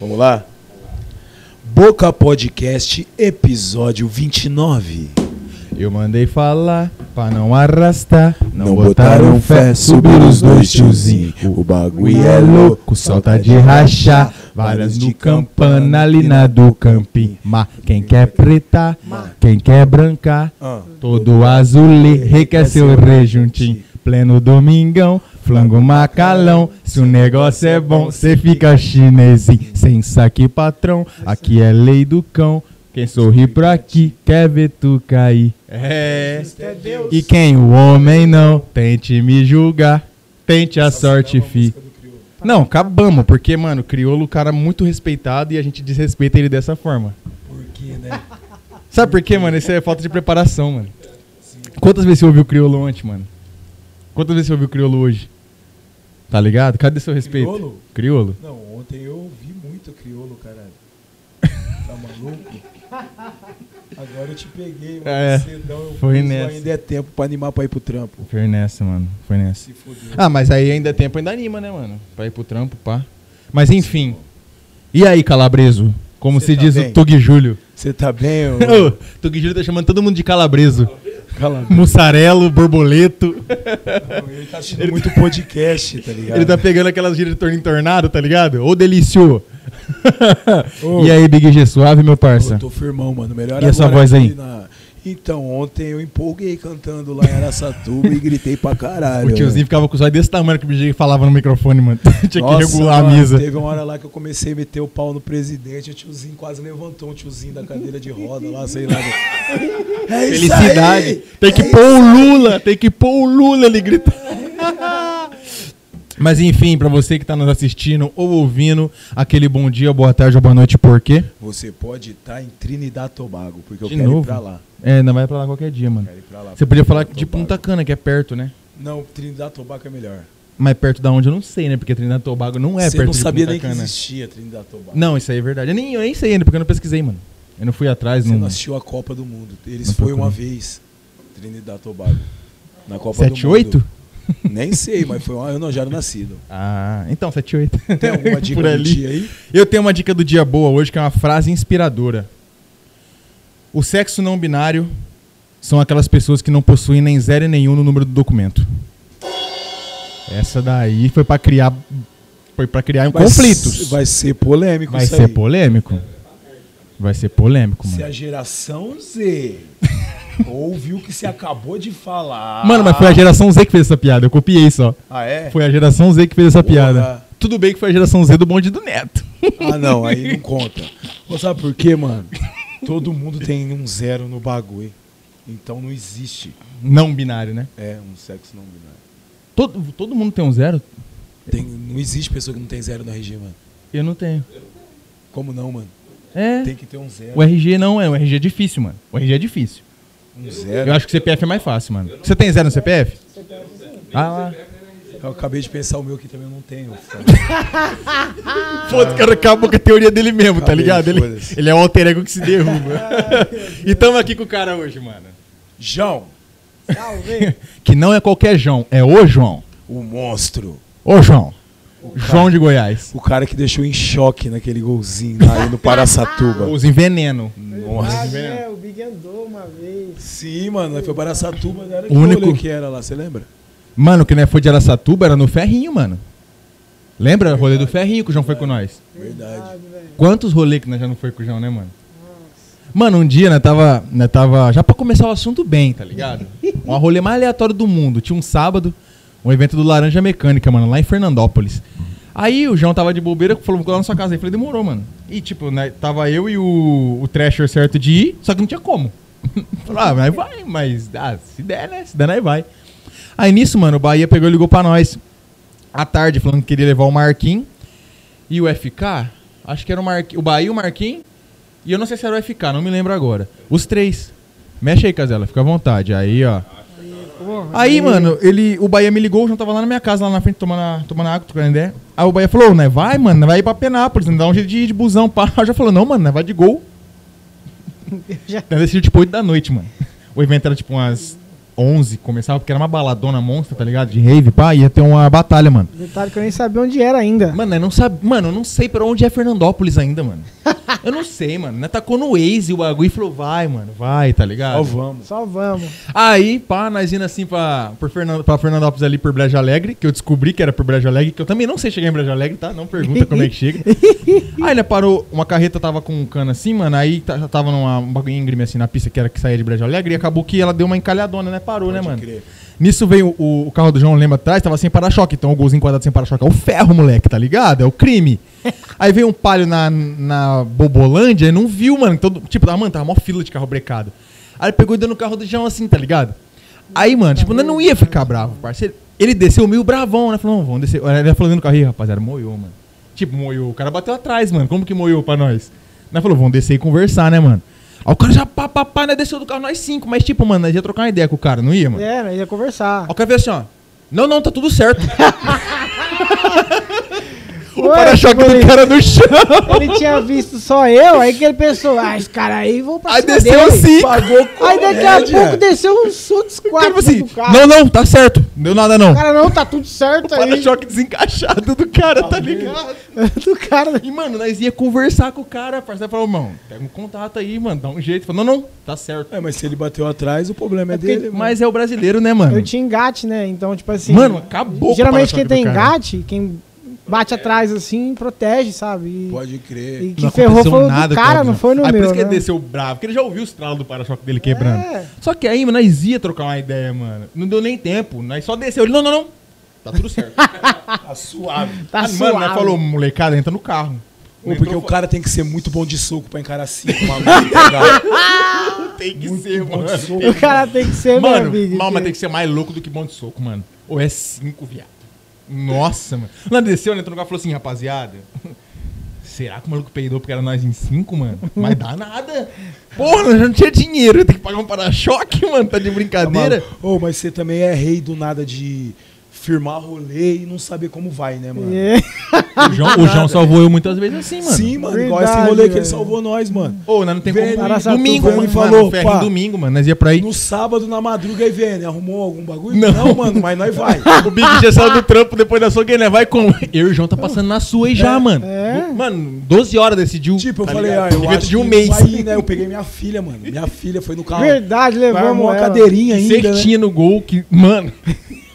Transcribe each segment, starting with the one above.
Vamos lá? Boca Podcast, episódio 29. Eu mandei falar pra não arrastar. Não, botaram fé, subiram os dois tiozinhos. O bagulho é louco, solta de rachar. Várias no campana ali na do campim. Mas quem quer preta, quem quer branca, Ah, todo azul requer seu rejuntim. Pleno domingão, flango macalão. Se o negócio é bom, cê fica chinesinho. Sem saque patrão, aqui é lei do cão. Quem sorri por aqui quer ver tu cair. É. E quem o homem não, tente me julgar. Tente a sorte, fi. Não, acabamos, porque, mano, crioulo, o cara muito respeitado e a gente desrespeita ele dessa forma. por quê, né? Sabe por quê, mano? Isso é falta de preparação, mano. Quantas vezes você ouviu crioulo ontem, mano? Quantas vezes você ouviu crioulo hoje? Tá ligado? Cadê seu respeito? Crioulo? Crioulo? Não, ontem eu ouvi muito crioulo, caralho. Tá maluco? Agora eu te peguei, mano. É, Cedão, eu foi nessa. Ainda é tempo pra animar pra ir pro trampo. Foi nessa, mano. Foi nessa. Ah, mas aí ainda é tempo, ainda anima, né, mano? Pra ir pro trampo, pá. Mas enfim. E aí, Calabreso? Como Cê se tá diz bem? o Tug Júlio. Você tá bem? Ô, Tug Júlio tá chamando todo mundo de Calabreso. Cala Mussarelo, borboleto. Ele tá assistindo muito podcast, tá ligado? Ele tá pegando aquelas gírias de torno em tornado, tá ligado? Ô, delício. Ô. E aí, Big G, suave, meu parça? Eu tô firmão, mano. Melhor E essa voz aí? na- Então, ontem eu empolguei cantando lá em Araçatuba e gritei pra caralho. O tiozinho ficava com o zóio desse tamanho que o BG falava no microfone, mano. Tinha que Nossa, regular mano, a mesa. Teve uma hora lá que eu comecei a meter o pau no presidente, o tiozinho quase levantou um tiozinho da cadeira de roda lá, sei lá. É isso Felicidade. aí! Tem que É pôr o! Lula, tem que pôr o Lula, ele grita. Mas enfim, pra você que tá nos assistindo ou ouvindo, aquele bom dia, boa tarde ou boa noite, por quê? Você pode estar em Trinidad Tobago, porque eu De quero ir novo? pra lá. É, não vai pra lá qualquer dia, mano. Quero ir lá. Você podia falar de. Punta Cana, que é perto, né? Não, Trinidad Tobago é melhor. Mas perto da onde eu não sei, né? Porque Trinidad Tobago não é Você perto não de sabia Punta nem que Cana. existia Trinidad Tobago. Não, isso aí é verdade. Eu nem, eu nem sei ainda, porque eu não pesquisei, mano. Eu não fui atrás, Você não. não assistiu a Copa do Mundo. Eles Não foi procurei. uma vez. Trinidad Tobago. Na Copa 7 do 8? Mundo. Nem sei, mas foi uma. Eu não já era nascido. Ah, então, 7 8. Tem alguma dica Por do ali. dia aí? Eu tenho uma dica do dia boa hoje, que é uma frase inspiradora. O sexo não binário são aquelas pessoas que não possuem nem zero e nenhum no número do documento. Essa daí foi pra criar foi para criar um Vai conflitos. Vai ser polêmico Vai ser aí. polêmico. Vai ser polêmico, Se mano. a geração Z ouviu o que você acabou de falar. Mano, mas foi a geração Z que fez essa piada. Eu copiei só. Ah, é? Foi a geração Z que fez essa Porra. piada. Tudo bem que foi a geração Z do bonde do Neto. Ah, não, aí não conta. Pô, sabe por quê, mano? Todo mundo tem um zero no bagulho. Então não existe. Não binário, né? É, um sexo não binário. Todo, todo mundo tem um zero? Tem, não existe pessoa que não tem zero no RG, mano. Eu não tenho. Como não, mano? É. Tem que ter um zero. O RG não é. O RG é difícil, mano. O RG é difícil. Um zero. Eu acho que o CPF é mais fácil, mano. Você tem zero no CPF? Ah, lá. Eu acabei de pensar o meu aqui também não tenho. Foda-se, o cara acabou com a teoria dele mesmo, tá Acabei, ligado? Ele, ele é o alter ego que se derruba. e tamo aqui com o cara hoje, mano. João, Que não é qualquer João, é o João. o monstro. Ô João. João de Goiás. O cara que deixou em choque naquele golzinho lá no Paraçatuba. Os enveneno. Nossa. Ah, é, o Big andou uma vez. Sim, mano, foi para Araçatuba, era que O único- rolê que era lá, você lembra? Mano, que não é foi de Araçatuba, era no Ferrinho, mano. Lembra o rolê do Ferrinho que o João foi com nós? Verdade. velho. Quantos rolês que nós já não foi com o João, né, mano? Mano, um dia, né, tava, né, tava. Já pra começar o assunto bem, tá ligado? Um rolê mais aleatório do mundo. Tinha um sábado, um evento do Laranja Mecânica, mano, lá em Fernandópolis. Aí o João tava de bobeira, falou, vou lá na sua casa. Aí eu falei, demorou, mano. E tipo, né, tava eu e o, o Thrasher certo de ir, só que não tinha como. Falei, ah, mas vai, mas ah, se der, né? Se der, nós vai. Aí nisso, mano, o Bahia pegou e ligou pra nós à tarde, falando que queria levar o Marquinhos e o FK. Acho que era o, Marqui, o Bahia o Marquinhos. E eu não sei se era o FK, não me lembro agora. Os três. Mexe aí, Casela, fica à vontade. Aí, ó. Porra, Aí, mano, ele, o Bahia me ligou, o João tava lá na minha casa, lá na frente, tomando, tomando água, trocando ideia. Aí o Bahia falou, né, vai, mano, vai ir pra Penápolis, não dá um jeito de ir de busão, pá. Eu já falou, não, mano, nós vai de gol. Já- Nós decidiu tipo 8 da noite, mano. O evento era tipo umas 11 começava, porque era uma baladona monstra, tá ligado? De rave, pá, ia ter uma batalha, mano. Detalhe que eu nem sabia onde era ainda. Mano, eu não sabe, mano, eu não sei pra onde é Fernandópolis ainda, mano. Eu não sei, mano. Né, tacou no Waze o bagulho e falou, vai, mano, vai, tá ligado? Ó, vamos. Só vamos. Aí, pá, nós indo assim pra, por Fernando, pra Fernandópolis ali por Brejo Alegre, que eu descobri que era por Brejo Alegre, que eu também não sei chegar em Brejo Alegre, tá? Não pergunta como é que chega. Aí, né, parou, uma carreta tava com um cano assim, mano, aí tava numa, um bagulho íngreme assim na pista que era que saía de Brejo Alegre, e acabou que ela deu uma encalhadona, né? Parou, né, Pode mano? crer. Nisso veio o, o carro do João Lembra atrás, tava sem para-choque, então o golzinho quadrado sem para-choque é o ferro, moleque, tá ligado? É o crime. Aí veio um palio na, na Bobolândia e não viu, mano. Todo, tipo, tava, mano, tava mó fila de carro brecado. Aí ele pegou e deu no carro do João assim, tá ligado? Aí, mano, tipo, nós não ia ficar bravo, parceiro. Ele desceu meio bravão, né? Falou, não, vamos descer. Ele falou dentro do carro aí, rapaziada, moiou, mano. Tipo, moiou. O cara bateu atrás, mano. Como que moiou pra nós? Nós falou, vamos descer e conversar, né, mano? Aí o cara já pá, pá, pá, né, desceu do carro, nós cinco. Mas, tipo, mano, nós ia trocar uma ideia com o cara, não ia, mano? É, nós ia conversar. Aí o cara fez assim, ó. Não, não, tá tudo certo. o Ué, para-choque tipo, do cara no chão. Ele tinha visto só eu, aí que ele pensou, ah, esse cara aí vão pra Aí cima desceu dele. assim. Pagou Aí daqui a pouco desceu uns outros quatro Tipo assim, do carro. não, não, tá certo. Deu nada não. O cara, não, tá tudo certo aí. Para-choque desencaixado do cara, tá ligado? do cara. E, mano, nós ia conversar com o cara, parceiro. Falou, mano, pega um contato aí, mano, dá um jeito. Falou, não, não, tá certo. É, mas se ele bateu atrás, o problema é, É porque- dele. mano. Mas é o brasileiro, né, mano? Eu tinha engate, né? Então, tipo assim. Mano, acabou com o Geralmente quem tem engate, quem bate atrás assim, protege, sabe? E, Pode crer. e que Não ferrou aconteceu foi o nada do com cara, não foi no Aí meu. por isso que né? ele desceu bravo, porque ele já ouviu o estralo do para-choque dele quebrando. É. Só que aí, mano, nós ia trocar uma ideia, mano. Não deu nem tempo. Nós só desceu. Ele, não, não, não. Tá tudo certo. Tá suave. Tá Ah, mano, nós suave. falou, molecada, entra no carro. Ou porque o cara tem que ser muito bom de soco pra encarar cinco malucos. tá tem que Muito ser, bom mano. de soco. O cara tem que ser, Mano, mal, mas que- tem que ser mais louco do que bom de soco, mano. Ou é cinco, viado. Nossa, mano. Lá desceu, né? Entrou no carro e falou assim, rapaziada. Será que o maluco peidou porque era nós em cinco, mano? Mas dá nada. Porra, nós já não tinha dinheiro. Tem que pagar um para-choque, mano. Tá de brincadeira. Ô, mas você também é rei do nada de firmar rolê e não saber como vai, né, mano? É. O João, o João salvou eu muitas vezes assim, mano. Sim, mano. igual esse rolê que ele velho. salvou nós, mano. Ô, nós não tem Velho, como. Domingo, ele mano. falou, ferro pá. domingo, mano. Nós ia pra aí. No sábado, na madruga, aí vem, arrumou algum bagulho? Não. mano, mas nós vai. O Big já saiu do trampo depois da sua, né? Vai com. Eu e o João tá passando na sua aí já, mano. É. Mano, 12 horas decidiu. Tipo, eu tá falei, ah, eu Evento acho de um que mês. vai né? Eu peguei minha filha, mano. Minha filha foi no carro. Verdade, levamos uma cadeirinha ainda, né? Cestinha no gol que. Mano.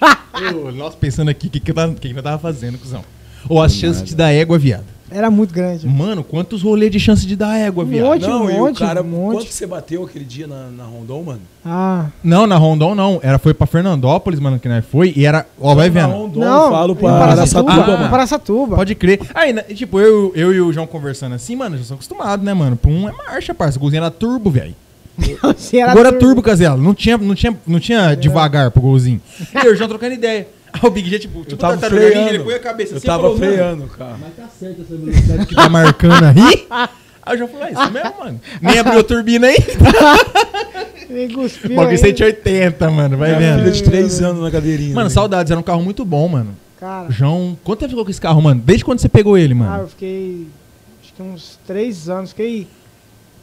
Nossa, pensando aqui, o que, que, eu tava- que, que eu tava fazendo, cuzão? Ou as chances de dar égua, viado. Era muito grande. Mano, quantos rolês de chance de dar égua, Um viado? monte. Não, o monte, cara, um monte. quanto você bateu aquele dia na, na Rondon, mano? Ah. Não, na Rondon não. Era, foi pra Fernandópolis, mano, que nós foi. E era. Ó, vai Na vendo. Rondon, Não, falo pra Paraçatuba. Araçatuba, Ah. mano. Paraçatuba. Pode crer. Aí, né, tipo, eu, eu e o João conversando assim, mano, já sou acostumado, né, mano? Pum é marcha, parça. O golzinho era turbo, velho. Agora turbo. turbo, Casela. Não tinha, não tinha, não tinha devagar pro golzinho. E eu o João trocando ideia. Aí o Big G, tipo, tipo tava tartaruga ninja, freando. ele põe a cabeça Eu assim. tava falou, freando, cara. Mas tá certo essa velocidade que tá marcando aí. Aí o João falou, é isso mesmo, mano. Nem abriu a turbina aí. Ele cuspiu Bagulho ainda. 180, mano. Vai Minha filha vendo. de 3 anos na cadeirinha. Mano, né? saudades. Era um carro muito bom, mano. Cara, João, quanto tempo ficou com esse carro, mano? Desde quando você pegou ele, ah, mano? eu fiquei. Acho que uns três anos. Fiquei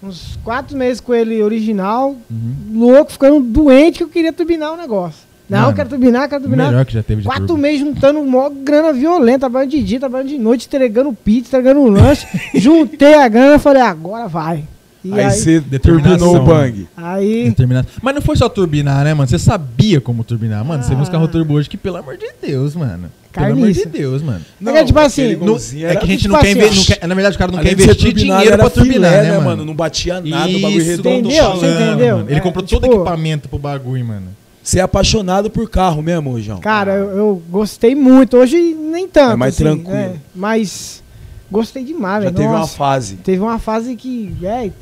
uns quatro meses com ele original. Uhum. Louco, ficando doente que eu queria turbinar o negócio. Não, Mano, eu quero turbinar, quero turbinar. melhor que já teve de Quatro turbo. meses juntando uma grana violenta, trabalhando de dia, trabalhando de noite, entregando pizza, entregando lanche. Juntei a grana e falei, agora vai. E Aí aí, você turbinou o bang. aí Determinado. Mas não foi só turbinar, né, mano? Você sabia como turbinar. Mano, você viu uns carros turbo hoje que, pelo amor de Deus, mano. Pelo amor de Carniça. Deus, mano. É que, tipo assim, aquele não- golzinho É era- que a gente tipo não quer assim, investir. não quer- Na verdade, o cara não Além quer investir dinheiro pra turbinar, filé, né, mano? Não batia nada, o bagulho Isso, redondo. Entendeu? falando. Você entendeu? mano. Ele É, comprou todo tipo- equipamento pro bagulho, mano. Você é apaixonado por carro mesmo, João? Cara, eu, eu gostei muito. Hoje nem tanto. É mais assim, tranquilo. né? Mas gostei demais, Já teve uma Nossa, fase. Teve uma fase que, velho,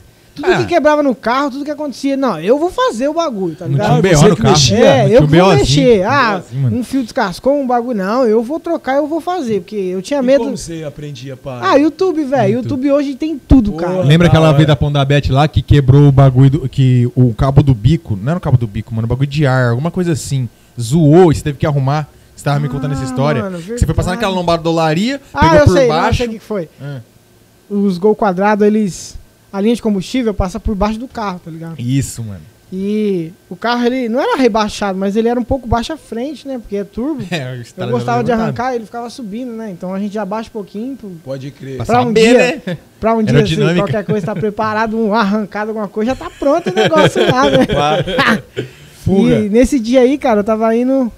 tudo Ah. que quebrava no carro, tudo que acontecia, não, eu vou fazer o bagulho, tá Não ligado? tinha um BO no que carro. mexia. É, Não eu um vou BOzinho, mexer. Ah, BOzinho, um fio descascou, um bagulho. Não, eu vou trocar, eu vou fazer. Porque eu tinha E medo. como você aprendia pra... Ah, YouTube, velho. YouTube. YouTube hoje tem tudo, Pô, cara. Lembra aquela vez da Pondabete lá que quebrou o bagulho do, que o cabo do bico, não era o cabo do bico, mano, o bagulho de ar, alguma coisa assim. Zoou e você teve que arrumar. Você tava me contando essa Ah, história. mano, você foi passar naquela lombada da olaria, Ah, pegou eu por sei, não, eu baixo. sei o que que foi. É. Os gol quadrado, eles. A linha de combustível passa por baixo do carro, tá ligado? Isso, mano. E o carro, ele não era rebaixado, mas ele era um pouco baixo à frente, né? Porque é turbo. É, Eu gostava de levantado. arrancar, ele ficava subindo, né? Então a gente abaixa um pouquinho pro, Pode crer. Pra Pra um saber, dia. né? pra um dia, se Aerodinâmica. qualquer coisa tá preparado, um arrancado, alguma coisa, já tá pronto o negócio lá, né? Fuga. E nesse dia aí, cara, eu tava indo.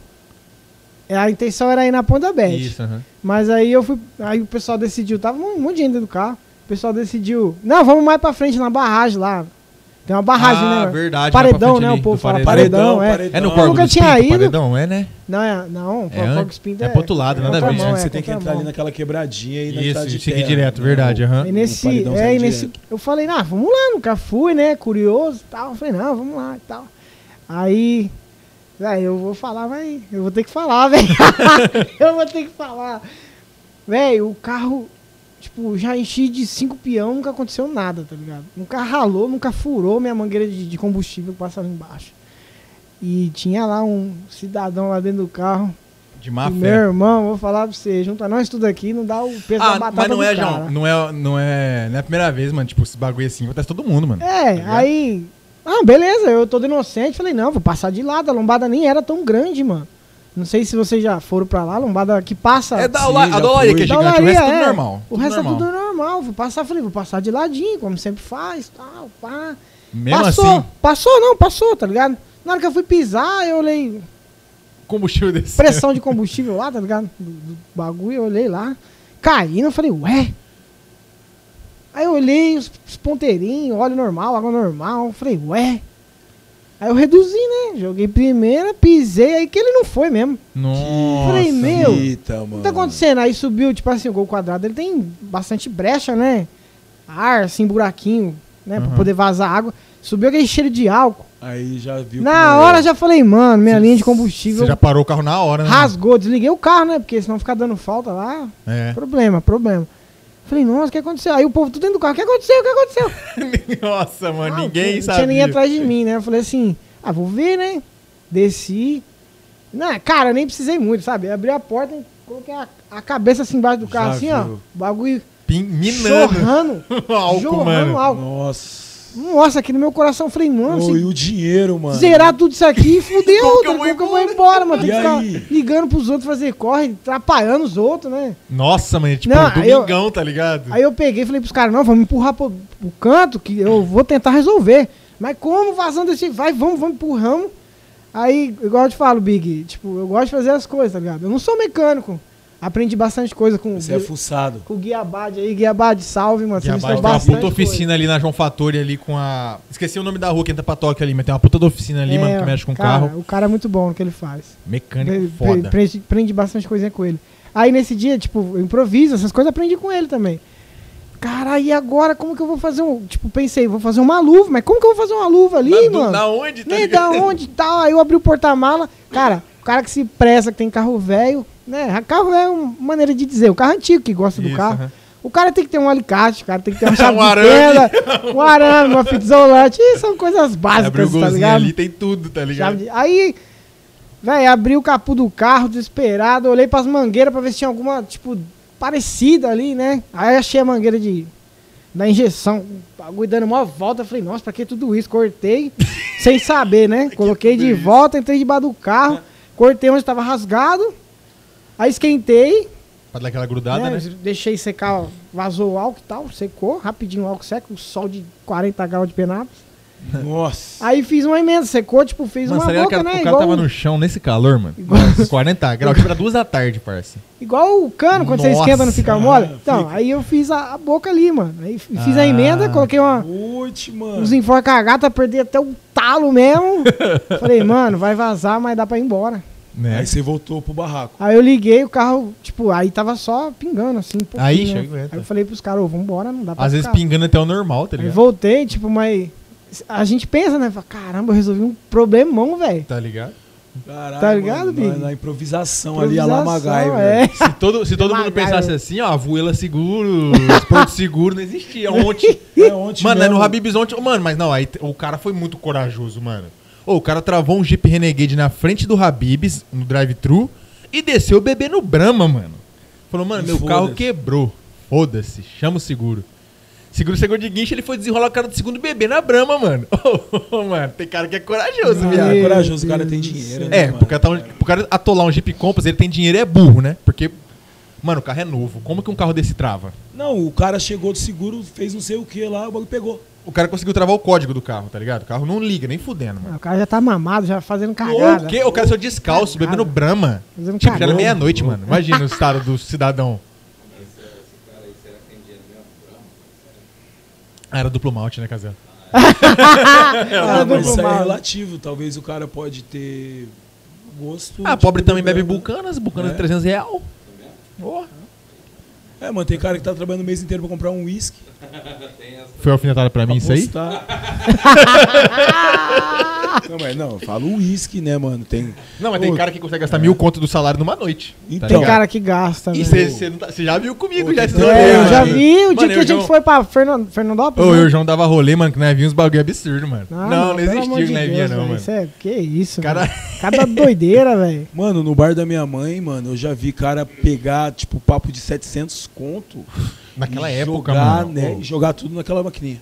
é, A intenção era ir na Ponta Bet. Isso, aham. Mas aí eu fui. Aí o pessoal decidiu, tava um monte de gente dentro do carro. O pessoal decidiu. Não, vamos mais pra frente na barragem lá. Tem uma barragem, ah, né? verdade. Paredão, né? ali, O povo fala paredão. paredão, é. É no Eu Corgo nunca tinha ido. paredão, é, né? Não, é, não, É, o Fogo an- Espinto é pro outro lado, nada a ver, mão, né? é, você tem que entrar ali mão. naquela quebradinha aí na Isso, estrada de direto, né? verdade, aham. E nesse, é, e nesse, eu falei, ah, vamos lá, nunca fui, né? Curioso e tal. Eu falei, não, vamos lá e tal. Aí, velho, eu vou falar, mas eu vou ter que falar, velho. eu vou ter que falar. Velho, o carro, tipo, já enchi de cinco peão, nunca aconteceu nada, tá ligado? Nunca ralou, nunca furou minha mangueira de, de combustível que passa lá embaixo. E tinha lá um cidadão lá dentro do carro. De má fé. meu irmão, vou falar pra você, junta nós tudo aqui, não dá o peso da Ah, batata mas não é. João. Não é, não é. Não é a primeira vez, mano. Tipo, esse bagulho assim acontece todo mundo, mano. É, ligado? aí. Ah, beleza, eu tô inocente. Falei, não, vou passar de lado. A lombada nem era tão grande, mano. Não sei se vocês já foram pra lá, lombada que passa. É da Sim, a dolaria que é gigante, o Dolaria, resto é tudo é. normal. O tudo resto normal. é tudo normal. Vou passar, falei, vou passar de ladinho, como sempre faz, tal, pá. Mesmo passou, assim, passou, não, passou, tá ligado? Na hora que eu fui pisar, eu olhei combustível desse. pressão de combustível lá, tá ligado? Do, do bagulho, eu olhei lá, caindo, eu falei, ué. Aí eu olhei os, os ponteirinhos, óleo normal, água normal, eu falei, ué. Aí eu reduzi, né? Joguei primeira, pisei, aí que ele não foi mesmo. Nossa. Falei, meu, Eita, mano. O que tá acontecendo? Aí subiu, tipo assim, o gol quadrado, ele tem bastante brecha, né? Ar, assim, buraquinho, né? Pra Uhum. poder vazar água. Subiu aquele cheiro de álcool. Aí já viu. Na é. hora já falei, mano, minha Você- linha de combustível Você já parou o carro na hora, né? rasgou. Desliguei o carro, né? Porque senão ficar dando falta lá. É. Problema, problema. Falei, nossa, o que aconteceu? Aí o povo tudo dentro do carro, o que aconteceu? O que aconteceu? Nossa, mano, Ah, ninguém não sabia. tinha ninguém atrás de mim, né? Eu falei assim, ah, vou ver, né? Desci. Não, cara, nem precisei muito, sabe? Abri a porta coloquei a, a cabeça assim embaixo do carro, Já assim, ó. viu. Bagulho Pin- Minando. jorrando. álcool, jorrando mano. álcool. Nossa. Nossa, aqui no meu coração eu falei, mano, se e o dinheiro, mano? zerar tudo isso aqui, fudeu, Como que eu vou que eu vou embora, mano? Tem E que ficar aí? ligando pros outros fazer corre, atrapalhando os outros, né? Nossa, mano, tipo, Não, aí eu- domingão, tá ligado? Aí eu peguei e falei pros caras, não, vamos empurrar pro, pro canto que eu vou tentar resolver. Mas como vazando esse. Vai, vamos, vamos, empurramos. Aí, igual eu te falo, Big, tipo, eu gosto de fazer as coisas, tá ligado? Eu não sou mecânico. Aprendi bastante coisa com, Você é fuçado. com o Guia Abad aí. Guia Abad, salve, mano. Ensinou tem uma puta oficina ali na João Fatori ali com a. Esqueci o nome da rua que entra pra Tóquio ali, mas tem uma puta da oficina ali, coisa. mano, É, que mexe com cara, carro. O cara é muito bom no que ele faz. Mecânico Pre- foda. Aprendi, aprendi bastante coisinha com ele. Aí nesse dia, tipo, eu improviso, essas coisas aprendi com ele também. Cara, e agora como que eu vou fazer um. Tipo, pensei, vou fazer uma luva, mas como que eu vou fazer uma luva ali, Na- do- mano? Na onde, tá Nem ligado? da onde e tal. Aí eu abri o porta-mala. Cara, o cara que se pressa, que tem carro velho, né? Carro é uma maneira de dizer. O carro antigo que gosta do Isso, carro. aham. O cara tem que ter um alicate, o cara tem que ter uma chave Um de arame. fenda, um arame, uma fita isolante. Isso são coisas básicas, tá ligado? ali, tem tudo, tá ligado? De- Aí, velho, abri o capô do carro, desesperado, olhei pras mangueiras pra ver se tinha alguma, tipo, parecida ali, né? Aí achei a mangueira de da injeção, bagulho dando uma volta, falei, nossa, pra que tudo isso? Cortei, sem saber, né? Coloquei de volta, entrei debaixo do carro, cortei onde tava rasgado, aí esquentei, Pra dar aquela grudada, né? né? Deixei secar, vazou o álcool e tal, secou, rapidinho o álcool seca, o sol de 40 graus de Penápolis. Nossa. Aí fiz uma emenda, secou, tipo, fiz Mano, uma boca, né? o cara igual, tava no chão nesse calor, mano. Igual- Nossa, 40 graus, tipo, era duas da tarde, parça. igual o cano, quando você Nossa, esquenta não fica mole. fica. Então, aí eu fiz a, a boca ali, mano. Aí fiz a Ah. emenda, coloquei uma, Ute, mano. uns enforca-gata, perder até o talo mesmo. Falei, mano, vai vazar, mas dá pra ir embora. Né? Aí você voltou pro barraco. Aí eu liguei o carro, tipo, aí tava só pingando, assim, um Aí, né? chega. Aí eu falei pros caras, ô, vambora, não dá pra Às vezes ficar. pingando até o normal, tá Aí ligado? voltei, tipo, mas a gente pensa, né? Fala, Caramba, eu resolvi um problemão, velho. Tá ligado? Caralho, Tá ligado, mano, na, na improvisação, ali, a lá Improvisação, Magai, é. velho. Se todo, se todo mundo pensasse assim, ó, a Vuela Seguro, Esporte Seguro, não existia. Ontem. É, ontem mano, é no Habib's ontem. Mano, mas não, aí o cara foi muito corajoso, mano. Ô, o cara travou um Jeep Renegade na frente do Habib's, no drive-thru, e desceu o bebê no Brahma, mano. Falou, mano, meu carro quebrou. Foda-se, chama o seguro. Segura o segundo de guincho, ele foi desenrolar o cara do segundo bebê na brama, mano. Ô, mano, tem cara que é corajoso, viado. É corajoso, o cara tem dinheiro, né, É, mano? pro cara, tá um- pro cara atolar um Jeep Compass, ele tem dinheiro e é burro, né? Porque, mano, o carro é novo. Como que um carro desse trava? Não, o cara chegou do seguro, fez não sei o que lá, o bagulho pegou. O cara conseguiu travar o código do carro, tá ligado? O carro não liga, nem fudendo, mano. O cara já tá mamado, já fazendo O cagada. quê? O cara saiu descalço, Cagada. bebendo brama. Fazendo Tipo, já era cagada. meia-noite, mano. Imagina o estado do cidadão. Ah, era duplo malte, né, Casel? Ah, Ah, mas duplo isso aí é relativo. Talvez o cara pode ter gosto. Ah, pobre também bebe bucanas, bucanas É. de 300 real. Porra. É, mano, tem cara que tá trabalhando o mês inteiro pra comprar um uísque. Foi alfinetada pra mim isso aí? não, mas não, eu falo uísque, né, mano? Tem. Não, mas tem Ô, cara que consegue gastar mil conto do salário numa noite. Então, Tem cara que gasta, E né? você já viu comigo, Ô, já rolê, É, eu já vi o dia Mano, que a gente já- foi pra Fernan- Fernandópolis. Ô, né? eu e o João dava rolê, mano, que nós vimos uns bagulho absurdo, mano. Ah, não, não, amor existia de não, mano. Isso é, que isso, Cara- cara. Cada doideira, velho. Mano, no bar da minha mãe, mano, eu já vi cara pegar, tipo, papo de 700 conto. Naquela e época, jogar, mano. né? E jogar tudo naquela maquininha.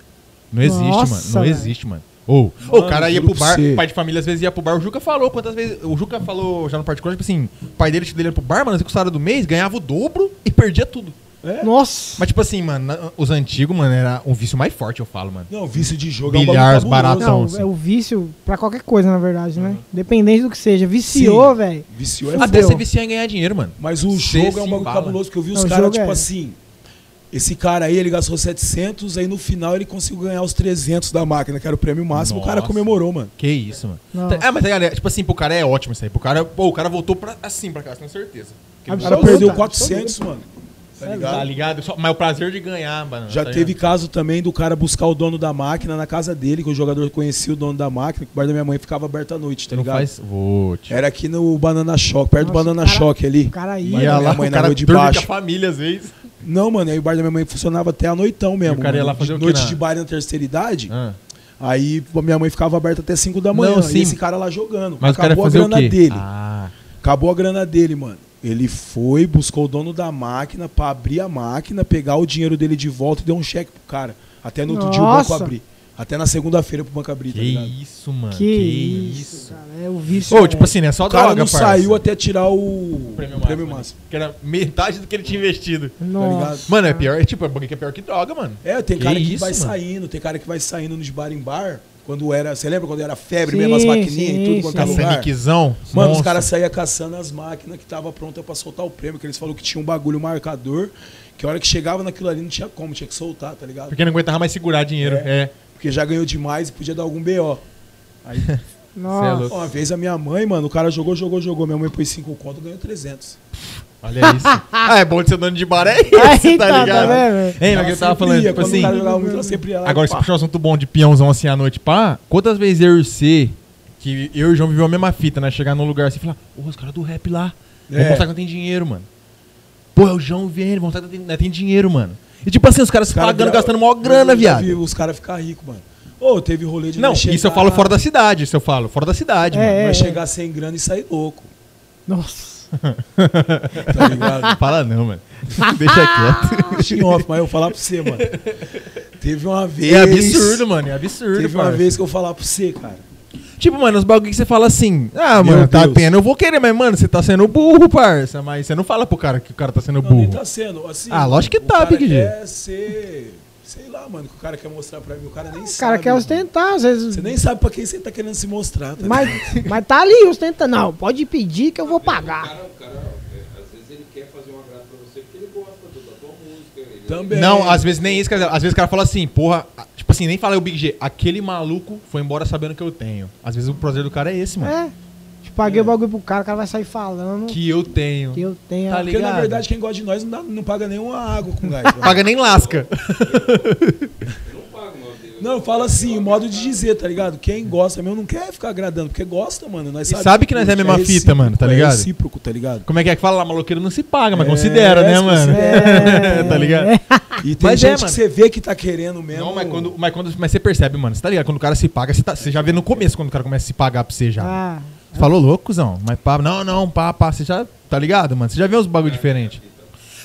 Não existe, Nossa, mano. Não velho. existe, mano. Ô, ô, o cara ia pro bar, o pai de família às vezes ia pro bar. O Juca falou quantas vezes. O Juca falou já no particular, tipo assim, o pai dele, dele ia pro bar, mano, com o salário do mês, ganhava o dobro e perdia tudo. É? Nossa. Mas, tipo assim, mano, os antigos, mano, era um vício mais forte, eu falo, mano. Não, vício de jogo é um Bilhar, bagulho cabuloso. barato. Não, assim. é o vício pra qualquer coisa, na verdade, né? Dependente do que seja. Viciou, velho. Viciou é. Até você viciar em ganhar dinheiro, mano. Mas o Cê jogo é um bagulho cabuloso, porque eu vi os Não, o caras, tipo é- assim. Esse cara aí, ele gastou 700, aí no final ele conseguiu ganhar os 300 da máquina, que era o prêmio máximo. O cara Nossa. comemorou, mano. Que isso, mano. Nossa. Ah, mas galera, tipo assim, pro cara é ótimo isso aí. Pro cara, pô, o cara voltou pra, assim pra cá, tenho certeza. Porque O cara perdeu absoluta. 400, mano. Tá Tá ligado? Tá ligado? Só- mas o prazer de ganhar, mano. Já tá teve ligado? caso também do cara buscar o dono da máquina na casa dele, que o jogador conhecia o dono da máquina, que o bar da minha mãe ficava aberto à noite, tá Não ligado? faz. Vou. Era aqui no Banana Shock, perto do Nossa, Banana o cara- Shock ali. O cara ia. a Ia minha lá, mãe o na rua de dorme com a baixo. família às vezes. Não, mano, aí o bar da minha mãe funcionava até a noitão mesmo. E o cara ia mano. lá fazer de o quê noite na- de bar na terceira idade. Ah. Aí a minha mãe ficava aberta até 5 da manhã. Não, e sim. esse cara lá jogando. Mas o cara ia Acabou fazer a o grana quê? dele. Ah. Acabou a grana dele, mano. Ele foi, buscou o dono da máquina pra abrir a máquina, pegar o dinheiro dele de volta e deu um cheque pro cara. Até no outro dia o banco Nossa. abrir. Até na segunda-feira pro banco abrir, tá Que isso, mano. Que, isso, cara. É o vício. Ô, tipo assim, né? Só O cara droga, não parça. saiu até tirar o o prêmio, prêmio máximo. máximo. Que era metade do que ele tinha investido. Nossa. ligado? Mano, é pior. É tipo, é que é pior que droga, mano. É, tem Que cara que isso, vai mano? saindo, tem cara que vai saindo nos bar em bar. Quando era. Você lembra quando era febre Sim, mesmo, as maquininhas sim, e tudo quanto é sim. lugar? Mano, os caras saíam caçando as máquinas que tava pronta pra soltar o prêmio, que eles falaram que tinha um bagulho marcador, que a hora que chegava naquilo ali não tinha como, tinha que soltar, tá ligado? Porque não aguentava mais segurar dinheiro. É. É. Porque já ganhou demais e podia dar algum BO. Aí, Nossa. é louco. uma vez a minha mãe, mano, o cara jogou, jogou, jogou. Minha mãe pôs 5 conto, ganhou 300. Olha isso. ah, é bom de ser dono de bar, é Aí isso, tá, tá tá ligado? vendo? Ei, mas que eu tava falando, ia, tipo assim. Muito, ela sempre ia lá. Agora, se puxar um assunto bom de peãozão assim à noite, pá, quantas vezes eu e você, que eu e o João viveu a mesma fita, né? Chegar num lugar assim e falar, ô, os caras do rap lá, É. mostrar que não tem dinheiro, mano. Pô, é o João vem, vão mostrar que não tem, não tem dinheiro, mano. E tipo assim, os caras Os cara pagando, vira- gastando maior grana, já vi viado. Os caras ficar ricos, mano. Ô, teve rolê de Não, chegar- isso eu falo fora da cidade, isso eu falo, fora da cidade, É, mano. é. Nós chegar sem grana e sair louco, Nossa. tá ligado? Fala não, mano. Deixa quieto. Deixa em off, mas eu vou falar pra você, mano. Teve uma vez. É absurdo, mano, é absurdo, Teve uma vez que eu vou falar pra você, cara. Tipo, mano, os bagulho que você fala assim, ah, Meu mano, tá Deus. tendo, eu vou querer, mas, mano, você tá sendo burro, parça. Mas você não fala pro cara que o cara tá sendo Não, burro. tá sendo. Assim, Ah, lógico que o tá, Big G. quer ser. Sei lá, mano, que o cara quer mostrar pra mim. O cara nem O sabe. cara quer mano. ostentar, às vezes. Você nem sabe pra quem você tá querendo se mostrar, tá Mas, mas tá ali ostentando. Não, pode pedir que eu vou pagar. O cara, o cara, é, às vezes ele quer fazer uma graça pra você porque ele gosta do- da tua música. Ele, Também. Não, às vezes nem isso, quer dizer, às vezes o cara fala assim, porra, tipo assim, nem fala o Big G, aquele maluco foi embora sabendo que eu tenho. Às vezes o prazer do cara é esse, mano. É. Tipo, paguei o bagulho pro cara, o cara vai sair falando que, Que eu tenho. eu tenho. Tá a- Porque na ligado? verdade quem gosta de nós não, dá- não paga nenhuma água com gás. mano. Paga nem lasca. não fala assim, o modo de dizer, tá ligado? Quem gosta mesmo não quer ficar agradando, porque gosta, mano. Nós E sabe que nós é a mesma curte, fita, mano, tá recíproco, ligado? É recíproco, tá ligado? Como é que é que fala lá? Maloqueiro não se paga, mas É, considera, né, se mano? É. tá ligado? E tem Mas é, gente mano. que você vê que tá querendo mesmo. Não, mas quando, mas quando. Mas você percebe, mano. Você tá ligado? Quando o cara se paga, você, tá- você já vê no começo quando o cara começa a se pagar pra você já. Ah, falou louco, cuzão? Mas pá, não, não, pá, pá, você já. Tá ligado, mano? Você já vê uns bagulho diferente.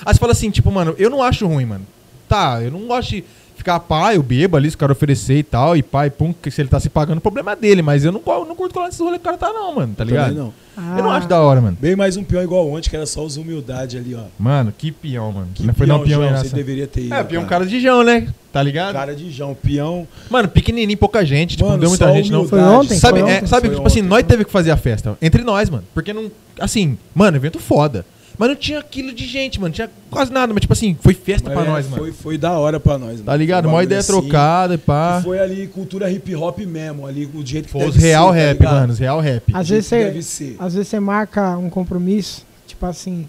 Aí você fala assim, tipo, mano, eu não acho ruim, mano. Tá, eu não gosto de ficar pá, eu bebo ali, se o cara oferecer e tal, e pá, e pum, que se ele tá se pagando, o problema é dele, mas eu não, eu não curto colar nesses rolês que o cara tá, não, mano, tá ligado? Também não. Eu não Ah, acho da hora, mano. Bem mais um peão igual ontem, que era só os humildade ali, ó. Mano, que peão, mano. Que não foi dar um peão João, nessa. você deveria ter ido. É, peão cara de Jão, né? Tá ligado? Cara de João, peão. Mano, pequenininho, pouca gente, tipo, não Mano, deu muita gente, não. Foi humildade. ontem? Sabe, Foi é, ontem? sabe Foi tipo assim, ontem. nós teve que fazer a festa. Entre nós, mano. Porque não. Assim, mano, evento foda. Mas não tinha aquilo de gente, mano. Tinha quase nada. Mas, tipo assim, foi festa pra É, nós, foi, mano. Foi da hora pra nós, mano. Tá ligado? Uma bagulho ideia assim. trocada e pá. E Foi ali cultura hip hop mesmo, ali o jeito que Foi os deve real ser, tá rap, ligado? mano. Os real rap. Às vezes você, deve ser. às vezes você marca um compromisso, tipo assim,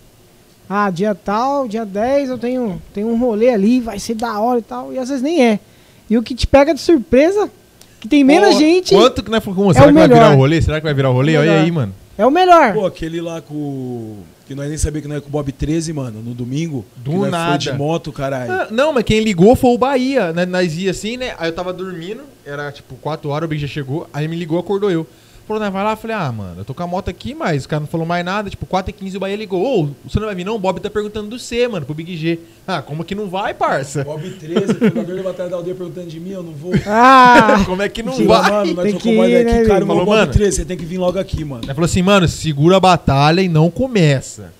ah, dia tal, dia 10 eu tenho, tenho um rolê ali, vai ser da hora e tal, e às vezes nem é. E o que te pega de surpresa, que tem menos Pô, gente, Quanto que falamos? é Será o que vai virar melhor. o rolê? Será que vai virar o rolê? É Olha melhor. aí, mano. é o melhor. Pô, aquele lá com. Que nós nem sabia que não é com o Bob 13, mano, no domingo. Do nada. Foi de moto, caralho. Ah, não, mas quem ligou foi o Bahia, né? Nós ia assim, né? Aí eu tava dormindo, era tipo 4 horas, o Big já chegou, aí me ligou, acordou eu. Falou, né, vai lá, eu falei, ah, mano, eu tô com a moto aqui, mas o cara não falou mais nada, tipo, 4 e 15 o Bahia ligou, ô, você não vai vir não? O Bob tá perguntando do C, mano, pro Big G. Ah, como que não vai, parça? Bob 13, fundador da Batalha da Aldeia perguntando de mim, eu não vou. Ah, como é que não vai? Mano, nós Tem trocou que ir, né, aqui, cara, Falou, Bob mano. 13, você tem que vir logo aqui, mano. Aí falou assim, mano, segura a batalha e não começa.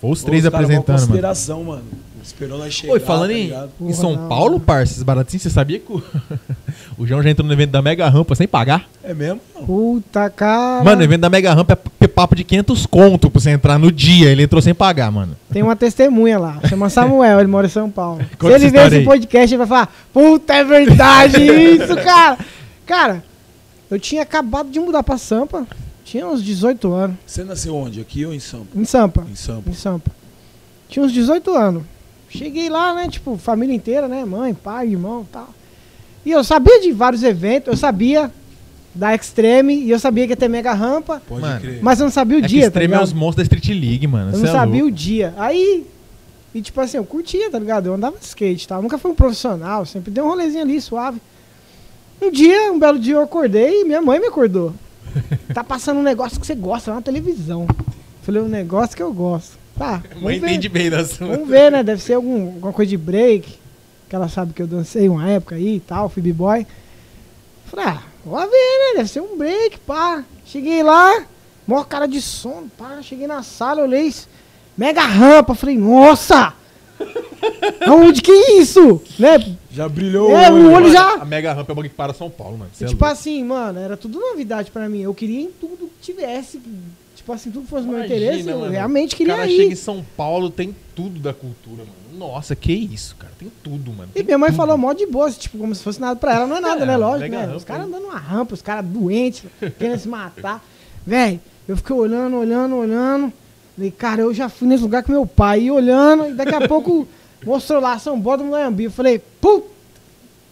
Foi os três Os cara, mó apresentando, mano. consideração, mano. Esperou nós chegar, Oi, falando tá em, em São não. Paulo, parça, esses baratinhos, você sabia que o, o João já entrou no evento da Mega Rampa sem pagar? É mesmo? Não. puta cara. Mano, o evento da Mega Rampa é papo de 500 conto pra você entrar no dia. Ele entrou sem pagar, mano. Tem uma testemunha lá, chama Samuel, ele mora em São Paulo. Conta Se ele ver esse aí. podcast, ele vai falar, puta, é verdade isso, cara. Cara, eu tinha acabado de mudar pra Sampa, tinha uns 18 anos, Você nasceu onde? Aqui ou em Sampa? em Sampa. Em Sampa. em Sampa. Tinha uns 18 anos. Cheguei lá, né? Tipo, família inteira, né? Mãe, pai, irmão e tal. E eu sabia de vários eventos, eu sabia da Extreme e eu sabia que ia ter mega rampa, Pode Mano, crer. mas eu não sabia o É que dia, tá extreme é ligado? os monstros da Street League, mano. Eu Cê não é sabia louco. o dia. Aí, e tipo assim, eu curtia, tá ligado? Eu andava de skate, tá? Eu nunca fui um profissional, sempre dei um rolezinho ali, suave. Um dia, um belo dia eu acordei e minha mãe me acordou. Tá passando um negócio que você gosta lá na televisão. Falei, um negócio que eu gosto. Tá, Mãe vamos ver. entende bem da sua. Vamos ver, né? Deve ser algum, alguma coisa de break. Que ela sabe que eu dancei uma época aí e tal, fui b-boy. Falei, ah, vamos ver, né? Deve ser um break, pá. Cheguei lá, maior cara de sono, pá. Cheguei na sala, olhei, mega rampa. Falei, nossa! Aonde que é isso? Né? Já brilhou É, o olho já- A Mega Rampa é o bagulho que para São Paulo, mano. É tipo louco. assim, mano, era tudo novidade pra mim. Eu queria em tudo que tivesse. Tipo assim, tudo fosse meu Imagina, interesse, eu mano. realmente O queria cara ir. chega em São Paulo, tem tudo da cultura, mano. Nossa, que isso, cara. Tem tudo, mano. E Tem minha mãe tudo. falou mó de boa, tipo, como se fosse nada pra ela. Não é nada, É, né? Lógico, né? rampa, Os caras andando uma rampa, os caras doentes, querendo se matar. Véi, eu fiquei olhando, olhando, olhando. Falei, cara, eu já fui nesse lugar com meu pai, e olhando, e daqui a pouco mostrou lá São Bódromo do Anhembi. Eu falei, put!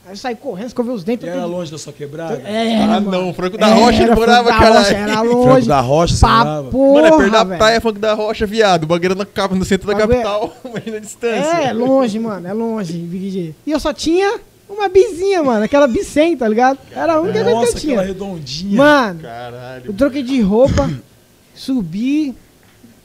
Aí eu saí correndo, escovei os dentes. E era longe da sua quebrada? É, Ah, mano. não. Franco da Rocha ele morava, Franco caralho. Era Franco longe. da Rocha, você morava? porra, Mano, é perto da velho. praia, Franco da Rocha, viado. O bagulho na capa, no centro da Bagulho é- capital. Imagina a distância. É, longe, mano, é longe, Big G. E eu só tinha uma bizinha, mano, aquela bicem, tá ligado? Era a única coisa Nossa, que eu tinha. aquela redondinha. Mano, Caralho. eu troquei de roupa, subi,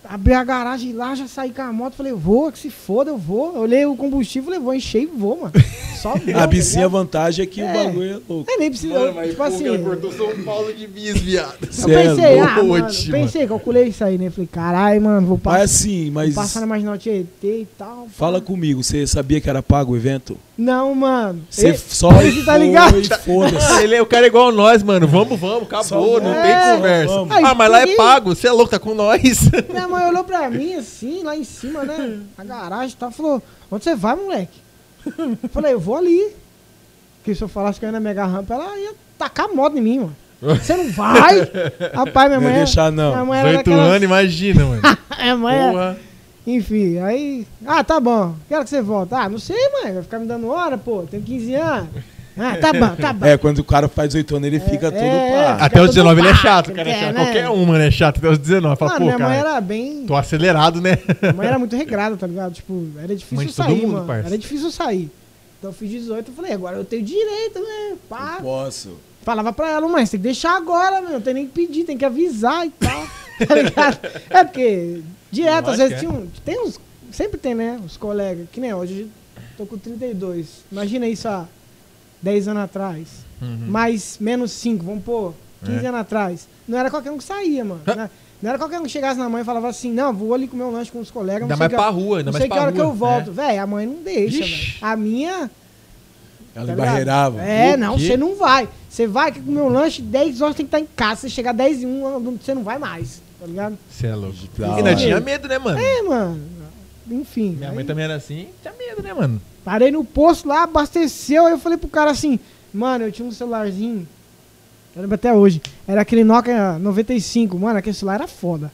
abri a garagem lá, já saí com a moto, falei, vou, que se foda, eu vou. Eu olhei o combustível, falei, vou encher e vou, mano. Só vou. A bicinha, a tá ligado? vantagem é que o É. bagulho é louco. É, nem precisa, Mano, mas tipo pô, assim... ela cortou São Paulo de bis, viado. Eu é pensei, ah, louco, mano, mano. pensei, calculei isso aí, né? Falei, caralho, mano, vou Mas passar, assim, vou mas passar na Marginal Tietê e tal. fala comigo, você sabia que era pago o evento? Não, mano. Você Ele- só ele tá ligado? foda-se. Ele é o cara igual nós, mano. Vamos, vamos, acabou, Só não vamos. tem É, conversa. vamos. Ah, mas lá é pago, você é louco, tá com nós. Minha mãe olhou pra mim assim, lá em cima, né? Na garagem e tal. Falou: Onde você vai, moleque? Eu falei: Eu vou ali. Porque se eu falasse que eu ia na mega rampa, ela ia tacar moto em mim, mano. Você não vai? Rapaz, minha Não mãe. ia deixar, não. Minha mãe era 18 daquelas- anos, imagina, mano. Minha mãe era- Porra. Enfim, aí. Ah, tá bom. Quero que você volta. Ah, não sei, mãe. Vai ficar me dando hora, pô. Tenho 15 anos. Ah, tá bom, tá bom. É, quando o cara faz 18 anos, ele fica todo é. pá. Até os todo 19 ele é chato, cara. É chato. né? Qualquer um, mano, é chato até os 19. Fala, Mano, pô, minha mãe cara, era bem. tô acelerado, né? Minha mãe era muito regrada, tá ligado? Tipo, era difícil Mãe de todo sair, mundo, mano. Era difícil sair. Então eu fiz 18 eu falei, agora eu tenho direito, né? Pá. Posso. Falava pra ela, mas tem que deixar agora, meu. Não tem nem que pedir, tem que avisar e tal. tá ligado? É porque, direto, às vezes é. tinha um, tem uns. Sempre tem, né? Os colegas, que nem hoje, tô com 32. Imagina isso há 10 anos atrás. Uhum. Mais menos 5, vamos pôr, 15 É. anos atrás. Não era qualquer um que saía, mano. Hã? Não- Não era qualquer um que chegasse na mãe e falava assim, não, vou ali comer um lanche com os colegas. Ainda não mais que pra rua, ainda Não mais sei que pra hora que rua. eu volto. É. Velho, a mãe não deixa, velho. A minha... Ela tá embarreirava. ligado? É, O não, você não vai. Você vai quer comer um lanche, 10 horas tem que estar em casa. Você chegar 10 e 1, você não vai mais, tá ligado? Você é louco. E ainda tinha medo, né, mano? É, mano. Enfim. Minha aí mãe também era assim, tinha medo, né, mano? Parei no posto lá, abasteceu. Aí eu falei pro cara assim, mano, eu tinha um celularzinho. Eu lembro até hoje. Era aquele Nokia 95. Mano, aquele celular era foda.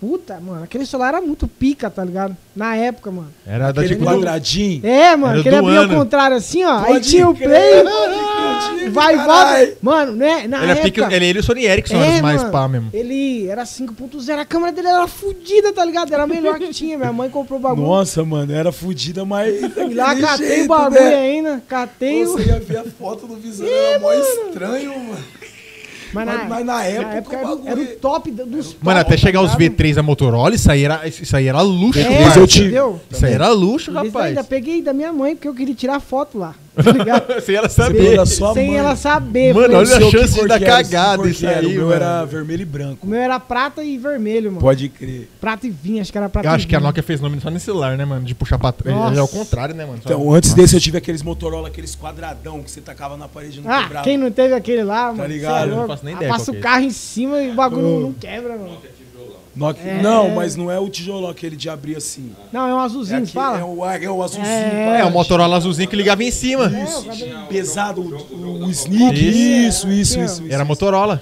Puta, mano, aquele celular era muito pica, tá ligado? Na época, mano. Era da Aquele tipo. quadradinho. É, mano, Era que ele do abria ao contrário assim, ó. aí Pode tinha o play, crer, vai e volta. Mano, né? Na Ele, é época. pica, ele, ele e o Sony Ericsson É, eram os mais mano. pá mesmo. Ele era 5.0, a câmera dele era fodida, tá ligado? Era a melhor que tinha. Minha mãe comprou o bagulho. Nossa, mano, era fodida, mas. Fui lá, catei jeito, o bagulho né? ainda, catei o. Você ia ver a foto do visor, era mó estranho, mano. Mas Mas, mas na época, o era, bagulho. era o top do- dos Mano, top, até chegar tá os ligado? V3 da Motorola, isso aí era, isso aí era luxo, É, Mas eu tive- entendeu? Isso aí era luxo, rapaz. Ainda peguei da minha mãe, porque eu queria tirar foto lá. Tá era Pegou saber. da Sem mãe. ela saber. Mano, Falei, olha a chance era? Que cagada isso era? aí, O meu mano. era vermelho e branco. O meu era prata e vermelho, mano. Pode crer. Prata e vinho, acho que era prata Eu e acho que a. Nokia fez nome só no celular, né, mano? De puxar pra trás. Nossa. É o contrário, né, mano? Só- Então, antes desse eu tive aqueles Motorola, aqueles quadradão que você tacava na parede e não Ah, quebrava. quem não teve aquele lá, mano? cê ligado? é Eu não faço nem ideia Passa o é carro em cima e o bagulho Oh. não quebra, mano. Nokia- É. Não, mas não é o tijolão, aquele de abrir assim. Não, é um É, azulzinho, aquele- fala. é o, é o azulzinho. É. É, o Motorola azulzinho que ligava em cima. Isso, É, o pesado, o, o sneak, Isso. isso, isso, É, isso. Era isso. Motorola.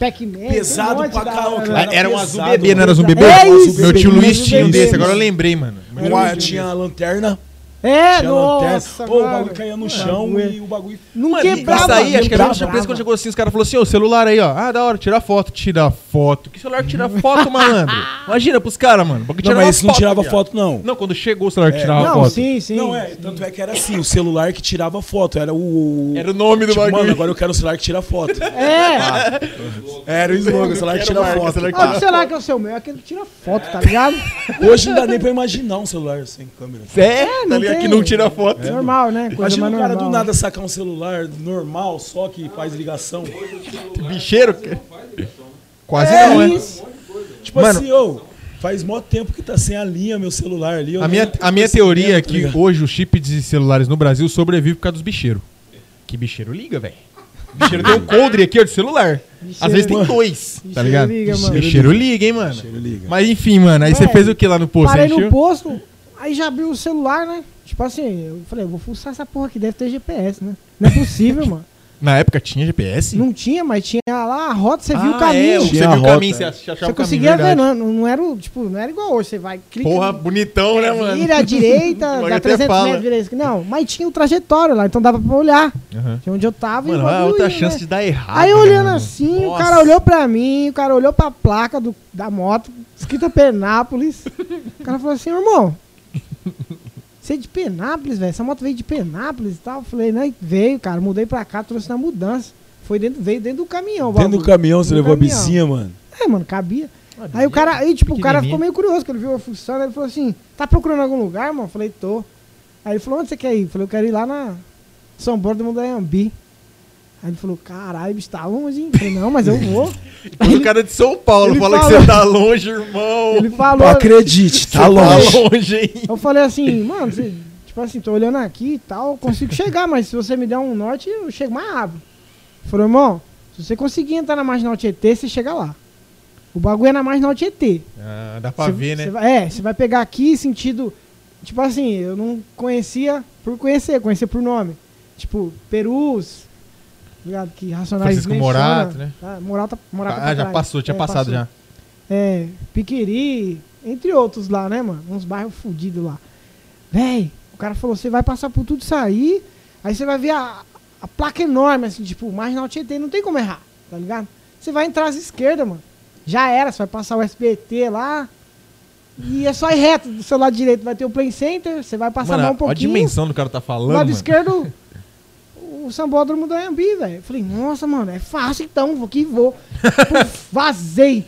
Pesado pra caramba? Era um azul bebê, não era azul bebê? É azul isso, Meu bebê, tio Luiz tinha um bebê. desse, agora eu lembrei, mano. Ar- tinha a lanterna, É, tinha a lanterna. nossa, Pô, o bagulho caía no chão bagulho. e o bagulho. Não Mano, quebrava. isso aí, acho que era quebrava. uma surpresa quando chegou assim, os caras falaram assim, ô, celular aí, ó. Ah, da hora, tira foto, tira foto. Que celular que tira foto, malandro? Imagina pros caras, mano. Não, mas esse não tirava viado. foto, não. Não, quando chegou o celular que É, tirava Não, foto. sim, sim. Não, é, tanto é que era assim, o celular que tirava foto, era o... Era o nome do tipo, bagulho. mano, agora eu quero o celular que tira foto. É. Era o slogan, o celular que tira foto. celular que Olha o celular que é o seu meu, é aquele que tira foto, tá ligado? Hoje não dá nem pra imaginar um celular sem câmera. É, tá não tem. Que não tira foto. Normal, né? Coisa Imagina o cara normal. do nada sacar um celular normal, só que faz ligação. Bicheiro. Quase É não, é. isso. Tipo Mano- assim, ô, faz mó tempo que tá sem a linha meu celular ali. A minha, a minha teoria é tá que hoje o chip de celulares no Brasil sobrevive por causa dos bicheiros. Que bicheiro liga, velho. Bicheiro tem um coldre aqui, ó, de celular. Às vezes tem liga. dois, tá Bicheiro ligado? liga, mano. Bicheiro liga, hein, mano. Bicheiro liga. Mas enfim, mano, aí você fez o que lá no posto? Parei no posto, aí já abriu o celular, né? Tipo assim, eu falei, eu vou fuçar essa porra aqui, deve ter GPS, né? Não é possível, mano. Na época tinha GPS? Não tinha, mas tinha lá a rota, você viu o Ah, caminho. É, você Tinha viu o caminho, você é. achava Você o caminho, conseguia ver, não, não era, o- tipo, não era igual hoje, você vai, clica, Porra, bonitão, né, mano? vira à direita, dá até 300 fala. metros, vira à esquerda. Não, mas tinha o trajetório lá, então dava pra olhar Aham. de onde eu tava e Mano, o é bagulho outra ia, chance né? de dar errado. Aí olhando mano. assim, o Nossa. cara olhou pra mim, o cara olhou pra placa do, da moto, escrita Penápolis. o cara falou assim, irmão, você é de Penápolis, velho? Essa moto veio de Penápolis e tal. Eu falei, não, veio, cara, mudei pra cá, trouxe na mudança. Foi dentro, veio dentro do caminhão. Dentro do caminhão você levou a caminhão. bicinha, mano. É, mano, cabia. Aí o cara, aí, tipo, o cara ficou meio curioso, que ele viu eu fuçando, ele falou assim, tá procurando algum lugar, mano? Eu falei, tô. Aí ele falou, onde você quer ir? Eu falei, eu quero ir lá na São Bordo do Mudaiambi. Aí ele falou, caralho, bicho, tá longe, hein? Eu falei, não, mas eu vou. Quando o cara de São Paulo Ele fala que falou- você tá longe, irmão. Ele falou, acredite, tá Tá longe. longe, hein? eu falei assim, mano, você, tipo assim, tô olhando aqui e tal, eu consigo chegar, mas se você me der um norte, eu chego mais rápido. Ele falou, irmão, se você conseguir entrar na Marginal Tietê, você chega lá. O bagulho é na Marginal Tietê. Ah, dá pra Cê- ver, né? vai- é, você vai pegar aqui sentido. Tipo assim, eu não conhecia por conhecer, conhecer por nome. Tipo, Perus. Ligado? Que Racionais Francisco menciona. Morato, né? Ah, Morato, Morato Ah, pra já trás. passou, tinha É, passado passou. já. É, Piqueri, entre outros lá, né, mano? Uns bairros fudidos lá. Véi, o cara falou: você vai passar por tudo isso aí, aí você vai ver a, a placa enorme, assim, tipo, Marginal Tietê, não tem como errar, tá ligado? Você vai entrar às esquerdas, mano. Já era, você vai passar o SBT lá. E é só ir reto. Do seu lado direito vai ter o Play Center, você vai passar Mano, mal um olha a pouquinho. dimensão do cara tá do falando, lado mano. esquerdo, o Sambódromo do Anhembi, velho. Eu Falei, nossa, mano, é fácil então, vou que vou. Puf, Vazei.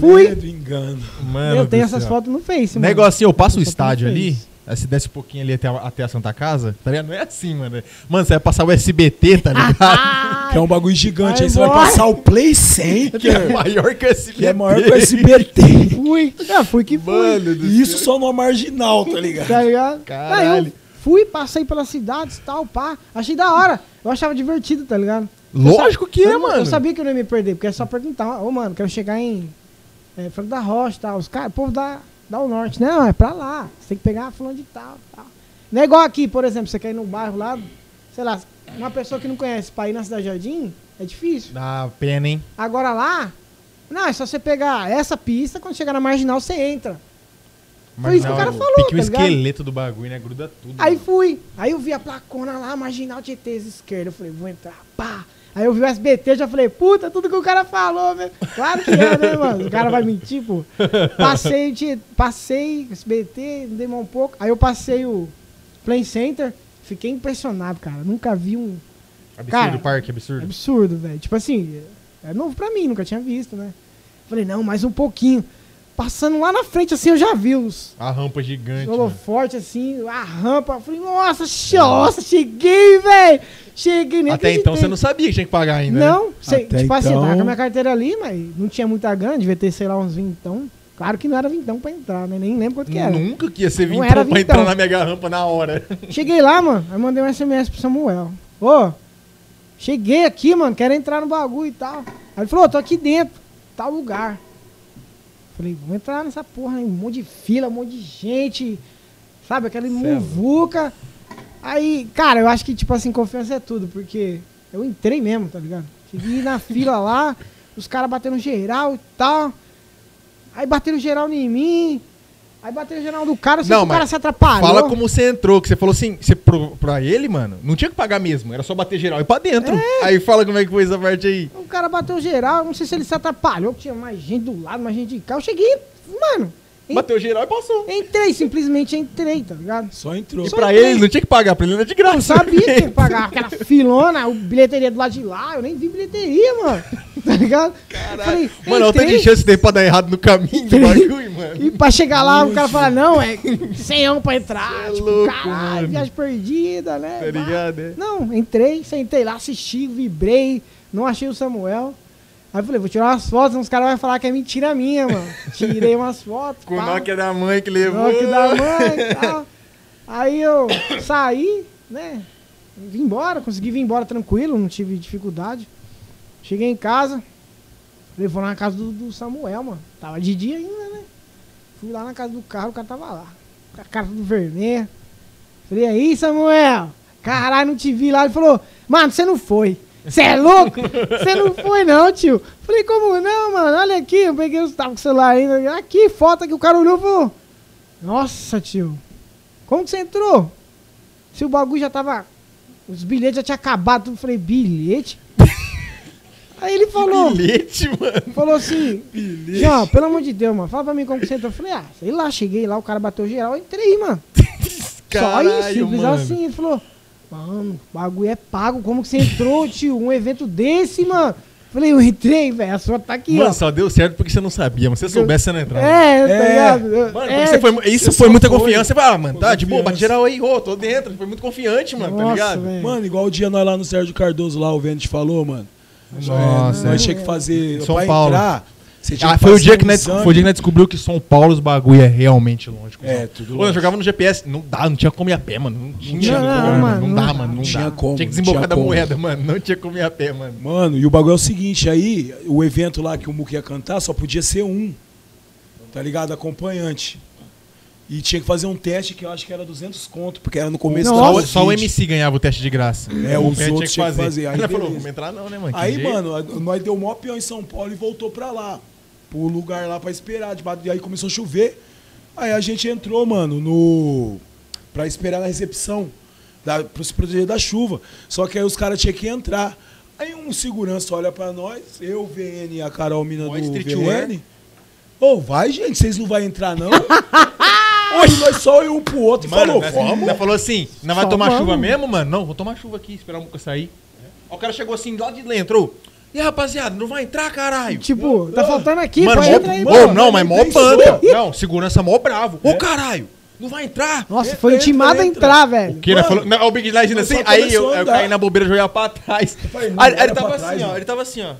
Fui. Medo, engano. Mano eu tenho essas céu. fotos no Face, mano. Negocinho, eu passo o foto no estádio ali. Aí você desce um pouquinho ali até a, até a Santa Casa, tá ligado? Não é assim, mano. Mano, você vai passar o SBT, tá ligado? Que é um bagulho gigante. Vai aí você vai passar o Play Center, que é maior que o SBT. que é maior que o SBT. Fui. Ah, fui que fui. Mano do E isso só numa marginal, tá ligado? Tá ligado? Caralho. Aí eu fui, passei pelas cidades e tal, pá. Achei da hora. Eu achava divertido, tá ligado? Lógico que é, eu, mano. Eu sabia que eu não ia me perder, porque é só perguntar, ô mano, quero chegar em é, Franco da Rocha e tal. Os caras, o povo da, da o norte. Não, é pra lá. Você tem que pegar fulano de tal, tal. Não é igual aqui, por exemplo, você quer ir num bairro lá, sei lá, uma pessoa que não conhece pra ir na Cidade Jardim, é difícil. Dá pena, hein? Agora lá, não, é só você pegar essa pista, quando chegar na marginal, você entra. Foi isso que o cara falou, Pique o tá ligado? esqueleto do bagulho, né? Gruda tudo. Aí mano. fui. Aí eu vi a placona lá, marginal de ETs esquerda. Eu falei, vou entrar, pá. Aí eu vi o SBT, já falei, puta, tudo que o cara falou, velho. Claro que é, né, mano? O cara vai mentir, pô. Passei, de, passei SBT, demorou um pouco. Aí eu passei o Play Center, fiquei impressionado, cara. Nunca vi um Absurdo Cara, o parque, absurdo. absurdo, velho. Tipo assim, é novo pra mim, nunca tinha visto, né? Falei, não, mais um pouquinho. Passando lá na frente, assim, eu já vi os A rampa gigante. Rolou mano. forte assim, a rampa. Falei, nossa, nossa, cheguei, velho. Cheguei, nem Até então você não sabia que tinha que pagar ainda. né? Não, sei, Até tipo assim, então- tava com a minha carteira ali, mas não tinha muita grana, devia ter, sei lá, uns vintão. Claro que não era vintão pra entrar, né? Nem lembro quanto que era. Nunca que ia ser vintão era pra vintão. entrar na mega rampa na hora. Cheguei lá, mano, aí mandei um SMS pro Samuel. Ô, cheguei aqui, mano, quero entrar no bagulho e tal. Aí ele falou, tô aqui dentro, tal lugar. Falei, vou entrar nessa porra, aí, um monte de fila, um monte de gente, sabe, aquela muvuca. Aí, cara, eu acho que, tipo assim, confiança é tudo, porque eu entrei mesmo, tá ligado? Cheguei na fila lá, os caras batendo geral e tal. Aí bateram geral em mim. Aí bateram geral do cara, Não, o cara se atrapalhou. Fala como você entrou, que você falou assim, você pro, pra ele, mano, não tinha que pagar mesmo, era só bater geral e ir pra dentro. Aí fala como é que foi essa parte aí. O cara bateu geral, não sei se ele se atrapalhou, que tinha mais gente do lado, mais gente de cá. Eu cheguei, mano, Bateu geral e passou. entrei, simplesmente entrei, tá ligado? Só entrou. E Só pra entrei. ele não tinha que pagar, pra ele era de graça. Eu sabia que tinha que pagar aquela filona, o bilheteria do lado de lá, eu nem vi bilheteria, mano. Tá ligado? Caralho. Mano, olha o tanto de chance tem pra dar errado no caminho do Entrei. bagulho, mano. E pra chegar lá, o cara fala, não, é 100 pra entrar. é tipo, louco, caralho, mano. viagem perdida, né? Tá ligado, é? Não, entrei, sentei lá, assisti, vibrei, não achei o Samuel. Aí eu falei, vou tirar umas fotos, uns caras vão falar que é mentira minha, mano. Tirei umas fotos. Com o. Nokia da mãe que levou. Nokia da mãe e tal. Aí eu saí, né? Vim embora, consegui vir embora tranquilo, não tive dificuldade. Cheguei em casa, levou na casa do, do Samuel, mano. Tava de dia ainda, né? Fui lá na casa do carro, o cara tava lá. Com a cara do vermelho. Falei, aí, Samuel? Caralho, não te vi lá. Ele falou, mano, você não foi. Você é louco? Você não foi, não, tio. Falei, como não, mano? Olha aqui, eu peguei, eu tava com o celular ainda. Aqui, foto que o cara olhou e falou. Nossa, tio. Como que você entrou? Se o bagulho já tava. Os bilhetes já tinham acabado. Eu falei, bilhete? Aí ele falou. Bilhete, mano. Falou assim, João, pelo amor de Deus, mano, fala pra mim como que você entrou. Eu falei, ah, sei lá, cheguei lá, o cara bateu geral, eu entrei, mano. Só isso, simples mano. assim. Ele falou, mano, o bagulho é pago, como que você entrou, tio? Um evento desse, mano. Falei, eu entrei, velho, a sua tá aqui, Mano, ó. só deu certo porque você não sabia, mas se você soubesse, você não entrava. É, tá É. ligado? Mano, é, porque você foi, isso foi muita foi. confiança. Você vai, ah, mano, Foi tá de boa, bate geral aí, ô, tô dentro. Foi muito confiante, mano, tá Nossa, ligado? velho. Mano, igual o dia nós lá no Sérgio Cardoso, lá o Vente falou, mano. Nossa, nós é. tinha que fazer. São pra Paulo. entrar, Ah, que foi o, fazer dia um que nós, foi o dia que nós descobriu que São Paulo os bagulho é realmente longe. É, tudo Quando eu longe. jogava no GPS, não dá, não tinha como ir a pé, mano. Não tinha tinha como, mano. Não não dá, mano. Não Não tinha dá. como, Tinha que não desembocar tinha da como. moeda, mano. Não tinha como ir a pé, mano. Mano, e o bagulho é o seguinte, aí, o evento lá que o Muque ia cantar só podia ser um. Tá ligado? Acompanhante. E tinha que fazer um teste que eu acho que era 200 conto, porque era no começo Nossa. da Só, o 20. MC ganhava o teste de graça. É, O os outros tinha que fazer. Aí Aí ele falou, beleza. vamos entrar não, né, mano? Que Aí, jeito. mano, nós deu o maior peão em São Paulo e voltou pra lá. Pro lugar lá pra esperar. debaixo- E aí começou a chover. Aí a gente entrou, mano, no. Pra esperar na recepção. Da, pra se proteger da chuva. Só que aí os caras tinham que entrar. Aí um segurança olha pra nós, eu, o VN e a Carol, mina Ó, do. VN. Ô, vai, gente, vocês não vão entrar, não? Hoje nós só olhamos um pro outro e Mano, falou, nós, vamos. nós falou assim, não vai Só tomar vamos. chuva mesmo, mano? Não, vou tomar chuva aqui, esperar um pouco sair. Aí o cara chegou assim, lá de dentro. entrou. E aí, rapaziada, não vai entrar, caralho? Tipo, tá faltando aqui, mano, pode mó, entrar aí, mano. não, mas mó panca. Não, segurança mó bravo. Ô, caralho, não vai entrar. Nossa, Entra, foi intimado a entra, entrar, velho. Que ele falou, não, o Big Legend mas assim, aí eu, a eu caí na bobeira, joguei pra trás. falei, aí ele tava assim, trás, ó, mano. ele tava assim, ó.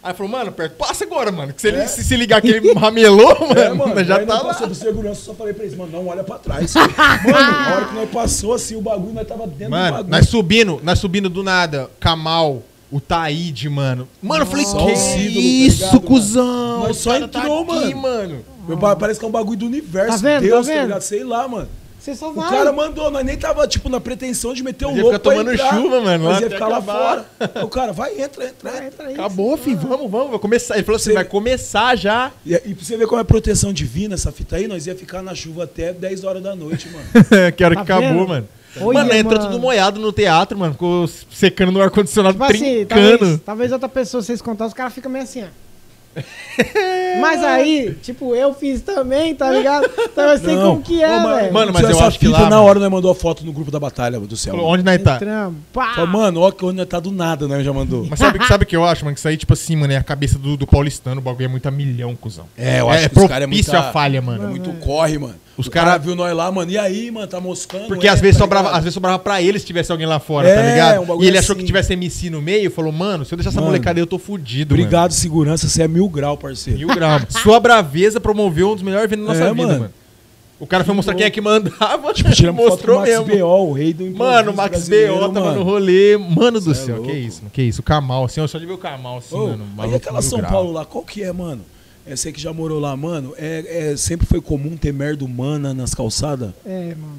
Aí falou, mano, perto, passa agora, mano. Que se ele É. se, se ligar que ele ramelou, mano, É, mano, já tá lá. passou do segurança, só falei pra eles, mano, não olha pra trás. mano, a hora que nós passou assim, o bagulho, nós tava dentro do Mano, bagulho. nós subindo, nós subindo do nada, Kamal, o Taíde, mano. Mano, eu falei, Nossa, que tá isso, ligado, cuzão? Nós O só cara entrou, aqui, mano. mano. Meu pai parece que é um bagulho do universo. Tá vendo, Deus, tá tá vendo? ligado? Sei lá, mano. Você só O vai. cara mandou, nós nem tava, tipo, na pretensão de meter o ia louco ficar tomando entrar. chuva, mano, lá Nós ia ficar lá acabar. fora. O cara, vai, entra, entra, Vai, entra. aí. Acabou, filho. Vamos, vamos. Vai começar. Ele falou assim: Você- vai começar já. E, e pra você ver como é proteção divina essa fita aí, nós ia ficar na chuva até 10 horas da noite, mano. que hora Tá que acabou, vendo? mano. Olha, mano, entrou mano. tudo molhado no teatro, mano. Ficou secando no ar-condicionado, Tipo assim, trincando. talvez, talvez outra pessoa, vocês contarem, os caras ficam meio assim, ó. Mas aí, tipo, eu fiz também, tá ligado? Então eu sei como que é, Ô, mano, velho. Mano, mas eu acho que lá, na hora nós mandou a foto no grupo da batalha do céu. Onde nós tá? Entramos. Pá. Falou, mano, ó que onde nós tá do nada, né? Já mandou. Mas sabe, sabe o que eu acho, mano? Que isso aí, tipo assim, mano, é a cabeça do, do paulistano. O bagulho é muito a milhão, cuzão. É, eu é, acho que os caras é propício muita- a falha, mano. É muito é. corre, mano. Os Os cara- caras viu nós lá, mano. E aí, mano, tá moscando? Porque é, às vezes tá sobrava, ligado? às vezes sobrava pra eles se tivesse alguém lá fora, tá É, ligado? um e ele achou assim. que tivesse MC no meio e falou, mano, se eu deixar essa Mano, molecada aí, eu tô fudido, Obrigado, segurança. Você é mil grau, parceiro. mano. Mil graus. Sua braveza promoveu um dos melhores eventos da nossa É, vida, mano. mano. O cara foi mostrar quem é que mandava, Tipo, tiramos foto com o mostrou Max mesmo. B.O., o rei do Mano, o Max B.O. tava mano. no rolê. Mano do é céu, que louco. isso, mano, que isso. O Kamal, assim, eu só de ver o Kamal, assim, Ô, mano. aí aquela São grau. Paulo lá, qual que é, mano? É, você que já morou lá, mano, é, é- sempre foi comum ter merda humana nas calçadas? É, mano.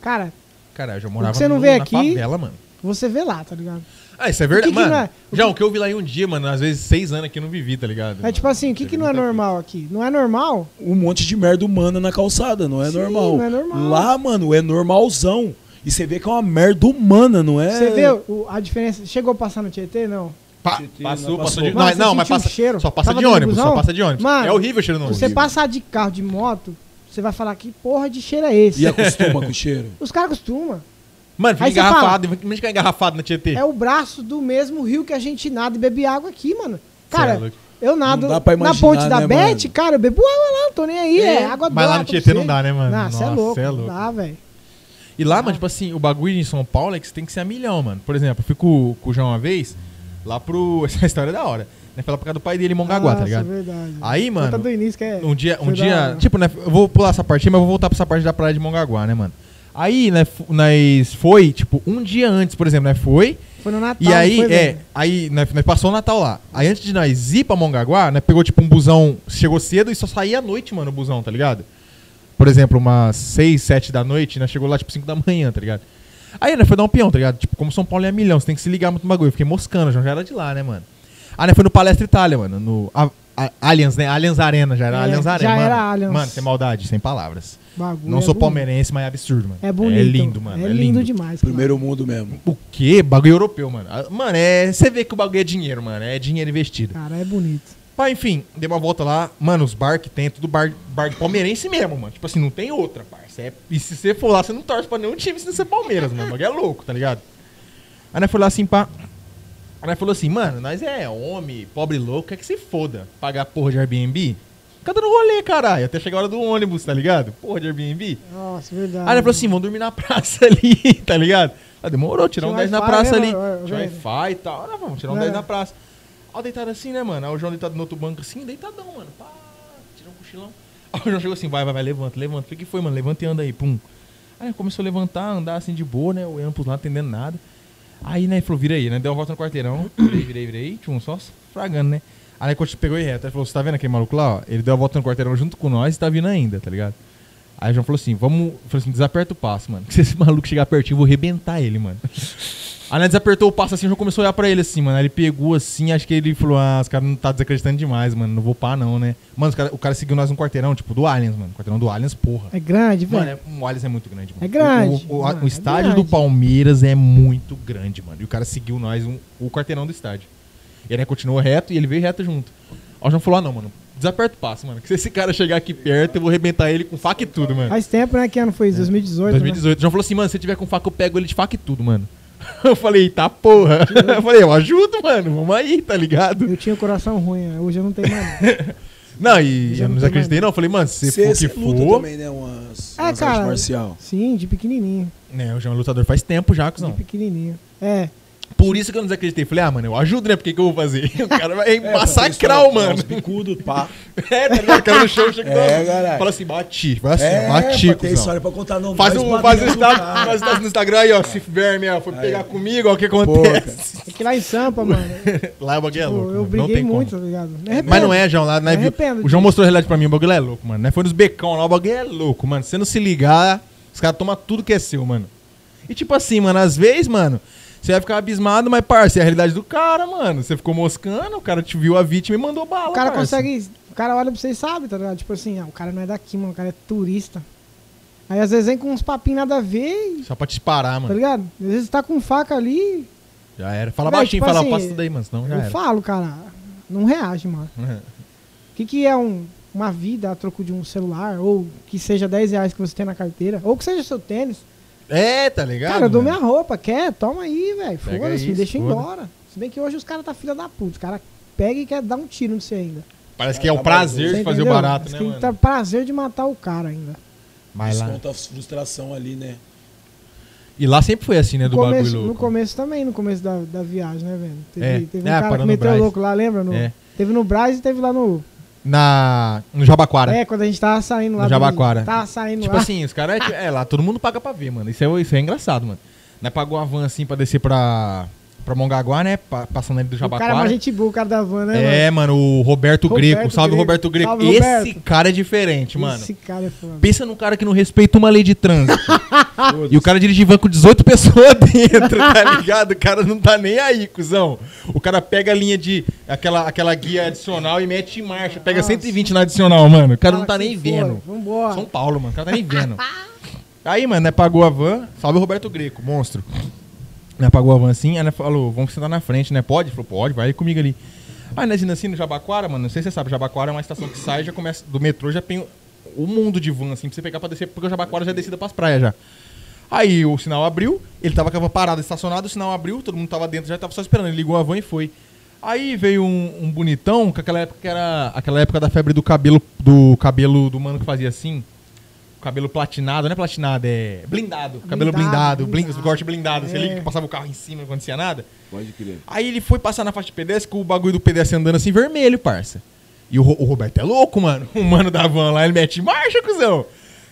Cara, Cara, eu já morava você não no- vê na aqui- favela, mano. você vê lá, tá ligado? Ah, isso é verdade, que que mano. não é? O Já, o que eu vi lá em um dia, mano, às vezes seis anos aqui eu não vivi, tá ligado? É tipo assim, o que, que não é normal aqui? Não é normal? Um monte de merda humana na calçada, não é Sim, normal. não é normal. Lá, mano, é normalzão. E você vê que é uma merda humana, não é? Você vê o- a diferença? Chegou a passar no Tietê? Não. Pa- Tietê, passou, não passou passou. de. Mano, Não, você não, mas um passa, cheiro? só passa Tava de ônibus, só passa de ônibus. Mano, é horrível o cheiro no Você ônibus. passar de carro, de moto, você vai falar que porra de cheiro é esse? E acostuma com o cheiro. Os caras costumam. Mano, fica Aí você engarrafado, imagina ficar engarrafado na Tietê. É o braço do mesmo rio que a gente nada e bebe água aqui, mano. Cara, é louco. eu nado Não pra na imaginar, ponte da né, mano? cara, eu bebo água lá, não tô nem aí. É, É, água mas lá no Tietê não você. dá, né, mano? Não, você é Nossa, louco. cê é Não louco. dá, velho. E lá, mano, tipo assim, o bagulho em São Paulo é que você tem que ser a milhão, mano. Por exemplo, eu fui com, com o João uma vez, lá pro. Essa história é da hora. Né? Lá por causa do pai dele em Mongaguá, tá Nossa, ligado? verdade. Aí, mano, Conta do início que é. Um dia, um dia. Tipo, né? Eu vou pular essa parte aí, mas vou voltar pra essa parte da praia de Mongaguá, né, mano? Aí, né, nós foi, tipo, um dia antes, por exemplo, nós foi. Foi no Natal. E aí, é, aí nós, nós passou o Natal lá. Aí antes de nós ir pra Mongaguá, né, pegou tipo um busão, chegou cedo e só saía à noite, mano, o busão, tá ligado? Por exemplo, umas 6, 7 da noite, né, chegou lá tipo 5 da manhã, tá ligado? Aí, né, foi dar um peão, tá ligado? Tipo, como São Paulo é milhão, você tem que se ligar muito no bagulho. Eu fiquei moscando, já era de lá, né, mano? Aí, né, foi no Palestra Itália, mano, no a, a- Allianz, né, Allianz Arena, já era É, Allianz já Arena, mano. era Allianz. Mano, sem maldade, sem palavras. Bagulho Não é sou bonito. palmeirense, mas é absurdo, mano. É bonito. É lindo, mano, É, lindo, demais. cara. Primeiro mundo mesmo. o quê? Bagulho europeu, mano. Ah, Mano, é. Você vê que o bagulho é dinheiro, mano. É dinheiro investido. Cara, é bonito. Pá, enfim, dei uma volta lá. Mano, os bar que tem, é tudo bar, bar de palmeirense mesmo, mano. Tipo assim, não tem outra, parça. É, e se você for lá, você não torce pra nenhum time se não ser Palmeiras, mano. O é louco, tá ligado? Aí nós foi lá assim, pá. Aí nós falou assim, mano, nós é homem, pobre louco, quer que se foda. Pagar porra de Airbnb? Fica dando rolê, caralho. Até chegar a hora do ônibus, tá ligado? Porra de Airbnb. Nossa, verdade. Aí ele falou assim, vamos dormir na praça ali, tá ligado? Ah, demorou, tirar um Tinha 10 na praça né, ali. Wi-Fi e tal. Ah, vamos tirar um É. 10 na praça. Ó, deitado assim, né, mano? Aí o João deitado no outro banco assim, deitadão, mano. Pá, tirou um cochilão. Aí o João chegou assim, vai, vai, vai, levanta, levanta. O que foi, mano? Levanta e anda aí, pum. Aí começou a levantar, andar assim de boa, né? Olhando pros lados, entendendo nada. Aí, né, ele falou, vira aí, né? Deu uma volta no quarteirão. Virei, virei, virei. Tchum, só fragando, né? Aí quando pegou e reto, ele falou, você tá vendo aquele maluco lá, ó? Ele deu a volta no quarteirão junto com nós e tá vindo ainda, tá ligado? Aí o João falou assim, vamos. Falou assim, desaperta o passo, mano. Que se esse maluco chegar pertinho, eu vou arrebentar ele, mano. Aí nós desapertou o passo assim, o João começou a olhar pra ele assim, mano. Aí ele pegou assim, acho que ele falou, ah, os caras não tá desacreditando demais, mano. Não vou pá, não, né? Mano, cara- o cara seguiu nós no quarteirão, tipo, do Aliens, mano. Quarteirão do Aliens, porra. É grande, velho. Mano, é, o Aliens é muito grande, mano. É grande, O, o- o- mano, o é estádio grande. do Palmeiras é muito grande, mano. E o cara seguiu nós, um- o quarteirão do estádio. E aí né, continuou reto e ele veio reto junto. Aí o João falou, ah, não, mano. Desaperta o passo, mano. Que se esse cara chegar aqui perto, eu vou arrebentar ele com faca e tudo, mano. Faz tempo, né? Que ano foi isso? 2018. 2018. O João falou assim, mano, se tiver com faca, eu pego ele de faca e tudo, mano. Eu falei, tá porra. Eu falei, eu ajudo, mano. Vamos aí, tá ligado? Eu tinha o coração ruim, né? hoje eu não tenho mais. não. E Já eu não não tem acreditei, não. Eu falei, mano, se Você for você que luta for. também, né? Umas, É, umas cara. artes marcial. Sim, de pequenininho. Né, o João é lutador faz tempo já, De cuzão. pequenininho. É. Por isso que eu não desacreditei. Falei, ah, mano, eu ajudo, né? Porque que eu vou fazer? O cara vai É, massacrar o mano. Os bicudos, pá. É, tá ligado? O cara no show chega É, caralho. fala assim, bate. Vai assim, É, bate, pra ter cuzão. história pra contar. Não, Faz um, faz um cara. faz um no Instagram aí, ó. Se verme, ó, foi pegar comigo, ó, o que Pô, acontece? É que lá em Sampa, mano. Lá o bagulho é pô, louco. eu mano. não briguei tem muito, tá ligado? Mas não é, João, lá, né? O João mostrou a realidade pra mim, o bagulho é louco, mano. Né? Foi nos becão lá, o bagulho é louco, mano. Se você não se ligar, os caras tomam tudo que é seu, mano. E tipo assim, mano, às vezes, mano, você vai ficar abismado, mas, parça, é a realidade do cara, mano. Você ficou moscando, o cara te viu a vítima e mandou bala, O cara parça. consegue. O cara olha pra você e sabe, tá ligado? Tipo assim, ah, o cara não é daqui, mano, o cara é turista. Aí às vezes vem com uns papinhos nada a ver, e- Só pra te parar, tá mano. ligado? Às vezes tá com faca ali. Já era. Fala baixinho, tipo fala, assim, passa tudo aí, mano. Senão já eu era. falo, cara, não reage, mano. O que, que é um, uma vida a troco de um celular? Ou que seja 10 reais que você tem na carteira? Ou que seja seu tênis? É, tá ligado? cara, eu dou minha roupa, quer? Toma aí, velho. Pega Foda-se, me isso, deixa foda. embora. Se bem que hoje os caras tá filha da puta. Os caras pegam e quer dar um tiro no você ainda. Parece que é o Tá prazer de fazer o barato, Diz né, que mano? Tá prazer de matar o cara ainda. Mas lá... Desconta a frustração ali, né? E lá sempre foi assim, né, No do começo, bagulho no louco. começo também, no começo da, da viagem, né, velho? Teve, É. teve É, um cara que no meteu louco lá, lembra? No, É. Teve no Braz e teve lá no. Na... No Jabaquara. É, quando a gente tava saindo lá. No Jabaquara. Tava saindo Tipo lá. assim, os caras. É, é, lá todo mundo paga pra ver, mano. Isso é, isso é engraçado, mano. Nós pagou a van assim pra descer pra. Pra Mongaguá, né? pa- Passando ali do o cara é Jabaquara. gente boa, o cara da van, né, é, mano, o Roberto, Roberto Greco. Salve, Greco. Roberto Greco. Salve, Esse Roberto. cara é diferente, mano? mano. Esse cara é foda. Pensa num cara que não respeita uma lei de trânsito. e o cara dirige van com 18 pessoas dentro, tá ligado? O cara não tá nem aí, cuzão. O cara pega a linha de. aquela, aquela guia adicional e mete em marcha. Pega Nossa. 120 na adicional, mano. O cara não tá nem vendo. Vambora. São Paulo, mano. O cara tá nem vendo. Aí, mano, né, pagou a van. Salve o Roberto Greco, monstro. Né, pagou a van assim, aí né, falou, vamos sentar na frente, né? Pode? Falou, pode, vai comigo ali. Aí indo assim no Jabaquara, mano, não sei se você sabe, Jabaquara é uma estação que sai, já começa, do metrô já tem o mundo de van, assim, pra você pegar pra descer, porque o Jabaquara já é descida pras praias já. Aí o sinal abriu, ele tava com a van parada, estacionado, o sinal abriu, todo mundo tava dentro, já tava só esperando, ele ligou a van e foi. Aí veio um, um bonitão, que aquela época que era aquela época da febre do cabelo, do cabelo do mano que fazia assim, cabelo platinado, não é platinado, é blindado, cabelo Blindado, blindado, blindado, blindado. corte blindado, você É. liga que passava o carro em cima, não acontecia nada. Pode crer. Aí ele foi passar na faixa de pedestre com o bagulho do pedestre andando assim vermelho, parça. E o, o Roberto é louco, mano. O mano da van lá, ele mete marcha, cuzão.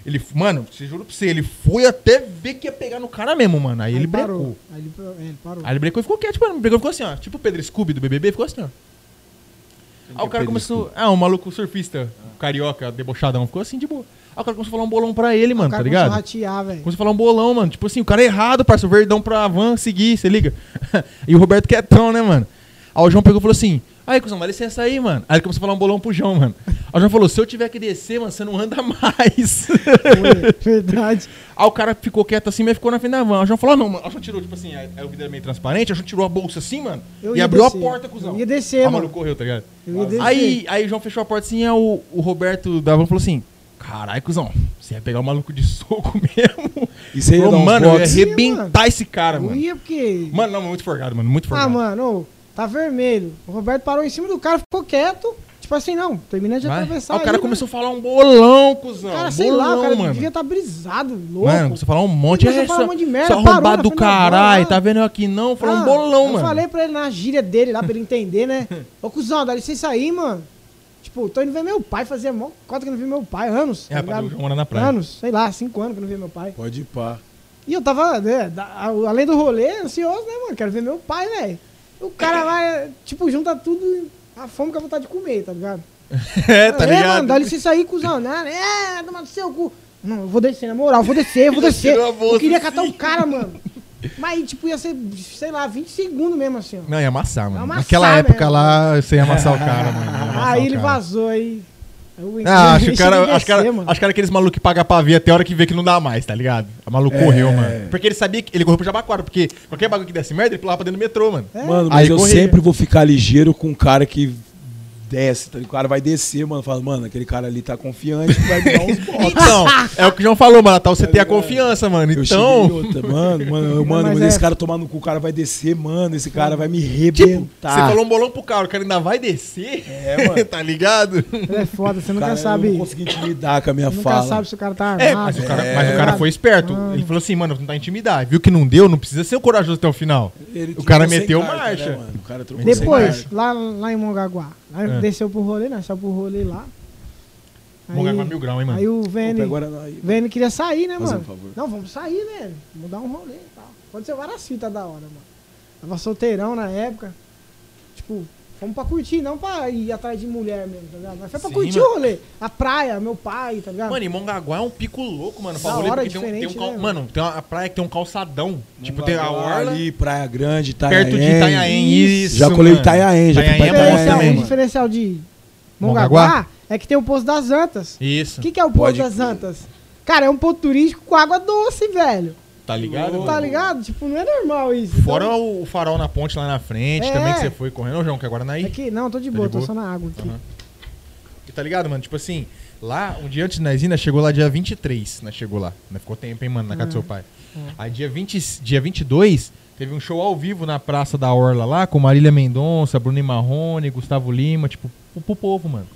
Ele, mano, você juro pra você, ele foi até ver que ia pegar no cara mesmo, mano. Aí, ele parou. brecou. Aí ele, é, ele parou. Aí ele brecou e ficou quieto, mano. Brecou e ficou assim, ó. Tipo o Pedro Scooby do BBB, ficou assim, ó. Aí o cara Pedro começou. Ah, um maluco surfista, carioca, debochadão, ficou assim de boa. Aí o cara começou a falar um bolão pra ele, mano, o cara tá começou ligado? a ratear, velho. Começou a falar um bolão, mano. Tipo assim, o cara é errado, parça. O verdão pra van seguir, você liga. e o Roberto quietão, né, mano? Aí o João pegou e falou assim: Aí, cuzão, dá licença aí, mano. Aí ele começou a falar um bolão pro João, mano. Aí o João falou: Se eu tiver que descer, mano, você não anda mais. Foi, verdade. aí o cara ficou quieto assim, mas ficou na frente da van. Aí o João falou: ah, Não, mano. Aí o João tirou, tipo assim, aí aí o vidro é meio transparente. Aí o João tirou a bolsa assim, mano. Eu e abriu descer. a porta, cuzão. Eu ia descer, Aí o mano. maluco correu, tá ligado? Eu ia descer. Aí, aí o João fechou a porta assim, aí o, o Roberto da van falou assim: Caralho, cuzão, você ia pegar o maluco de soco mesmo. E você ia Falou, mano, eu ia arrebentar esse cara, eu mano. ia porque. Mano, não, muito forgado, mano, muito Ah, forgado. mano, ô, tá vermelho. O Roberto parou em cima do cara, ficou quieto. Tipo assim, não, termina de Vai. atravessar. Aí o cara aí, começou a falar um bolão, cuzão. Cara, um sei bolão, lá, o cara mano. devia estar brisado, louco. Mano, começou a falar um monte. É, falar um de merda, só parou arrombado do caralho, tá vendo eu aqui não? Falou um Ah, bolão, eu mano. falei pra ele na gíria dele lá, pra ele entender, né? Ô, cuzão, dá licença aí, mano. Tipo, tô indo ver meu pai, fazia mó cota que eu não vi meu pai, anos. É, tá rapaz, mora na praia. Anos, sei lá, cinco anos que eu não vi meu pai. Pode ir pá. E eu tava, né, da- a- além do rolê, ansioso, né, mano? Quero ver meu pai, velho. O cara vai, tipo, junta tudo, a fome com a vontade de comer, tá ligado? é, tá é, ligado? mano, dá licença aí, cuzão. Né? É, toma no seu cu. Não, eu vou descer, na moral, eu vou descer, eu vou descer. Eu queria catar o cara, mano. Mas, tipo, ia ser, sei lá, 20 segundos mesmo, assim, ó. Não, ia amassar, mano. Amassar Naquela época mesmo. lá, você ia amassar o cara, mano. ia amassar Aí ele cara. vazou aí. Ah, acho que cara, acho que era, descer, mano. acho que era aqueles malucos que pagam pra ver até a hora que vê que não dá mais, tá ligado? O maluco É. correu, mano. Porque ele sabia que ele correu pro Jabaquara, porque qualquer bagulho que desse merda, ele pulava pra dentro do metrô, mano. É. Mano, Aí mas eu corria. sempre vou ficar ligeiro com um cara que desce, tá? o cara vai descer, mano, fala, mano, aquele cara ali tá confiante, vai dar uns botes. Então, é o que o João falou, mano. Natal você Tá tem a confiança, mano. Eu Então. outra, mano, mano, eu- mano, mas quando é- esse cara tomar no cu, o cara vai descer, mano, esse cara vai me Tipo, rebentar. você falou um bolão pro cara, o cara ainda vai descer. É, mano. tá ligado? É foda, você nunca Cara, sabe. Eu não consegui intimidar com a minha Nunca fala. sabe se o cara tá armado. É, mas o cara, É. mas o cara foi esperto. Ele falou assim, mano, não tá intimidar. Viu que não deu, não precisa ser corajoso até o final. Ele O cara meteu marcha. né, mano? O cara Depois, lá, lá em Mongaguá, lá É. desceu pro rolê, né? Saiu pro rolê lá. Mongaguá mil grau, hein, mano? Aí o Vene, aí. Vene queria sair, né, um mano? favor. Não, vamos sair, velho. Vamos dar um rolê e tal. Aconteceu várias fitas da hora, mano. Tava solteirão na época. Tipo, fomos pra curtir, não pra ir atrás de mulher mesmo, tá ligado? Mas foi pra Sim, curtir mano. o rolê. A praia, meu pai, tá ligado? Mano, e Mongaguá é um pico louco, mano. Pra rolê, hora, porque tem um, tem um cal- né, Mano, tem uma a praia que tem um calçadão. tipo, tem a Mongaguá orla. ali, Praia Grande, Itanhaém. Perto de Itanhaém, isso. Já colei mano. Itanhaém, já fui Itanhaém pra é bom também, o diferencial de Mongaguá? Mongaguá é que tem o Poço das Antas. Isso. O que, que é o Poço Pode das. Antas? Cara, é um ponto turístico com água doce, velho. Tá ligado? Tá ligado? Tipo, não é normal isso. Fora Então, o farol na ponte lá na frente É. também que você foi correndo. Ô, João, que agora não é é aí. que, não, tô de Tá boa, de tô boa? só na água aqui. Aham. E tá ligado, mano? Tipo assim, lá, um dia antes de nós ir, nós chegou lá dia 23, nós chegou lá. Nós ficou tempo, hein, mano, na casa do seu pai. Aí dia, 20, dia 22, teve um show ao vivo na Praça da Orla lá, com Marília Mendonça, Bruno Marrone, Gustavo Lima, tipo, pro, pro povo, mano.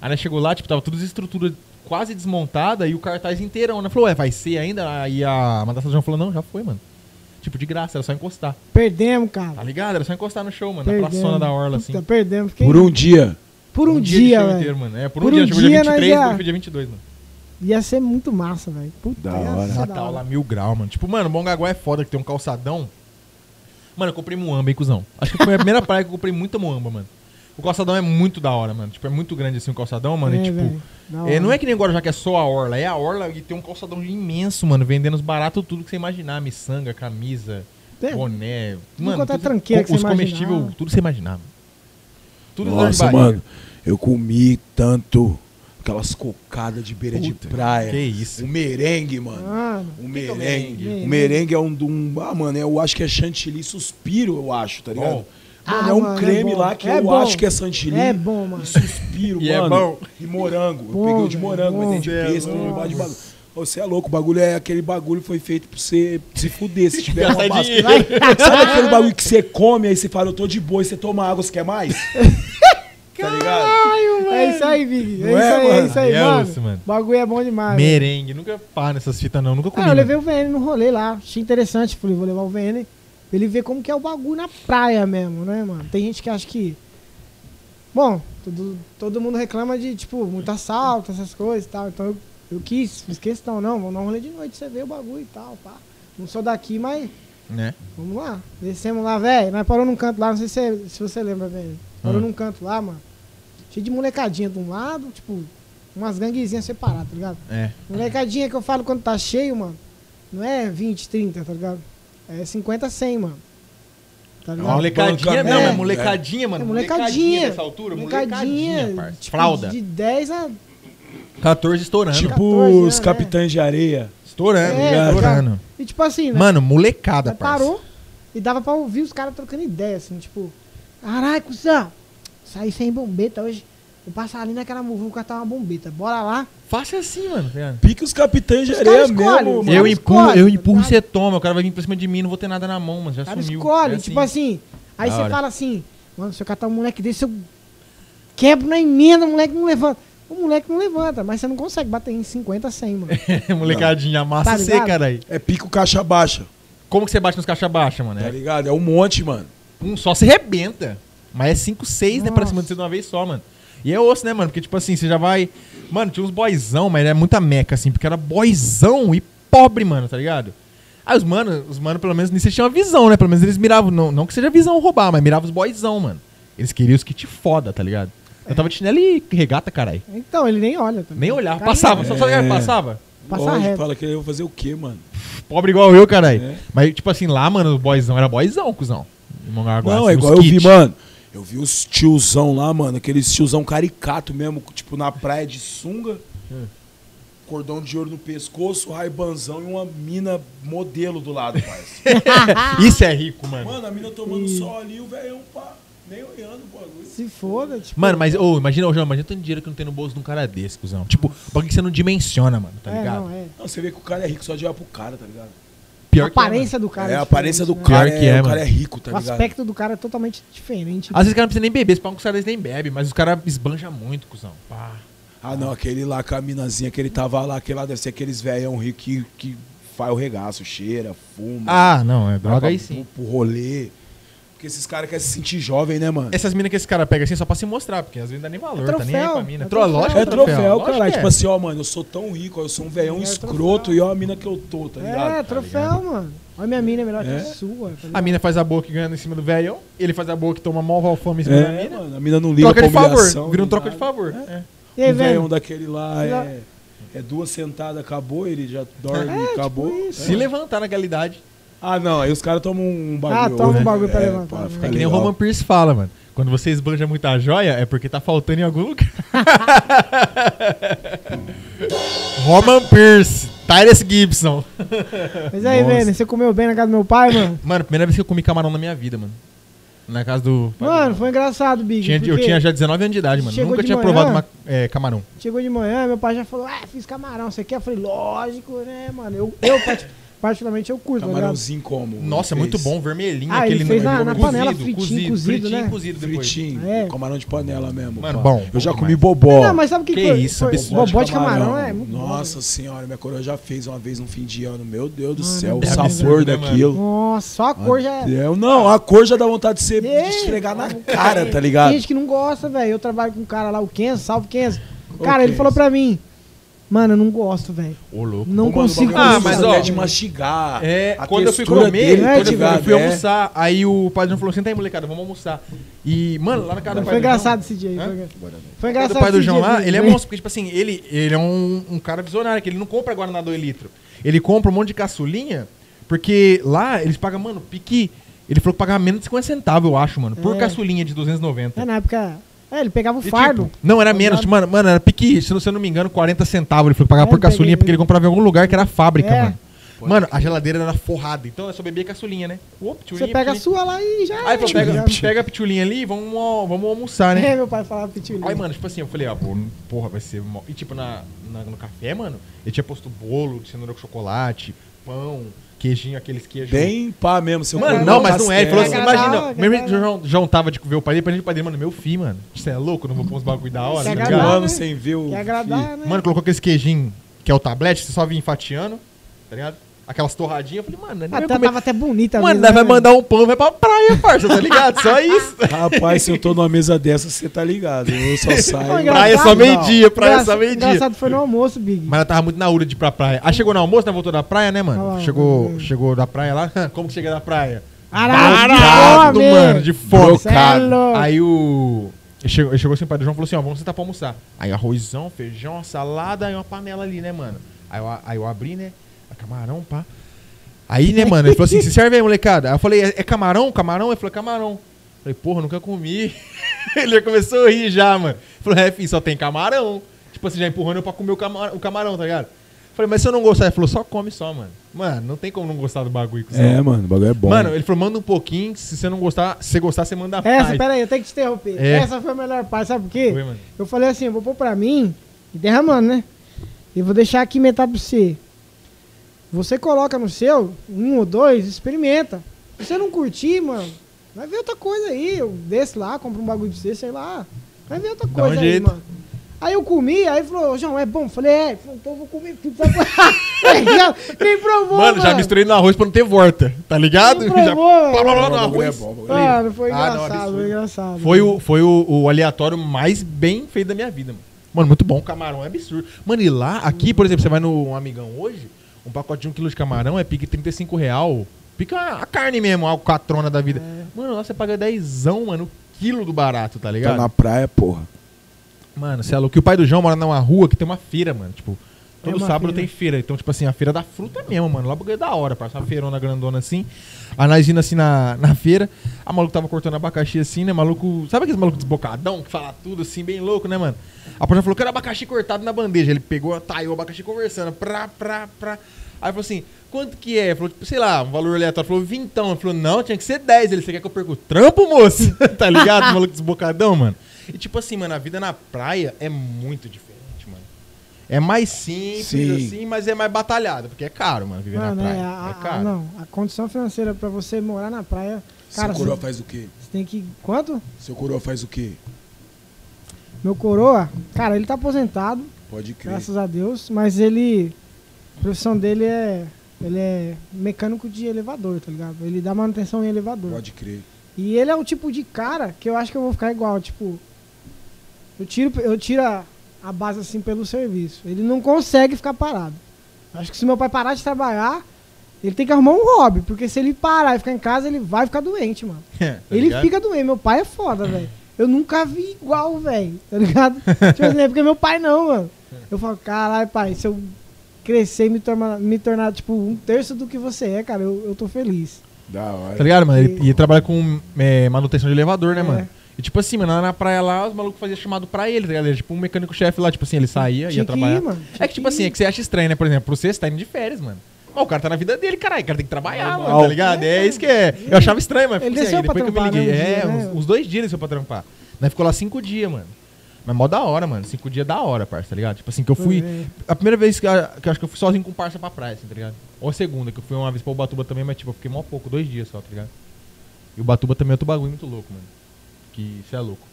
Aí nós chegou lá, tipo, tava todas as estruturas quase desmontada e o cartaz inteirão, né? Falou, ué, vai ser ainda? Aí a Madassa João falou, não, já foi, mano. Tipo, de graça, era só encostar. Perdemos, cara. Tá ligado? Era só encostar no show, mano, na Perdemos. praçona da Orla, assim. Puta, perdemos. Fiquei... Por um dia. Por um de dia, show velho. inteiro, mano. É, por, Por um dia, um chegou dia dia, nós 23, ia- depois foi dia 22, mano. Ia ser muito massa, velho. Puta, Da hora. Natal hora. lá, mil grau, mano. Tipo, mano, Mongaguá é foda que tem um calçadão. Mano, eu comprei muamba, hein, cuzão. Acho que foi a primeira praia que eu comprei muita muamba, mano. O calçadão é muito da hora, mano. Tipo, é muito grande assim o calçadão, mano. É, e tipo, é, não é que nem agora já que é só a orla. É a orla e tem um calçadão imenso, mano. Vendendo os baratos, tudo que você imaginar. Miçanga, camisa, É, boné. tudo Mano, é tudo- tranqueira co- que os comestíveis, tudo que você imaginar. mano. Tudo de Nossa, mano, eu comi tanto aquelas cocadas de beira de Puta, praia. que isso. O merengue, mano. Mano, O que é o merengue. merengue? O merengue é um, de um. Ah, mano, eu acho que é chantilly suspiro, eu acho, tá ligado? Bom. Mano, Ah, é um mano, é creme bom. lá que É eu bom. acho que é chantilly. é bom, mano. E suspiro, E é mano. bom. E morango. Bom, eu peguei o de morango, mas bom. tem de é pêssego, tem vários bagulho. Você é louco, o bagulho é aquele bagulho foi feito pra você se fuder. Se tiver uma basta. dinheiro. Sabe aquele bagulho que você come, aí você fala, eu tô de boa, e você toma água, você quer mais? tá ligado? É isso aí, Vig. É Não isso é, aí, é mano? isso aí, É mano. osso, mano. O bagulho é bom demais. Merengue. Nunca pá nessas fitas, não. Nunca comi. Ah, eu mano. levei o VN no rolê lá. Achei interessante. Falei, vou levar o VN. Pra Ele ver como que é o bagulho na praia mesmo, né, mano? Tem gente que acha que. Bom, todo, todo mundo reclama de, tipo, muito assalto, essas coisas e tal. Então eu, eu quis, fiz questão, não, vamos dar um rolê de noite, você vê o bagulho e tal, pá. Não sou daqui, mas Né? vamos lá. Descemos lá, velho. Nós parou num canto lá, não sei se, você- se você lembra, velho. Parou Ah. num canto lá, mano. Cheio de molecadinha de um lado, tipo, umas ganguezinhas separadas, tá ligado? É. Molecadinha que eu falo quando tá cheio, mano. Não é 20, 30, tá ligado? É 50, 100, mano. Tá ligado? Uma Molecadinha, não, mesmo. é molecadinha, mano. É molecadinha. nessa altura, molecadinha, molecadinha. tipo, Fralda. De 10 a. 14 estourando. Tipo 14 os anos, capitães de areia. estourando, É, estourando. E tipo assim, né? Mano, molecada, parça. parou e dava pra ouvir os caras trocando ideia, assim, tipo. Caralho, cuzão, saí sem bombeta hoje. Vou passar ali naquela muvuca catar uma bombeta. Bora lá. Faça assim, mano. viado. Pique os capitães de areia mesmo, mano. Eu empurro, eu tá empurro e você toma. O cara vai vir pra cima de mim, não vou ter nada na mão, mas já O cara sumiu. escolhe, É tipo assim. Aí Da você hora. fala assim, mano, se eu catar um moleque desse, eu quebro na emenda, o moleque não levanta. O moleque não levanta, mas você não consegue bater em 50, 100, mano. Molecadinha, amassa Tá você, ligado? caralho. É pico caixa baixa, Como que você bate nos caixa baixa, mano? tá É, ligado? É um monte, mano. um só se rebenta. Mas é 5, 6, né, pra cima de você de uma vez só, mano. E é osso, né, mano? Porque, tipo assim, você já vai. Mano, tinha uns boyzão, mas era muita meca, assim, porque era boyzão e pobre, mano, tá ligado? Aí os mano, os mano, pelo menos, nisso eles tinham uma visão, né? Pelo menos eles miravam, não, não que seja visão roubar, mas miravam os boyzão, mano. Eles queriam os kit foda, tá ligado? Eu tava de chinelo e regata, caralho. Então, ele nem olha. Também. Nem olhava, passava, só só É. passava. Passa Lógico, reto. fala que eu vou fazer o quê, mano? Pobre igual eu, caralho. É. Mas, tipo assim, lá, mano, o boyzão era boyzão, cuzão. Não, assim, é igual eu vi, kit. mano. Eu vi os tiozão lá, mano, aqueles tiozão caricato mesmo, tipo na praia de sunga, Hum. cordão de ouro no pescoço, raibanzão e uma mina modelo do lado, parceiro. Isso é rico, mano. mano, a mina tomando sol ali, o velhão pá. Nem olhando o bagulho. Se foda, tipo. Mano, mas, ô, imagina, ô, João, imagina tanto dinheiro que não tem no bolso de um cara desse, cuzão. Tipo, o bagulho que você não dimensiona, mano, tá é, ligado? não, é. Não, você vê que o cara é rico só de olhar pro cara, tá ligado? Pior a que é, aparência do cara. é, a diferente, aparência do né? cara, Pior que é, é, o cara é rico, tá O ligado? aspecto do cara é totalmente diferente. Às vezes o cara não precisa nem beber, se com os caras nem bebe, mas os caras esbanjam muito, cuzão. Pá. Ah, não, aquele lá com a minazinha que ele tava lá, aquele lá deve ser aqueles velhão rico que, que faz o regaço, cheira, fuma. Ah, não, é droga aí sim. Pro, pro rolê. Porque esses caras querem se sentir jovem, né, mano? Essas minas que esse cara pega assim só pra se mostrar, porque às vezes não dá nem valor, É tá nem aí troféu, pra mina. é Tro- troféu. lógico É que troféu, lógico cara. Tipo é. assim, ó, mano, eu sou tão rico, ó, eu sou um velhão É escroto troféu. e ó a mina que eu tô, tá ligado? É, troféu, mano. Olha minha mina é melhor É. que a sua. tá A ligado? mina faz a boa que ganha em cima do velhão, ele faz a boa que toma mó valfame em cima da É, mina. mano, a mina não liga Troca pra de favor, vira um troca de favor. É. É. E aí, o velhão daquele lá é, é duas sentadas, acabou, ele já dorme, É, tipo acabou. Se levantar naquela idade. Ah, não, aí os caras tomam um bagulho. Ah, toma um bagulho pra É, levantar, pra ficar É que nem o legal. Roman Pierce fala, mano. Quando você esbanja muita joia, é porque tá faltando em algum lugar. Roman Pierce, Tyrese Gibson. Mas aí, Nossa. velho, você comeu bem na casa do meu pai, mano? Mano, primeira vez que eu comi camarão na minha vida, mano. Na casa do. Mano, foi engraçado, Big. Tinha- eu tinha já 19 anos de idade, mano. Nunca tinha manhã. provado uma, é, camarão. Chegou de manhã, meu pai já falou, ah, fiz camarão, você quer? Eu falei, lógico, né, mano? Eu, eu particularmente, eu curto, tá? Camarãozinho como? Nossa, é Ele muito bom, vermelhinho. Ah, ele aquele fez no- na- na cozido, panela, fritinho, cozido, cozido, fritinho, né? cozido depois. Fritinho, É. camarão de panela mesmo. Mano, bom, Eu já bom comi demais. bobó. Não, mas sabe o que, Que foi? isso, foi? absurdo. Bobó de camarão é muito bom. Nossa senhora, minha coroa já fez uma vez no fim de ano. Meu Deus do Mano, céu, o é sabor né, daquilo. Nossa, só a cor já... Eu, não, a cor já dá vontade de, ser, de É, esfregar na cara, tá Tem ligado? gente que não gosta, velho. Eu trabalho com um cara lá, o Kenzo, salve Kenzo. Cara, ele falou pra mim, mano, eu não gosto, velho. Ô, louco. Não Ô, consigo o Ah, é mas, ó, de mastigar. É, a quando eu fui comer, dele, quando tá eu fui- eu fui É. almoçar, aí o padrão falou, senta aí, molecada, vamos almoçar. E, mano, lá na casa do pai Foi do engraçado João, esse dia aí. Hã? Foi, engraçado do pai do João dia, lá, ele é monstro, porque, tipo assim, ele, ele é um, um cara visionário, que ele não compra Guaraná 2 litros. Ele compra um monte de caçulinha, porque lá eles pagam, mano, pique... Ele falou que pagava menos de 50 centavos, eu acho, mano, por É. caçulinha de 290. É, na época... É, ele pegava o E, fardo. tipo, não, era menos, mano, mano, era pique, se não- se eu não me engano, 40 centavos. Ele que pagava É, por caçulinha, porque ele comprava em algum lugar que era fábrica, É. mano. Mano, a geladeira era forrada, então eu só bebia caçulinha, né? Opa, Você pitulinha, pega a sua lá e já... Aí pega, pega a pitulinha ali e vamos, vamos almoçar, né? É, meu pai falava pitulinha. Aí, mano, tipo assim, eu falei, ah, pô, porra, vai ser. mó- E tipo, na, na- no café, mano, ele tinha posto bolo de cenoura com chocolate, pão, queijinho, aqueles queijos. Bem pá mesmo. Seu Mano, não, mas não é. Ele falou assim, Agradava, imagina, agradava. mesmo que o João, tava de ver o pai dele, pra gente pai dele, mano, meu filho, mano. Você é louco? Não vou pôr uns bagulho da hora, tá agradar, ligado? Um ano né? sem ver o. Quer agradar, né? Mano, colocou aquele queijinho, que é o tablete, você só vinha enfatiando, tá ligado? Aquelas torradinhas, eu falei, mano, não Até vai comer. tava até bonita Mano, mesmo, nós né, vai velho? mandar um pão, vai pra praia, parça, tá ligado? Só isso. Rapaz, se eu tô numa mesa dessa, você tá ligado. Eu só saio. Praia só não. meio-dia, praia Engraça- só meio-dia. Engraçado foi no almoço, Big. Mas ela tava muito na hora de ir pra praia. Aí chegou no almoço, né? Voltou da praia, né, mano? Ah chegou, chegou da praia lá. Como que chega da praia? Caralho, fome! mano, de fome. Cê é louco. Aí o. Ele chegou, ele chegou assim, o pai do João falou assim: ó, vamos sentar pra almoçar. Aí arrozão, feijão, salada e uma panela ali, né, mano? Aí eu, aí eu abri, né? Camarão, pá. Aí, né, mano, ele falou assim: se serve aí, molecada. Aí eu falei: é, é camarão? Camarão? Ele falou: camarão. Eu falei: porra, nunca comi. ele já começou a rir já, mano. Ele falou: é, filho, só tem camarão. Tipo assim, já empurrando eu pra comer o, camar- o camarão, tá ligado? Eu falei: mas se eu não gostar, ele falou: só come só, mano. Mano, não tem como não gostar do bagulho. cuzão. É, mano, o bagulho é bom. Mano, ele falou, manda um pouquinho, se você não gostar, se você gostar, você manda Essa, mais. pera aí, eu tenho que te interromper. É. Essa foi a melhor parte, sabe por quê? Foi, mano. Eu falei assim, eu vou pôr pra mim e derramando, né? E vou deixar aqui metade pra você. Você coloca no seu, um ou dois, experimenta. Se você não curtir, mano, vai ver outra coisa aí. Eu desço lá, compro um bagulho de você, sei lá. Vai ver outra Dá um coisa aí, jeito. mano. Aí eu comi, aí falou, João, é bom? Falei, é. Falei, então eu vou comer já Nem provou, Mano, já misturei no arroz pra não ter volta, tá ligado? Nem Já... provou, velho. Blá, blá, blá, no é arroz. é Mano, foi Ah, não, engraçado, absurdo. foi engraçado. Foi, o, foi o, o aleatório mais bem feito da minha vida, mano. Mano, muito bom. Camarão é absurdo. Mano, e lá, aqui, por exemplo, você vai no um amigão hoje, um pacote de um quilo de camarão é pique 35 real. Pica a carne mesmo, a catrona da vida. Mano, lá você paga 10, mano, o quilo do barato, tá Tá ligado? na praia, porra. Mano, você é louco. E o pai do João mora numa rua que tem uma feira, mano. Tipo, todo É sábado feira. tem feira. Então, tipo assim, a feira da fruta mesmo, mano. Lá porque é da hora, parece uma feirona grandona assim. Aí nós indo assim na, na feira, a maluco tava cortando abacaxi assim, né? Maluco. Sabe aqueles malucos desbocadão que fala tudo assim, bem louco, né, mano? A pessoa falou que era abacaxi cortado na bandeja. Ele pegou, taiou o abacaxi conversando. Pra, pra, pra. Aí falou assim, quanto que é? Falou, tipo, sei lá, um valor aleatório. Falou, vintão. Ele falou, não, tinha que ser 10. Ele, você quer que eu perca o trampo, moço? tá ligado? Maluco desbocadão, mano. E tipo assim, mano, a vida na praia é muito diferente. É mais simples, Sim. assim, mas é mais batalhado, porque é caro, mano, viver Mano, na praia. é, É, a, a- caro. não, a condição financeira pra você morar na praia, cara, Seu coroa você, faz o quê? você tem que. Quanto? Seu coroa faz o quê? Meu coroa, cara, ele tá aposentado, Pode crer. graças a Deus, mas ele. A profissão dele é. Ele é mecânico de elevador, tá ligado? Ele dá manutenção em elevador. Pode crer. E ele é o tipo de cara que eu acho que eu vou ficar igual, tipo. Eu tiro, eu tiro a, a base assim pelo serviço. Ele não consegue ficar parado. Acho que se meu pai parar de trabalhar, ele tem que arrumar um hobby, porque se ele parar e ficar em casa, ele vai ficar doente, mano. Tá ele ligado? fica doente. Meu pai é foda, velho. Eu nunca vi igual, velho. Tá ligado? tipo assim, é porque meu pai não, mano. Eu falo, caralho, pai, se eu crescer e me tornar, me tornar, tipo, um terço do que você é, cara, eu, eu tô feliz. Da hora. Tá ligado, mano? E ele trabalha com é, manutenção de elevador, né, É. mano? E tipo assim, mano, na praia lá, os malucos faziam chamado pra ele, tá ligado? Tipo um mecânico-chefe lá, tipo assim, ele saía, Tinha ia trabalhar. ir, mano. É que, tipo assim, é que você acha estranho, né? Por exemplo, você, você tá indo de férias, mano. Mas o cara tá na vida dele, caralho. O cara tem que trabalhar, mano, tá ligado? É, isso que é. Eu achava estranho, mas Ele tipo assim, aí depois que eu me trampar, liguei. né, um é, dia, né? uns, uns dois dias ele desceu pra trampar. Nós ficou lá cinco dias, mano. Mas mó da hora, mano. Cinco dias da hora, parça, tá ligado? Tipo assim, que eu fui. É. A primeira vez que, eu- que eu acho que eu fui sozinho com parça pra praia, assim, tá ligado? Ou a segunda, que eu fui uma vez pra Ubatuba também, mas tipo, eu fiquei mó pouco, dois dias só, tá ligado? E o Ubatuba também é outro bagulho muito louco, mano. Que isso é louco.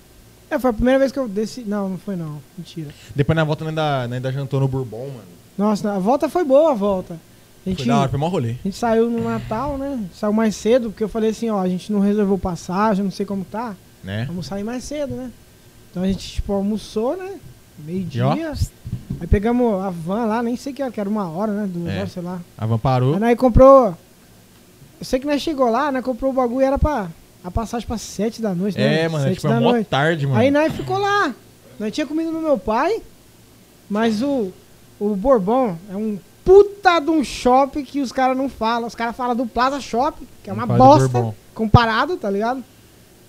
É, foi a primeira vez que eu desci. Não, não foi não. Mentira. Depois na volta ainda, nós ainda jantou no Bourbon, mano. Nossa, a volta foi boa a volta. A gente, Foi da hora, foi mó rolê. a gente saiu no Natal, né? Saiu mais cedo, porque eu falei assim, ó, a gente não reservou passagem, não sei como tá. Né? Vamos sair mais cedo, né? Então a gente, tipo, almoçou, né? Meio-dia. Aí pegamos a van lá, nem sei que era, que era uma hora, né? Duas É. horas, sei lá. A van parou. Aí nós comprou. Eu sei que nós chegou lá, nós comprou o bagulho, era pra. A passagem pra sete da noite, né? É, mano, é Sete tipo, da é mó noite. tarde, mano. Aí nós ficou lá. Nós tinha comido no meu pai, mas o, o Bourbon é um puta de um shopping que os caras não falam. Os caras falam do Plaza Shopping, que é uma bosta comparado, tá ligado?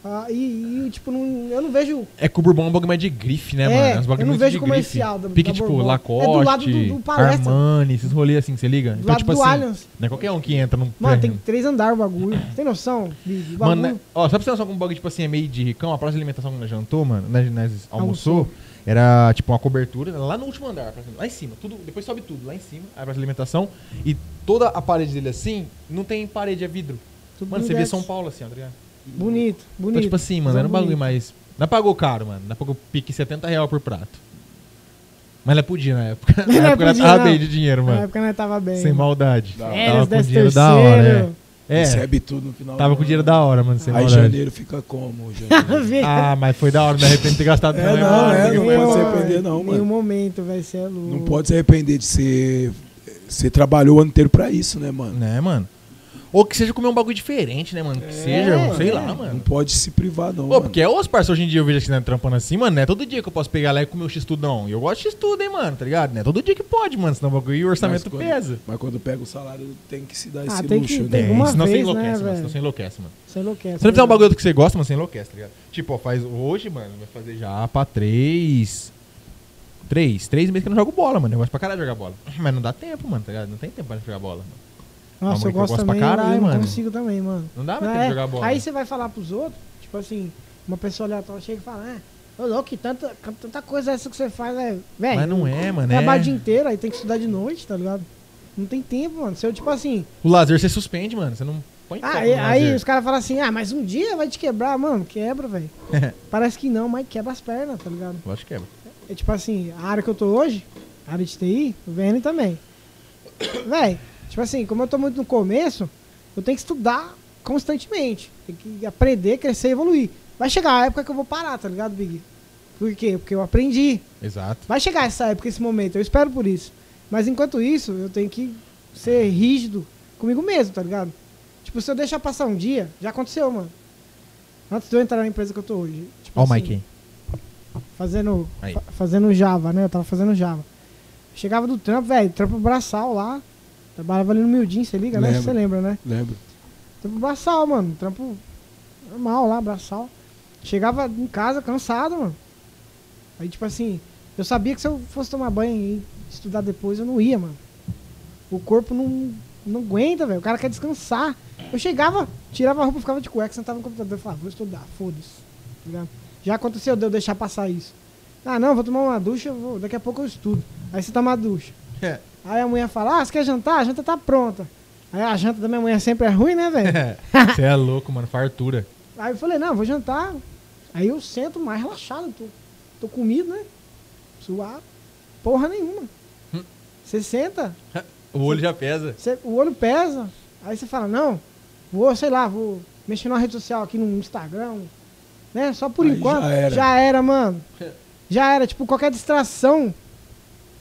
Ah, e, e, tipo, não, eu não vejo. É que o Bourbon é um bagulho mais de grife, né, É, mano? É bagulho eu não vejo comercial grife. da- Pique, da tipo, Bourbon. É Lacoste, do lado do- do Palestra. Armani, esses rolês assim, você liga? Do então, tipo assim, Allianz. não é qualquer um que entra num Mano, tem três andares o bagulho. Tem noção? Big? O Mano, bagulho. né, ó, só pra você noção como o bagulho, tipo assim, é meio de ricão, a próxima alimentação que nós jantou, mano, nós, nós almoçou, Almoçou. era tipo uma cobertura lá no último andar, lá em cima, tudo, depois sobe tudo, lá em cima, a próxima alimentação, e toda a parede dele assim, não tem parede, é vidro. Tudo Mano, no você vê. São Paulo assim, ó, tá? Bonito, bonito. Então, tipo assim, mano, era um bagulho mais. Não pagou caro, mano. Não pagou pique 70 real por prato. Mas ela podia na época. Na Não época ela podia, tava não. bem de dinheiro, Na mano. época nós tava bem. Sem maldade. Da Tava Férias, com dinheiro da hora, é. terceiro. É, Recebe tudo no final. tava com dinheiro da hora, mano. Sem Aí maldade. janeiro fica como? Janeiro? Ah, mas foi da hora, me arrependo de ter gastado É, também, não, mano. é, não fazer. pode se Nenhum- arrepender não, Nenhum mano. momento, vai ser louco. Não pode se arrepender de ser. Você trabalhou o ano inteiro pra isso, né, mano? Né, mano? Ou que seja comer um bagulho diferente, né, mano? Que seja, É, sei é. lá, Não mano. pode se privar, não. Pô, mano. porque é os parceiros hoje em dia eu vejo assim, né, trampando assim, mano, não é todo dia que eu posso pegar lá e comer o X-Tudão. E eu gosto de X-Tudo, hein, mano, tá ligado? Não é todo dia que pode, mano, senão o bagulho e o orçamento Mas quando- pesa. Mas quando pega o salário, tem que se dar esse Ah, tem luxo, que- né? tem É, uma senão você vez, enlouquece, né, mano. velho? Senão você enlouquece, mano. Você enlouquece. Se não fizer um bagulho do que você gosta, mano, você enlouquece, tá ligado? Tipo, ó, faz hoje, mano, vai fazer já pra três. Três, três meses que eu não jogo bola, mano. Eu gosto pra caralho de jogar bola. Mas não dá tempo, mano, tá ligado? Não tem tempo pra jogar bola. Mano. Nossa, eu que eu gosto gosto pra também, eu- caralho, eu não mano. consigo também, mano. Não dá tempo é? de jogar bola. Aí você vai falar pros outros, tipo assim, uma pessoa aleatória chega e fala, é, ô louco, que tanta, tanta coisa essa que você faz, é, velho. Mas não é, mano. Trabalho o É... dia inteiro, aí tem que estudar de noite, tá ligado? Não tem tempo, mano. Se eu, tipo assim, O lazer você suspende, mano. Você não põe foco aí, aí os caras falam assim, ah, mas um dia vai te quebrar, mano, quebra, velho. Parece que não, mas quebra as pernas, tá ligado? Lógico que é. É tipo assim, a área que eu tô hoje, a área de TI, o VN também. Véi, tipo assim, como eu tô muito no começo, eu tenho que estudar constantemente. Tem que aprender, crescer e evoluir. Vai chegar a época que eu vou parar, tá ligado, Big? Por quê? Porque eu aprendi. Exato. Vai chegar essa época, esse momento, eu espero por isso. Mas enquanto isso, eu tenho que ser rígido comigo mesmo, tá ligado? Tipo, se eu deixar passar um dia, já aconteceu, mano. Antes de eu entrar na empresa que eu tô hoje. Tipo Ó assim, Mike fazendo, fa- fazendo Java, né? Eu tava fazendo Java. Chegava do trampo, velho, trampo braçal lá. Trabalhava ali no Mildinho, você liga, né? Lembro. Você lembra, né? Lembro. Trampo braçal, mano. Trampo normal lá, braçal. Chegava em casa cansado, mano. Aí, tipo assim, eu sabia que se eu fosse tomar banho e estudar depois, eu não ia, mano. O corpo não, não aguenta, velho. O cara quer descansar. Eu chegava, tirava a roupa, ficava de cueca, sentava no computador e falava, vou estudar, foda-se. Tá ligado? Já aconteceu de eu deixar passar isso. Ah, não, vou tomar uma ducha, vou- daqui a pouco eu estudo. Aí você toma a ducha. É. Aí a mulher fala, ah, você quer jantar? A janta tá pronta. Aí a janta da minha mulher sempre é ruim, né, velho? Você é louco, mano. Fartura. Aí eu falei, não, vou jantar. Aí eu sento mais relaxado, tô, tô comido, né? Suave. Porra nenhuma. Hum. Você senta, O olho já pesa. você- o olho pesa. Aí você fala, não, vou, sei lá, vou mexer numa rede social aqui no Instagram. Né? Só por Aí enquanto. já era. mano. Já era. Tipo, qualquer distração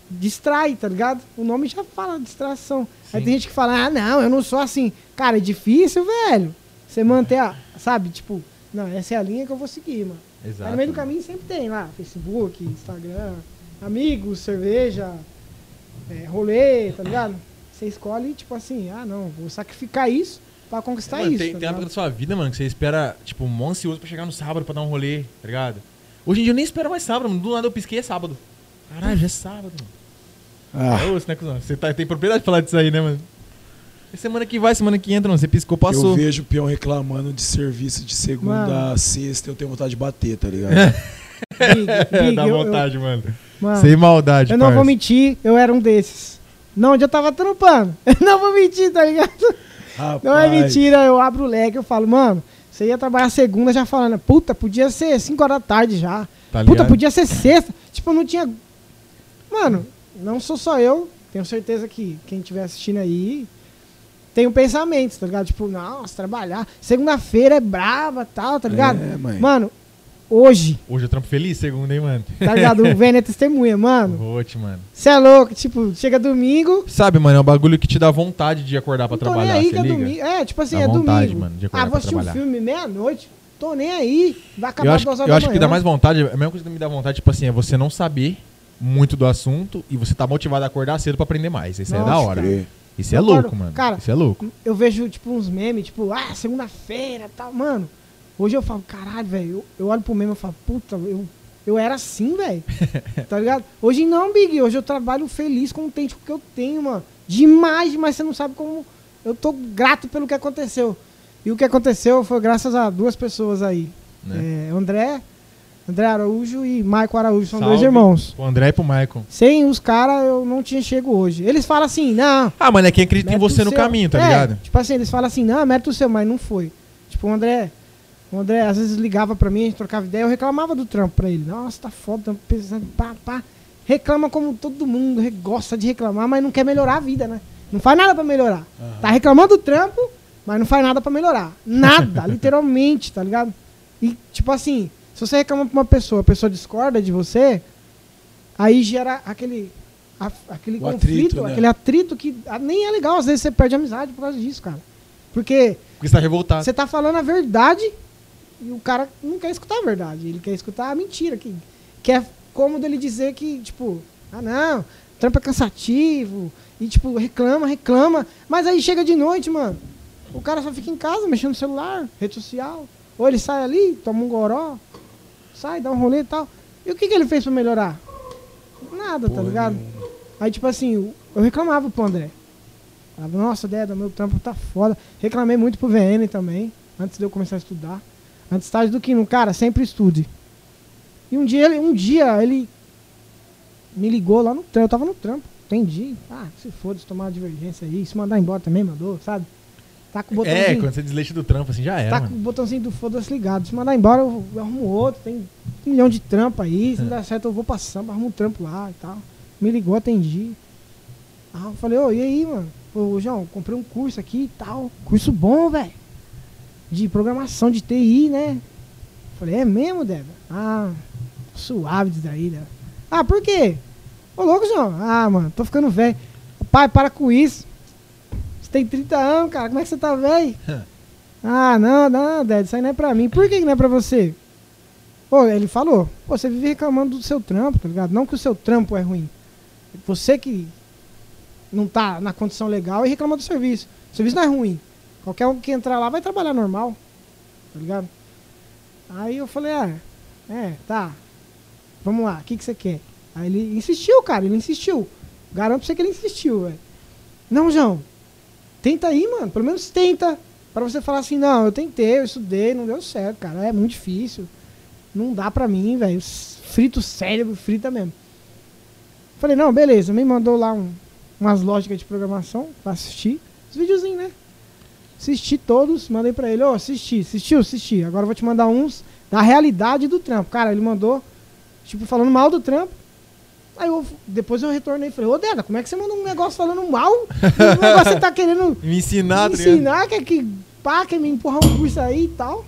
distrai, tá ligado? O nome já fala distração. Aí Sim. tem gente que fala, ah, não, eu não sou assim. Cara, é difícil, velho. Você manter a. Sabe, tipo, não, essa é a linha que eu vou seguir, mano. Exato. Aí no meio do caminho sempre tem lá, Facebook, Instagram, amigos, cerveja, é, rolê, tá ligado? Você escolhe, tipo assim, ah não, vou sacrificar isso pra conquistar Mano, isso. tem, tá tem época da sua vida, mano, que você espera, tipo, um ansioso pra chegar no sábado pra dar um rolê, tá ligado? Hoje em dia eu nem espero mais sábado, mano. Do nada eu pisquei é sábado. Caralho, já é sábado, mano. Ah, É osso, né, cuzão? Você tá, tem propriedade de falar disso aí, né, mano? É semana que vai, semana que entra, mano. Você piscou, passou. eu vejo o peão reclamando de serviço de segunda Mano. a sexta, eu tenho vontade de bater, tá ligado? Big, Big, Dá eu- eu- vontade, mano. mano, Sem maldade, eu não vou mentir, eu era um desses. Não, onde eu tava trampando. Eu não vou mentir, tá ligado? Rapaz, Não é mentira, eu abro o leque, eu falo, mano, você ia trabalhar segunda já falando, puta, podia ser 5 horas da tarde já. Tá Puta, podia ser sexta. Tipo, não tinha. Mano, não sou só eu. Tenho certeza que quem estiver assistindo aí tem um pensamento, tá ligado? Tipo, nossa, trabalhar. Segunda-feira é brava tal, tá ligado? É, mãe. Mano, hoje, Hoje eu trampo feliz, segunda, hein, mano? tá ligado? O Vênia é testemunha, mano. Vou te, mano. Você é louco, tipo, chega domingo. Sabe, mano, é um bagulho que te dá vontade de acordar pra Não tô trabalhar, nem aí que é liga? domingo. É, tipo assim, Dá é vontade, domingo. mano, de acordar ah, vou assistir um filme meia-noite. Tô nem aí. Vai acabar Eu acho, duas horas eu acho que dá mais vontade, a mesma coisa que me dá vontade, tipo assim, é você não saber muito do assunto e você tá motivado a acordar cedo pra aprender mais. Isso é Nossa, da hora. Crer. Isso é louco, mano. cara, Isso é louco. Eu vejo, tipo, uns memes, tipo, ah, segunda-feira e tal. Mano, hoje eu falo, caralho, velho. Eu, eu olho pro meme e falo, puta, eu, eu era assim, velho. tá ligado? Hoje não, Big. Hoje eu trabalho feliz, contente com o que eu tenho, mano. Demais, demais. Você não sabe como. Eu tô grato pelo que aconteceu. E o que aconteceu foi graças a duas pessoas aí. Né? É, André, André Araújo e Maico Araújo. São Salve dois irmãos. Pro André e pro Maicon. Sem os caras, eu não tinha chego hoje. Eles falam assim, não, Ah, mano, é quem acredita em você no seu. caminho, tá É, ligado? Tipo assim, eles falam assim, não, mérito seu, mas não foi. Tipo, o André, o André às vezes ligava pra mim, a gente trocava ideia, eu reclamava do trampo pra ele. Nossa, tá foda, tá pesando, pá, pá. Reclama como todo mundo, gosta de reclamar, mas não quer melhorar a vida, né? Não faz nada pra melhorar. Tá reclamando do trampo, mas não faz nada pra melhorar. Nada, literalmente, tá ligado? E, tipo assim, se você reclama pra uma pessoa, a pessoa discorda de você, aí gera aquele, a- aquele O conflito, atrito, né? aquele atrito que ah, nem é legal. Às vezes você perde amizade por causa disso, cara. Porque Porque você tá revoltado. você tá falando a verdade e o cara não quer escutar a verdade. Ele quer escutar a mentira. Que, que é cômodo ele dizer que, tipo, ah não, trampo é cansativo. E, tipo, reclama, reclama. Mas aí chega de noite, mano. O cara só fica em casa, mexendo no celular, rede social. Ou ele sai ali, toma um goró, sai, dá um rolê e tal. E o que, que ele fez pra melhorar? Nada, tá Porra ligado? nenhuma. Aí, tipo assim, eu- reclamava pro André. Falava, nossa, Deda, meu trampo tá foda. Reclamei muito pro VN também, antes de eu começar a estudar. Antes tarde do que no cara, sempre estude. E um dia, ele, um dia ele me ligou lá no trampo, eu tava no trampo, entendi. Ah, se foda, se tomar uma divergência aí, se mandar embora também, mandou, sabe? Tá com o botãozinho, É, quando você desleixa do trampo, assim, já era, tá com o mano. botãozinho do foda-se ligado. Se mandar embora, eu, arrumo outro, tem um milhão de trampo aí, se não der certo eu vou pra samba, arrumo um trampo lá e tal. Me ligou, atendi. Ah, eu falei, ô, e aí, mano? Ô, João, comprei um curso aqui e tal. Curso bom, velho. De programação de TI, né? Falei, é mesmo, Débora? Ah, suave disso daí, Débora. Ah, por quê? Ô, louco, João. Ah, mano, tô ficando velho. Pai, para com isso. Você tem 30 anos, cara. Como é que você tá velho? ah, não, não, Débora, isso aí não é pra mim. Por que que não é pra você? Pô, ele falou, pô, você vive reclamando do seu trampo, tá ligado? Não que o seu trampo é ruim. Você que não tá na condição legal e reclama do serviço. O serviço não é ruim. Qualquer um que entrar lá vai trabalhar normal. Tá ligado? Aí eu falei, ah, é, tá. Vamos lá, o que, que você quer? Aí ele insistiu, cara, ele insistiu. Garanto pra você que ele insistiu, velho. Não, João. Tenta aí, mano. Pelo menos tenta. Pra você falar assim, não, eu tentei, eu estudei, não deu certo, cara. É muito difícil. Não dá pra mim, velho. Frito o cérebro, frita mesmo. Falei, não, beleza. Me mandou lá um- umas lógicas de programação pra assistir. Os videozinhos, né? Assisti todos, mandei pra ele, ô, assisti, assistiu, assisti. Agora eu vou te mandar uns da realidade do trampo. Cara, ele mandou, tipo, falando mal do trampo. Aí eu, depois eu retornei e falei, ô Deda, como é que você manda um negócio falando mal? Você tá querendo Me ensinar, me tá ensinar, quer que pá, quer me empurrar um curso aí e tal.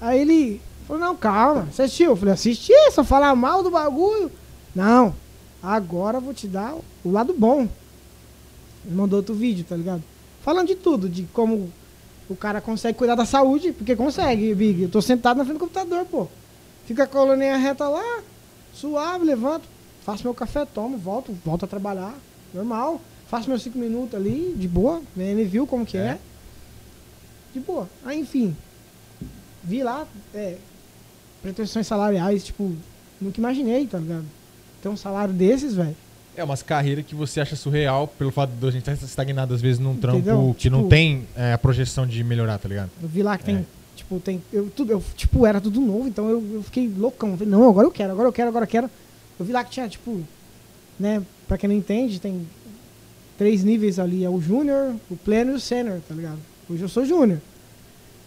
Aí ele falou, não, calma, você assistiu? Eu falei, assisti, só falar mal do bagulho. Não, agora vou te dar o lado bom. Ele mandou outro vídeo, tá ligado? Falando de tudo, de como o cara consegue cuidar da saúde, porque consegue, Big. Eu tô sentado na frente do computador, pô. Fica a coluninha reta lá, suave, levanto, faço meu café, tomo, volto, volto a trabalhar, normal. Faço meus cinco minutos ali, de boa. Ele viu como que é. É. De boa. Aí, enfim. Vi lá, é, pretensões salariais, tipo, nunca imaginei, tá ligado? Ter um salário desses, velho. É umas carreiras que você acha surreal pelo fato de a gente estar estagnado às vezes num trampo Entendeu? que não Tipo- tem é, a projeção de melhorar, tá ligado? Eu vi lá que tem, É. tipo, tem. Eu, tudo, eu, tipo, era tudo novo, então eu, eu fiquei loucão. Falei, não, agora eu quero, agora eu quero, agora eu quero. Eu vi lá que tinha, tipo, né, pra quem não entende, tem três níveis ali, é o júnior, o pleno e o sênior, tá ligado? Hoje eu sou júnior.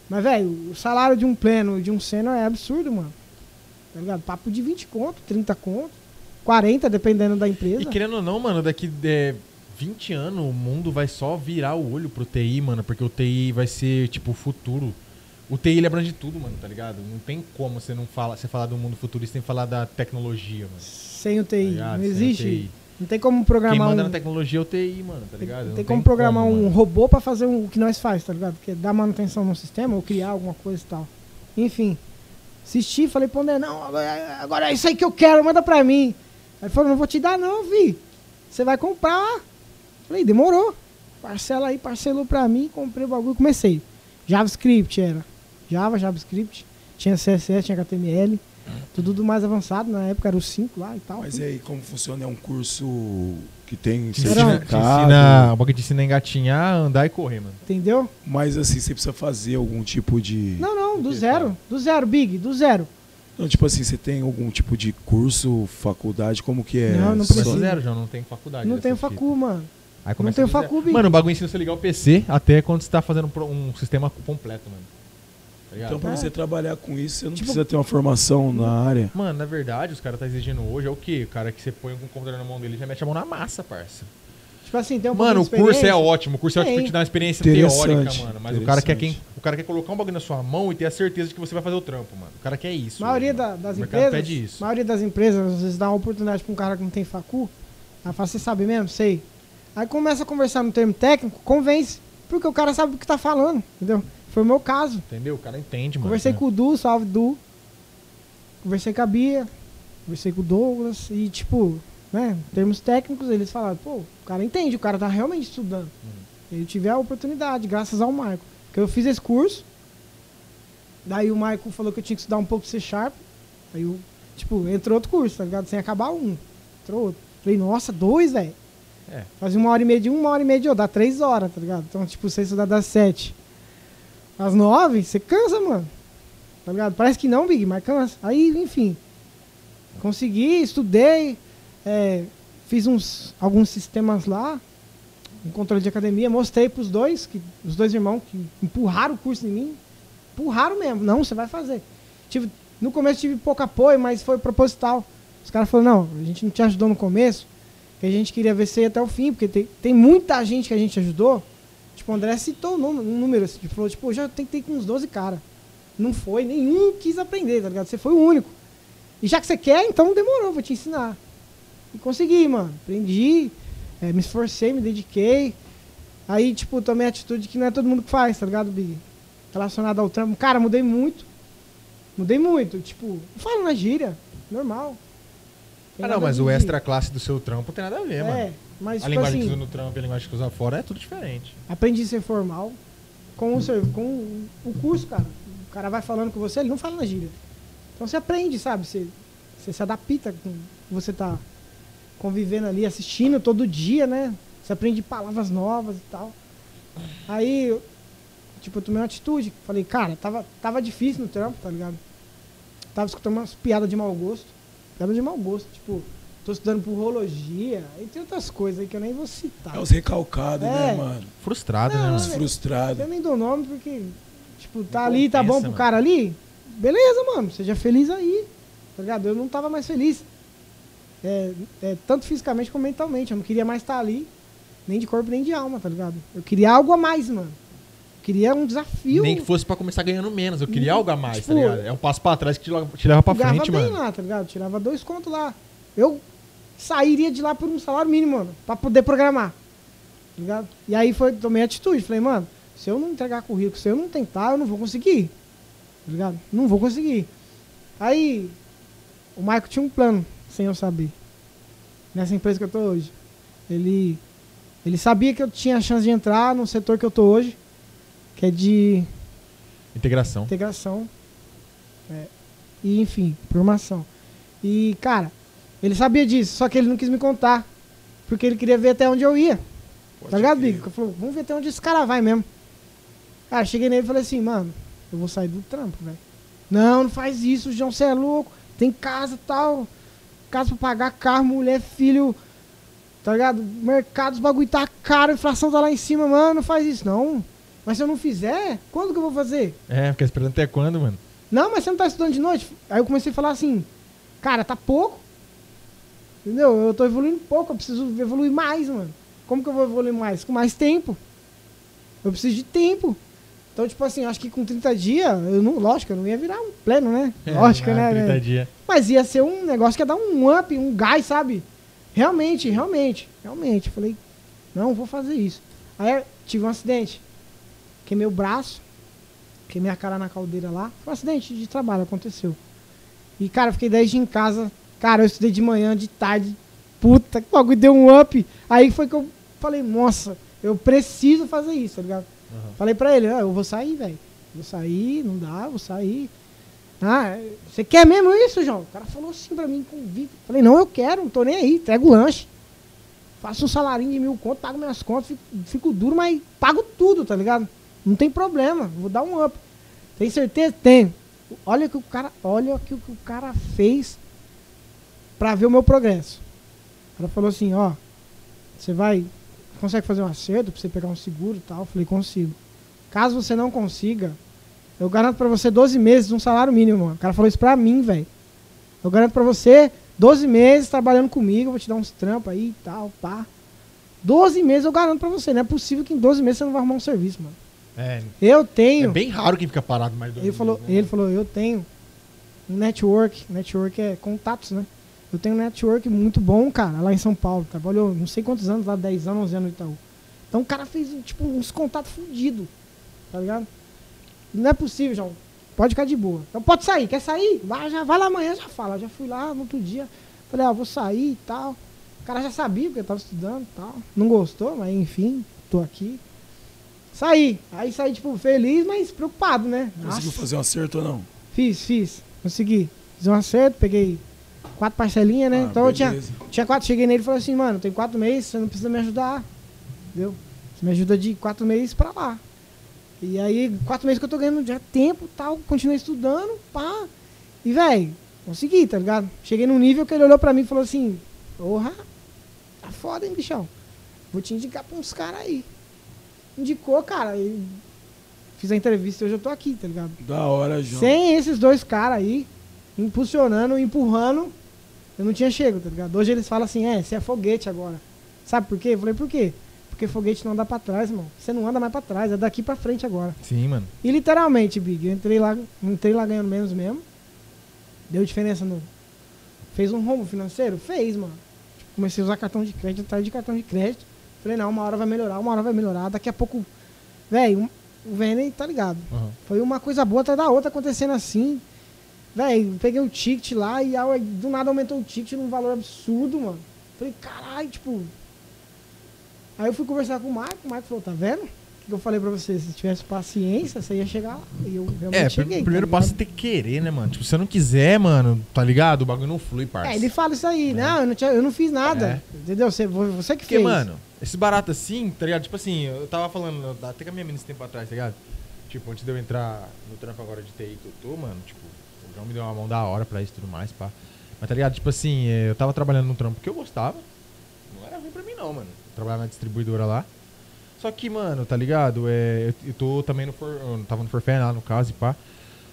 Mas, velho, o salário de um pleno e de um sênior é absurdo, mano. Tá ligado? Papo de 20 conto, 30 conto, 40, dependendo da empresa. E querendo ou não, mano, daqui é, 20 anos o mundo vai só virar o olho pro TI, mano, porque o TI vai ser, tipo, o futuro. O TI ele abrange tudo, mano, tá ligado? Não tem como você não fala, você falar do mundo futurista sem falar da tecnologia, mano. Sem o tá TI. ligado? não existe. TI. Não tem como Quem programar manda um. na tecnologia é o TI, mano, tá ligado? Não tem como programar um mano. robô pra fazer um- o que nós faz, tá ligado? Que é dar manutenção no sistema ou criar alguma coisa e tal. Enfim. Assisti, falei pro André, não, agora, agora é isso aí que eu quero, manda pra mim. Aí ele falou, não vou te dar não, vi. Você vai comprar. Falei, demorou. Parcela aí, parcelou pra mim, comprei o bagulho, comecei. JavaScript era. Java, JavaScript. Tinha CSS, tinha HTML. Tudo do mais avançado, na época era o 5 lá e tal. Mas e aí, como funciona? É um curso que tem Te certificado? ensina, o bagulho te ensina a engatinhar, andar e correr, mano. Entendeu? Mas assim, você precisa fazer algum tipo de... Não, não, do que, zero. Do zero, Big, do zero. Não, tipo assim, você tem algum tipo de curso, faculdade, como que é? Não, não Só- precisa. zero já, não tem faculdade. não tem facu, mano. Aí começa tem do zero. facu, Big. Mano, o bagulho ensina você ligar o PC até quando você tá fazendo um sistema completo, mano. Tá? Então, pra É. você trabalhar com isso, você não Tipo- precisa ter uma formação na área. Mano, na verdade, os caras tá exigindo hoje é o quê? O cara que você põe o computador na mão dele já mete a mão na massa, parça. Tipo assim, tem um Mano, o curso é ótimo. O curso é ótimo Tem. porque te dá uma experiência teórica, mano. Mas o cara quer quem. O cara quer colocar um bagulho na sua mão e ter a certeza de que você vai fazer o trampo, mano. O cara quer isso. A maioria hoje, da- mano. das o empresas. pede isso. A maioria das empresas, às vezes, dá uma oportunidade pra um cara que não tem facu. Aí fala, você sabe mesmo? Sei. Aí começa a conversar no termo técnico, convence. Porque o cara sabe o que tá falando, entendeu? Foi o meu caso. Entendeu? O cara entende, mano. Conversei com o Du, salve Du. Conversei com a Bia. Conversei com o Douglas. E, tipo, né, em termos técnicos, eles falaram, pô, o cara entende, o cara tá realmente estudando. Eu tive a oportunidade, graças ao Marco. Porque eu fiz esse curso. Daí o Marco falou que eu tinha que estudar um pouco C Sharp. Aí eu, tipo, entrou outro curso, tá ligado? Sem acabar um. Entrou outro. Falei, nossa, dois, velho. É. Fazia uma hora e meia de um, uma hora e meia de outro. Dá três horas, tá ligado? Então, tipo, você estudar das sete às nove, você cansa, mano. Tá ligado? Parece que não, Big, mas cansa. Aí, enfim. Consegui, estudei. é, fiz uns, alguns sistemas lá. Um controle de academia. Mostrei pros dois, que, os dois irmãos que empurraram o curso em mim. Empurraram mesmo. Não, você vai fazer. Tive, no começo tive pouco apoio, mas foi proposital. Os caras falaram, não, a gente não te ajudou no começo, que a gente queria ver você até o fim, porque tem, tem muita gente que a gente ajudou. Tipo, o André citou um número, assim, falou, tipo, já tentei com uns 12 caras. Não foi, nenhum quis aprender, tá ligado? Você foi o único. E já que você quer, então demorou, vou te ensinar. E consegui, mano. Aprendi, eh, me esforcei, me dediquei. Aí, tipo, tomei a atitude que não é todo mundo que faz, tá ligado, Big? Relacionado ao trampo. Cara, mudei muito. Mudei muito. Tipo, não falo na gíria. Normal. Tem Ah, não, mas o extra classe do seu trampo tem nada a ver, É, mano. Mas A tipo linguagem que assim, usa no trampo e a linguagem que usa fora é tudo diferente. aprendi a ser formal com o, com o- curso, cara. O cara vai falando com você, ele não fala na gíria. Então você aprende, sabe? Você, você se adapta com o que você tá convivendo ali, assistindo todo dia, né? Você aprende palavras novas e tal. Aí, tipo, eu tomei uma atitude. Falei, cara, tava, tava difícil no trampo, tá ligado? Tava escutando umas piadas de mau gosto. Piada de mau gosto, tipo, tô estudando por urologia. E tem outras coisas aí que eu nem vou citar. É os recalcados, né, É. mano? Frustrado, né, Não, Os mano? frustrados. Eu nem dou nome porque, tipo, tá Não ali, tá bom compensa, pro mano. cara ali. Beleza, mano, seja feliz aí. Tá ligado? Eu não tava mais feliz. É, é, tanto fisicamente como mentalmente. Eu não queria mais estar ali, nem de corpo nem de alma, tá ligado? Eu queria algo a mais, mano. Eu queria um desafio. Nem que fosse pra começar ganhando menos. Eu queria Hum, algo a mais, tipo, tá ligado? É um passo pra trás que te leva, te leva pra Ganhava frente, bem mano. lá, tá ligado? Tirava dois contos lá. Eu sairia de lá por um salário mínimo, mano, pra poder programar. Tá ligado? E aí foi, tomei atitude. Falei, mano, se eu não entregar currículo, se eu não tentar, eu não vou conseguir. Tá ligado? Não vou conseguir. Aí, o Michael tinha um plano, sem eu saber. Nessa empresa que eu tô hoje. Ele, ele sabia que eu tinha a chance de entrar no setor que eu tô hoje, que é de Integração. integração. é, e, enfim, programação. E, cara, ele sabia disso, só que ele não quis me contar. Porque ele queria ver até onde eu ia. tá ligado. Bigo? Ele falou, vamos ver até onde esse cara vai mesmo. Cara, cheguei nele e falei assim, mano, eu vou sair do trampo, velho. Não, não faz isso, João, você é louco. Tem casa e tal. Casa pra pagar carro, mulher, filho. Tá ligado? Mercado, os bagulho tá caro, a inflação tá lá em cima, mano. Não faz isso, não. Mas se eu não fizer, quando que eu vou fazer? É, fica esperando até quando, mano? Não, mas você não tá estudando de noite? Aí eu comecei a falar assim, cara, tá pouco. Entendeu? Eu tô evoluindo pouco, eu preciso evoluir mais, mano. Como que eu vou evoluir mais? Com mais tempo. Eu preciso de tempo. Então, tipo assim, acho que com 30 dias, eu não, lógico, eu não ia virar um pleno, né? lógico, Ah, né? 30 né? dias. Mas ia ser um negócio que ia dar um up, um gás, sabe? Realmente, realmente, realmente. Eu Falei, não, vou fazer isso. Aí tive um acidente. Queimei o braço, queimei a cara na caldeira lá. Foi um acidente de trabalho, aconteceu. E, cara, fiquei 10 dias em casa. Cara, eu estudei de manhã, de tarde. Puta, que bagulho deu um up. Aí foi que eu falei, nossa, eu preciso fazer isso, tá ligado? Falei pra ele, ó, eu vou sair, velho. Vou sair, não dá, vou sair. Ah, você quer mesmo isso, João? O cara falou assim pra mim, convite. Falei, não, eu quero, não tô nem aí, entrego o lanche. Faço um salarinho de mil conto, pago minhas contas, fico, fico duro, mas pago tudo, tá ligado? Não tem problema, vou dar um up. Tem certeza? Tenho. Olha o que o cara, olha que o que o cara fez pra ver o meu progresso. Cara falou assim, ó, você vai, consegue fazer um acerto pra você pegar um seguro e tal? Eu falei, consigo. Caso você não consiga, eu garanto pra você 12 meses de um salário mínimo, mano. O cara falou isso pra mim, velho. Eu garanto pra você 12 meses trabalhando comigo, eu vou te dar uns trampos aí e tal, pá. 12 meses eu garanto pra você. Não é possível que em 12 meses você não vai arrumar um serviço, mano. É, Eu é tenho. bem raro quem fica parado mais dois Ele falou, meses, né, ele falou, eu tenho um network. Network é contatos, né? Eu tenho um network muito bom, cara, lá em São Paulo. Trabalhou não sei quantos anos, lá 10 anos, 11 anos no Itaú. Então o cara fez, tipo, uns contatos fudidos. Tá ligado? Não é possível, João. Pode ficar de boa. Então pode sair. Quer sair? Vai, já, vai lá amanhã, já fala. Já fui lá no outro dia. Falei, ah, vou sair e tal. O cara já sabia porque eu tava estudando e tal. Não gostou, mas enfim, tô aqui. Saí. Aí saí, tipo, feliz, mas preocupado, né? Conseguiu Nossa. fazer um acerto ou não? Fiz, fiz. Consegui. Fiz um acerto, peguei quatro parcelinhas, né? Ah, então eu tinha, beleza. tinha quatro, cheguei nele e falei assim, mano, tem quatro meses, você não precisa me ajudar. Entendeu? Você me ajuda de quatro meses pra lá. E aí, quatro meses que eu tô ganhando já tempo tal, continuei estudando, pá. E, velho, consegui, tá ligado? Cheguei num nível que ele olhou pra mim e falou assim, porra, tá foda, hein, bichão? Vou te indicar pra uns caras aí. Indicou, cara, e fiz a entrevista e hoje eu tô aqui, tá ligado? Da hora, João. Sem esses dois caras aí, impulsionando, empurrando, eu não tinha chego, tá ligado? Hoje eles falam assim, é, você é foguete agora. Sabe por quê? Eu falei, por quê? Porque foguete não anda pra trás, irmão. Você não anda mais pra trás, é daqui pra frente agora. Sim, mano. E literalmente, Big, eu entrei lá, entrei lá ganhando menos mesmo. Deu diferença no. Fez um rombo financeiro? Fez, mano. Tipo, comecei a usar cartão de crédito, atrás de cartão de crédito. Falei, não, uma hora vai melhorar, uma hora vai melhorar. Daqui a pouco. Velho, um, o Vene tá ligado. Aham. Foi uma coisa boa atrás da outra acontecendo assim. Véi, peguei o ticket lá e aí, do nada aumentou o ticket num valor absurdo, mano. Falei, caralho, tipo. Aí eu fui conversar com o Marco, o Marco falou, tá vendo? O que eu falei pra você? Se tivesse paciência, você ia chegar lá. E eu realmente É, cheguei. o primeiro tá passo é ter que querer, né, mano? Tipo, se você não quiser, mano, tá ligado? O bagulho não flui, parça. É, ele fala isso aí. Não, eu não, tinha- eu não fiz nada. É. Entendeu? Você, você que Porque, fez. mano, esses baratos assim, tá ligado? Tipo assim, eu tava falando até com a minha menina esse tempo atrás, tá ligado? Tipo, antes de eu entrar no trampo agora de TI que eu tô, mano, tipo, o João me deu uma mão da hora pra isso e tudo mais, pá. Mas tá ligado? Tipo assim, é, eu tava trabalhando num trampo que eu gostava. Não era ruim pra mim, não, mano. Trabalhava na distribuidora lá. Só que, mano, tá ligado? É, eu, eu tô também no For, eu tava no Forfé lá no caso e pá.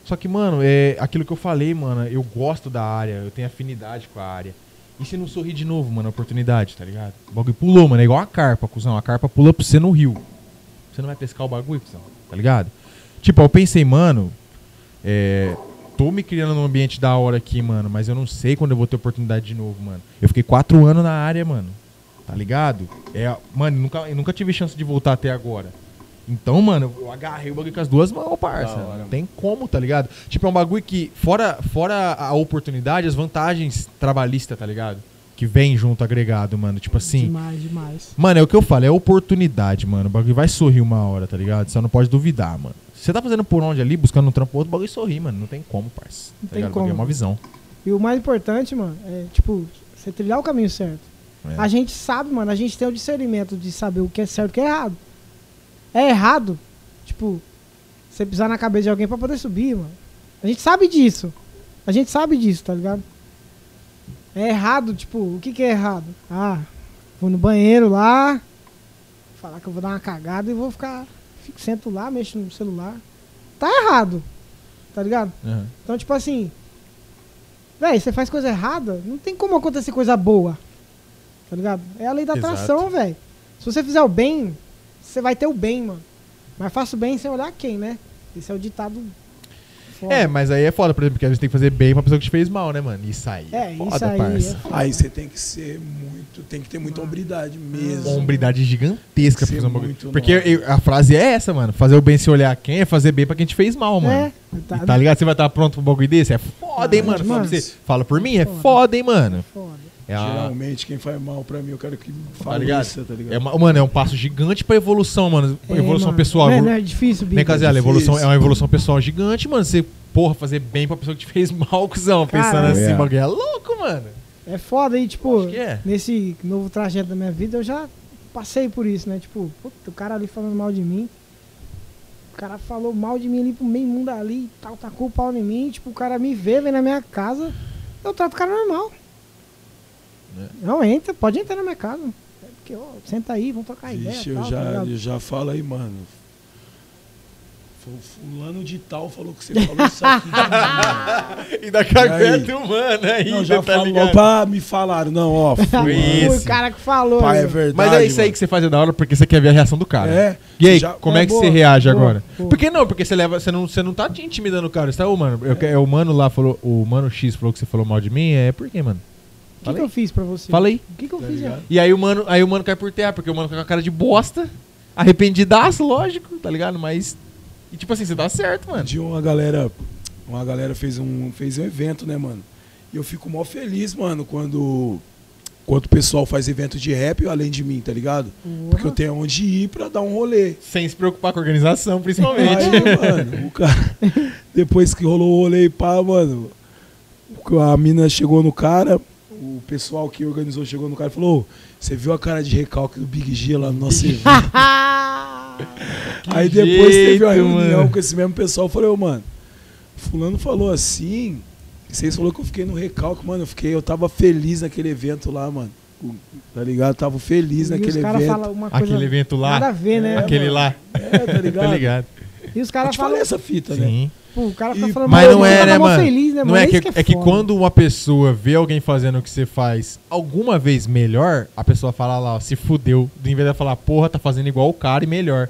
Só que, mano, é aquilo que eu falei, mano, eu gosto da área, eu tenho afinidade com a área. E se não sorrir de novo, mano, a oportunidade, tá ligado? O bagulho pulou, mano, é igual a carpa, cuzão. A carpa pula pra você no rio. Você não vai pescar o bagulho, cuzão, tá ligado? Tipo, eu pensei, mano, é, tô me criando num ambiente da hora aqui, mano, mas eu não sei quando eu vou ter oportunidade de novo, mano. Eu fiquei quatro anos na área, mano. Tá ligado? É, mano, nunca, eu nunca tive chance de voltar até agora. Então, mano, eu agarrei o bagulho com as duas mãos, parça. Hora, Não tem como, tá ligado? Tipo, é um bagulho que, fora, fora a oportunidade, as vantagens trabalhistas, tá ligado? Que vem junto agregado, mano. Tipo assim. Demais, demais. Mano, é o que eu falo, é oportunidade, mano. O bagulho vai sorrir uma hora, tá ligado? Você não pode duvidar, mano. Você tá fazendo por onde ali, buscando um trampo outro, o bagulho sorri, mano. Não tem como, parça. Não Tá tem ligado? É como. uma visão. E o mais importante, mano, é, tipo, você trilhar o caminho certo. É. A gente sabe, mano, a gente tem o discernimento de saber o que é certo e o que é errado. É errado, tipo, você pisar na cabeça de alguém pra poder subir, mano. A gente sabe disso. A gente sabe disso, tá ligado? É errado, tipo, o que que é errado? Ah, vou no banheiro lá, falar que eu vou dar uma cagada e vou ficar, fico, sento lá, mexo no celular. Tá errado, tá ligado? Aham. Então, tipo assim, véi, você faz coisa errada, não tem como acontecer coisa boa. Tá ligado? É a lei da atração, velho. Se você fizer o bem, você vai ter o bem, mano. Mas faça o bem sem olhar quem, né? Esse é o ditado foda. É, mas aí é foda, por exemplo, porque a gente tem que fazer bem pra pessoa que te fez mal, né, mano? Isso aí é, É, foda, isso aí parça. é. Aí você tem que ser muito. Tem que ter muita hombridade mesmo. Hombridade gigantesca pra fazer um bagulho. Porque eu- a frase é essa, mano. Fazer o bem sem olhar quem é fazer bem pra quem te fez mal, mano. É, Tá, tá ligado? Você vai estar pronto pro bagulho desse? É foda, hein, Ah, mano? Fala, você. Fala por mim, é Foda. foda, hein, mano. Foda. É, a, Geralmente, quem faz mal pra mim, eu quero que tá fale ligado? isso, tá ligado? É uma- mano, é um passo gigante pra evolução, mano. É, evolução mano. pessoal. Não é, é difícil, Bico. Vem cá, Zé, a difícil. evolução é uma evolução pessoal gigante, mano. Você, porra, fazer bem pra pessoa que te fez mal, cuzão. Pensando Caralho. assim, É. bagulho é louco, mano. É foda aí, tipo, é. nesse novo trajeto da minha vida, eu já passei por isso, né? Tipo, puta, o cara ali falando mal de mim. O cara falou mal de mim ali pro meio mundo ali e tal, tacou o pau em mim. Tipo, o cara me vê, vem na minha casa, eu trato o cara normal. É. Não, entra, pode entrar minha casa. É porque, ó, senta aí, vamos trocar ideia. Vixe, tal, eu tá já, ligado? eu já falo aí, mano. Fu- Fulano de tal falou que você falou isso aqui. E da cagueta humana aí, não, já falou. Opa, me falaram. Não, ó. Foi esse. o cara que falou. Pai, é né? verdade. Mas é isso aí mano. que você faz é da hora porque você quer ver a reação do cara. É. E aí, Já- como é, É, que boa, você reage boa, agora? boa. Por que não? Porque você leva, você não, você não tá te intimidando o cara. Você tá, ô, mano, eu, é, o mano lá falou, o mano X falou que você falou mal de mim, é por quê, mano? O que, eu fiz pra você? Fala aí. O que, que eu Tá fiz? ligado? E aí o mano, aí o mano cai por terra, porque o mano fica com a cara de bosta, arrependidaço, lógico, tá ligado? Mas e tipo assim, você dá certo, mano. Um dia uma galera, uma galera fez um, fez um evento, né, mano? E eu fico mó feliz, mano, quando, quando o pessoal faz evento de rap além de mim, tá ligado? Porque eu tenho onde ir pra dar um rolê. Sem se preocupar com a organização, principalmente. Aí, mano, o cara, depois que rolou o rolê e pá, mano, a mina chegou no cara, o pessoal que organizou chegou no cara e falou: "Ô, Você viu a cara de recalque do Big G lá no nosso evento? Aí depois teve uma jeito, reunião mano. com esse mesmo pessoal. Eu falei, ô, mano, fulano falou assim. Vocês falaram que eu fiquei no recalque, mano. Eu fiquei, eu tava feliz naquele evento lá, mano. Tá ligado? Tava feliz e os naquele caras evento. falam uma coisa Aquele evento lá, nada a ver, né? É, aquele mano. lá, É, tá tá ligado? ligado? E os Eu caras te falam. falei essa fita, né? Pô, o cara tá E- falando Mas não é, tava né, mano? Feliz, né, Não mano? é que, Isso é que foda. quando uma pessoa vê alguém fazendo o que você faz alguma vez melhor, a pessoa fala lá, ó, se fudeu. Em vez de falar, porra, tá fazendo igual o cara e melhor.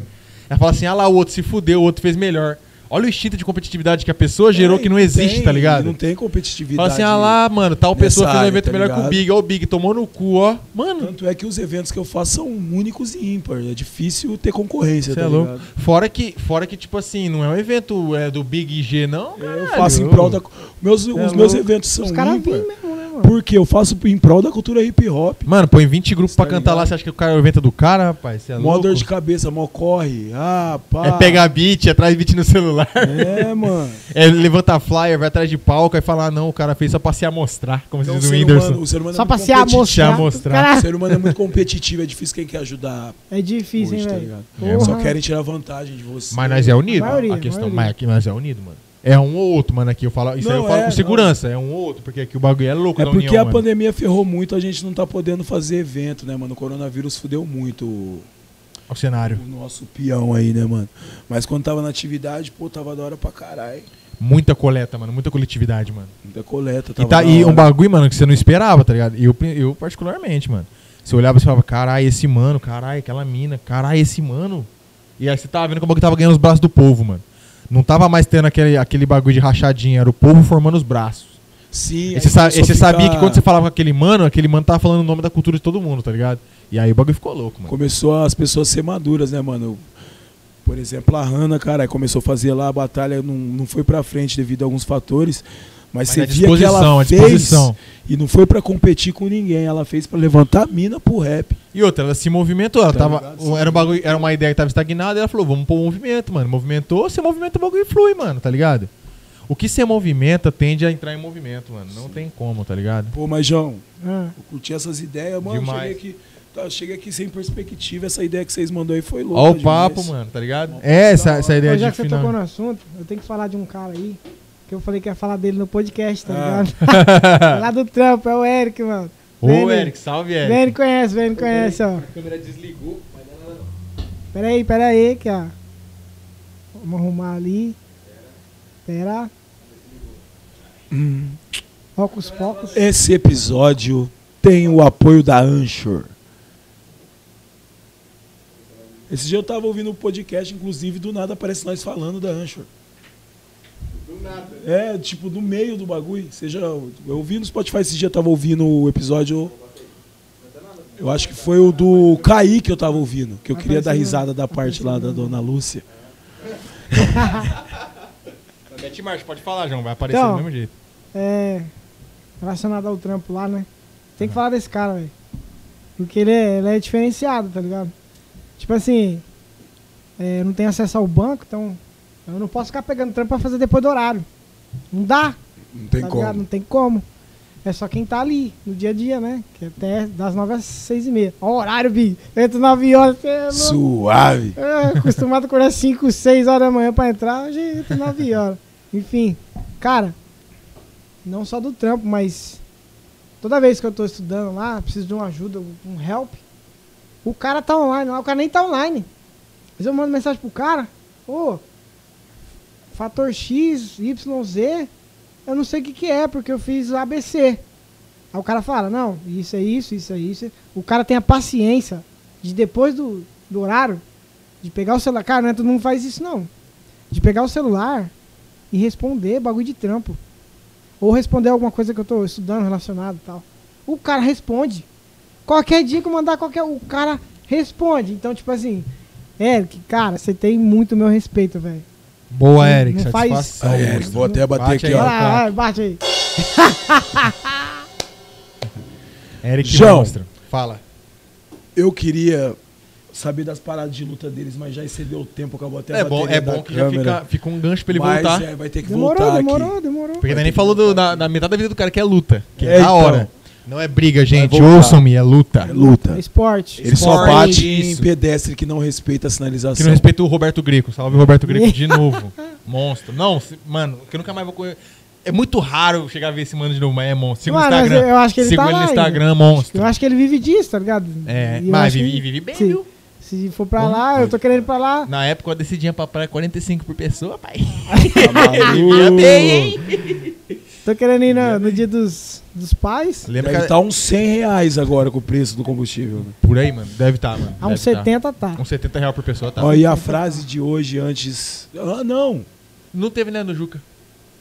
Ela fala assim, ah lá, o outro se fudeu, o outro fez melhor. Olha o instinto de competitividade que a pessoa gerou É, que não existe, tem- tá ligado? Não tem competitividade. Fala assim, ah lá, mano, tal pessoa fez um área, evento tá melhor que o ligado? Big, ó, o Big tomou no cu, ó. Mano, Tanto é que os eventos que eu faço são únicos e ímpar. É difícil ter concorrência, você tá é louco. ligado? Fora que, fora que, tipo assim, não é um evento é, do Big G, não. É, Eu faço em prol da. Meus, os é meus louco. eventos são Os caras vêm mesmo, né, mano? Porque eu faço em prol da cultura hip hop. Mano, põe 20 grupos Tá pra cantar lá, você acha que o cara é o evento do cara, rapaz? Você é Mó louco? dor de cabeça, mó corre. Ah, pá. É pegar beat, é atrás de beat no celular. É, mano. É levantar flyer, vai atrás de palco e falar, ah, não, o cara fez só pra se amostrar, como Então, diz o ser Whindersson. humano, o ser humano Só é pra muito se competitivo. amostrar. amostrar. O ser humano é muito competitivo, é difícil quem quer ajudar é difícil, hoje, hein, tá ligado? É, Só querem tirar vantagem de você. Mas nós é unido, Maioria, a questão. maioria. Mas aqui nós é unido, mano. É um ou outro, mano, aqui eu falo. Isso aí Não, eu falo é, com segurança, é um ou outro, porque aqui o bagulho é louco É porque união, a mano. pandemia ferrou muito, a gente não tá podendo fazer evento, né, mano? O coronavírus fudeu muito o, O cenário. o nosso peão aí, né, mano? Mas quando tava na atividade, pô, tava da hora pra caralho. Muita coleta, mano, muita coletividade, mano. Muita coleta, E, tava tá, e hora. um bagulho, mano, que você não esperava, tá ligado? Eu, eu particularmente, mano. Você olhava e falava, caralho, esse mano, caralho, aquela mina, caralho, esse mano. E aí você tava vendo que o bagulho tava ganhando os braços do povo, mano. Não tava mais tendo aquele, aquele bagulho de rachadinha, era o povo formando os braços. Sim, E você, sa- ficar- sabia que quando você falava com aquele mano, aquele mano tava falando o nome da cultura de todo mundo, tá ligado? E aí o bagulho ficou louco, mano. Começou as pessoas a ser maduras, né, mano? Por exemplo, a Hanna, cara, começou a fazer lá a batalha, não, não foi pra frente devido a alguns fatores. Mas, Mas você a via que disposição, ela a fez disposição. e não foi pra competir com ninguém, ela fez pra levantar a mina pro rap. E outra, ela se movimentou, ela Tá tava, ligado? era, um bagulho, era uma ideia que tava estagnada, e ela falou, vamos pôr um movimento, mano. Movimentou, você movimenta o bagulho e flui, mano, tá ligado? O que você movimenta tende a entrar em movimento, mano. Não tem como, tá ligado? Pô, mas João, Ah, eu curti essas ideias, mano. Demais. Cheguei aqui, tá, cheguei aqui sem perspectiva. Essa ideia que vocês mandou aí foi louca. Ó o demais. papo, mano, tá ligado? É, essa, essa ideia Mas já de que você final. tocou no assunto, eu tenho que falar de um cara aí, que eu falei que ia falar dele no podcast, tá Ah. ligado? Lá do trampo, é o Eric, mano. Ô, Vem, Eric, salve, Eric. Vem, conhece, vem, conhece, ó. A câmera desligou, mas ela não. Pera aí, pera aí, que ó. Vamos arrumar ali. Pera. Hum. Focos, focos. Esse episódio tem o apoio da Anchor. Esse dia eu tava ouvindo um podcast, inclusive, do nada aparece nós falando da Anchor. Do nada. É, tipo, no meio do bagulho. Seja, eu ouvi no Spotify esse dia, eu tava ouvindo o episódio. Eu acho que foi o do Kaique que eu tava ouvindo. Que eu queria dar risada da parte lá da dona Lúcia. Mete marcha, pode falar, João, vai aparecer Então, do mesmo jeito. É. Relacionado ao trampo lá, né? Tem que falar desse cara, velho. Porque ele é, ele é diferenciado, tá ligado? Tipo assim. é, não tem acesso ao banco, então. Eu não posso ficar pegando trampo pra fazer depois do horário. Não dá. Não tem tá como. ligado? Não tem como. É só quem tá ali, no dia a dia, né? Que é até das 9 às 6 e meia. Ó, horário, Bi. Entre 9 horas, é. Suave. É, acostumado a acordar 5, 6 horas da manhã pra entrar, hoje entra 9 horas. Enfim, cara, não só do trampo, mas toda vez que eu tô estudando lá, preciso de uma ajuda, um help, o cara tá online lá, o cara nem tá online. Mas eu mando mensagem pro cara, ô, fator X, Y, Z, eu não sei o que que é, porque eu fiz ABC. Aí o cara fala, não, isso é isso, isso é isso. O cara tem a paciência de depois do, do horário, de pegar o celular. Cara, não é todo mundo faz isso, não. De pegar o celular e responder bagulho de trampo. Ou responder alguma coisa que eu tô estudando relacionado e tal. O cara responde. Qualquer dia que eu mandar qualquer. O cara responde. Então, tipo assim, Eric, cara, você tem muito meu respeito, velho. Boa, não- Eric, não faz- satisfação. Aí, Eric, vou até bater Bate aqui, aí, ó. Lá, vai, bate aí. Eric João. mostra. Fala. Eu queria saber das paradas de luta deles, mas já excedeu o tempo, acabou até a É bom, é bom que já câmera. fica, fica um gancho pra ele mas, voltar. é, vai ter que Demorou, voltar demorou, aqui. demorou. Porque daí nem falou do- da, da metade da vida do cara, que é luta. Que é, É, da então. Não é briga, gente. Ouçam-me, é luta. É luta. É esporte. Ele só Esporte, bate em pedestre que não respeita a sinalização. Que não respeita o Roberto Greco. Salve o Roberto Greco de novo. monstro. Não, se- mano, que eu nunca mais vou conhecer. É muito raro chegar a ver esse mano de novo, mas é monstro. Siga o Mano, mas Instagram. eu acho que ele Siga tá ele no Instagram, Eu monstro. acho que ele vive disso, tá ligado? É, eu mas vive, que vive bem, se, viu? Se for pra Bom, lá, eu tô querendo ir pra lá. Na época eu decidia pra praia 45 por pessoa, pai. Tá bem, hein? Tô querendo ir no, no dia dos, dos pais. Lembra Deve que estar uns 100 reais agora com o preço do combustível. né? por aí, mano. Deve estar, mano. A uns Deve tá. 70 tá. Uns 70 reais por pessoa, tá? Ó, e a frase de hoje antes. Ah, não! Não teve, né, no Juca.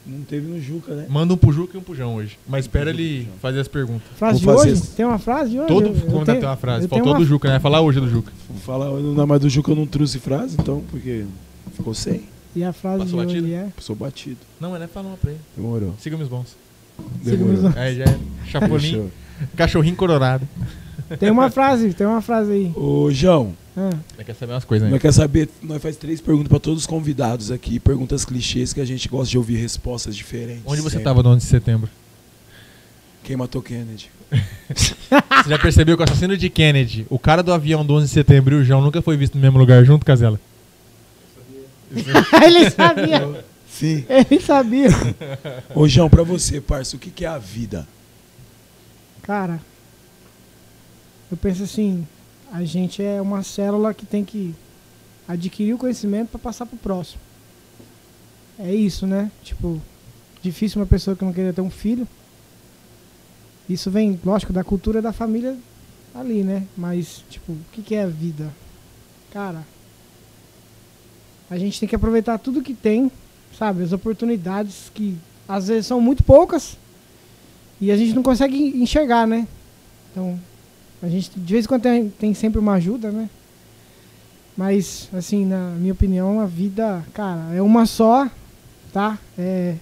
Não teve no Juca, né? Manda um pro Juca e um pro João hoje. Mas espera ele fazer as perguntas. Frase Vou de fazer hoje? Tem uma frase de hoje? Todo Eu- eu convidado tenho- tem uma frase. Faltou tenho do uma- Juca, né? Falar hoje do Juca. Vou falar, não, mas do Juca eu não trouxe frase, então, porque ficou sem. E a frase Passou de hoje batido? é... Sou batido. Não, né? Fala uma pra ele. Demorou. Siga meus bons. Demorou. É, já é. Chapolin. Cachorrinho colorado. Tem uma frase, tem uma frase aí. Ô, João, Ah, quer saber umas coisas, né? nós quer saber, nós faz três perguntas pra todos os convidados aqui, perguntas clichês que a gente gosta de ouvir respostas diferentes. Onde você sempre. tava no 11 de setembro? Quem matou Kennedy? Você já percebeu que o assassino de Kennedy, o cara do avião do 11 de setembro e o João nunca foi visto no mesmo lugar junto, Casela? ele sabia, Sim. ele sabia. Ô, João, pra você, parça, o que, que é a vida? Cara, eu penso assim, a gente é uma célula que tem que adquirir o conhecimento para passar pro próximo. É isso, né? Tipo, difícil uma pessoa que não queria ter um filho. Isso vem, lógico, da cultura da família ali, né? Mas, tipo, o que, que é a vida? Cara, a gente tem que aproveitar tudo que tem, sabe? As oportunidades que às vezes são muito poucas e a gente não consegue enxergar, né? Então, a gente de vez em quando tem, tem sempre uma ajuda, né? Mas, assim, na minha opinião, a vida, cara, é uma só, tá? É,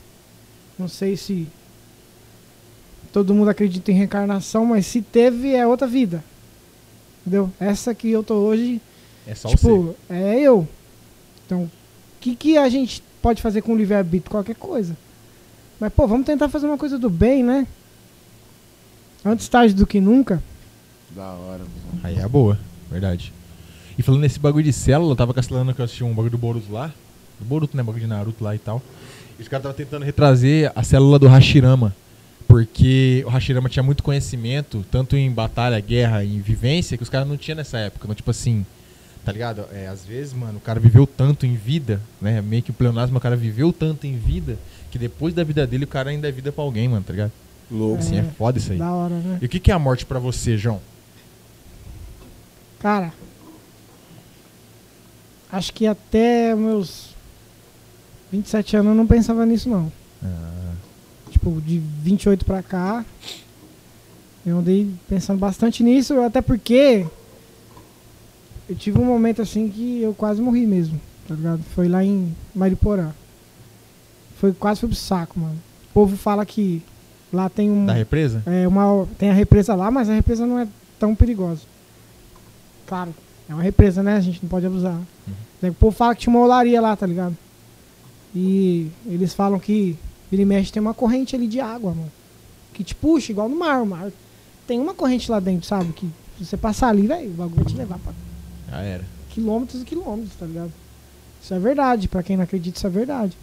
não sei se todo mundo acredita em reencarnação, mas se teve, é outra vida. Entendeu? Essa que eu tô hoje, É só tipo, é eu. Então, o que, que a gente pode fazer com o livre-arbítrio? Qualquer coisa. Mas, pô, vamos tentar fazer uma coisa do bem, né? Antes tarde do que nunca. Da hora, mano. Aí é boa, verdade. E falando nesse bagulho de célula, eu tava castelando que eu assisti um bagulho do Boruto lá. Do Boruto, né? Bagulho de Naruto lá e tal. E os caras estavam tentando retrazer a célula do Hashirama. Porque o Hashirama tinha muito conhecimento, tanto em batalha, guerra e vivência, que os caras não tinham nessa época. Então, tipo assim, tá ligado? É, às vezes, mano, o cara viveu tanto em vida, né? Meio que o pleonasmo, o cara viveu tanto em vida, que depois da vida dele o cara ainda é vida pra alguém, mano, tá ligado? Louco. Assim, é foda isso aí. Da hora, né? E o que, que é a morte pra você, João? Cara, acho que até meus 27 anos eu não pensava nisso, não. Ah, Tipo, de 28 pra cá, eu andei pensando bastante nisso, até porque eu tive um momento assim que eu quase morri mesmo, tá ligado? Foi lá em Mariporã. Foi quase fui pro saco, mano. O povo fala que lá tem um. da represa? É uma, tem a represa lá, mas a represa não é tão perigosa. Claro, é uma represa, né? A gente não pode abusar. O povo fala que tinha uma olaria lá, tá ligado? E eles falam que vira e mexe tem uma corrente ali de água, mano. Que te puxa, igual no mar. O mar tem uma corrente lá dentro, sabe? Que se você passar ali, velho, o bagulho vai te levar pra Já era. quilômetros e quilômetros, tá ligado? Isso é verdade, pra quem não acredita, isso é verdade.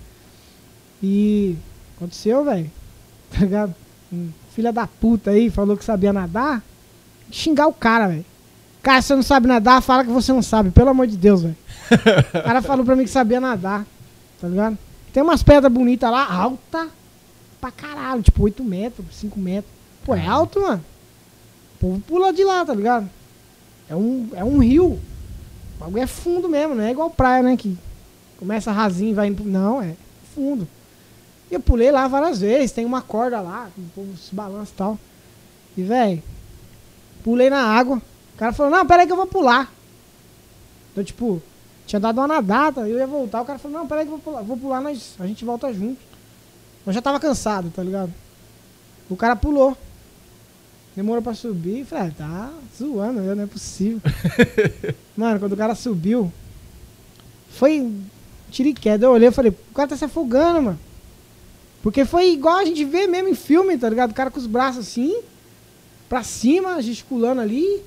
E aconteceu, velho, tá ligado? Um filha da puta aí falou que sabia nadar, xingar o cara, velho. Cara, se você não sabe nadar, fala que você não sabe, pelo amor de Deus, velho. o cara falou pra mim que sabia nadar, tá ligado? Tem umas pedras bonitas lá, alta pra caralho, tipo 8 metros, 5 metros. Pô, é alto, mano. O povo pula de lá, tá ligado? É um, é um rio. O bagulho é fundo mesmo, não é igual praia, né? Que começa rasinho e vai indo. Não, é fundo. E eu pulei lá várias vezes, tem uma corda lá, o povo se balança e tal. E, velho, pulei na água. O cara falou, não, peraí que eu vou pular. Então, tipo, tinha dado uma nadada, eu ia voltar. O cara falou, não, peraí que eu vou pular, vou pular, nós, a gente volta junto. Eu já tava cansado, tá ligado? O cara pulou. Demorou pra subir. Falei, ah, tá zoando, eu, não é possível. Mano, quando o cara subiu, foi tiro e queda. Eu olhei e falei, o cara tá se afogando, mano. Porque foi igual a gente vê mesmo em filme, tá ligado? O cara com os braços assim, pra cima, gesticulando ali.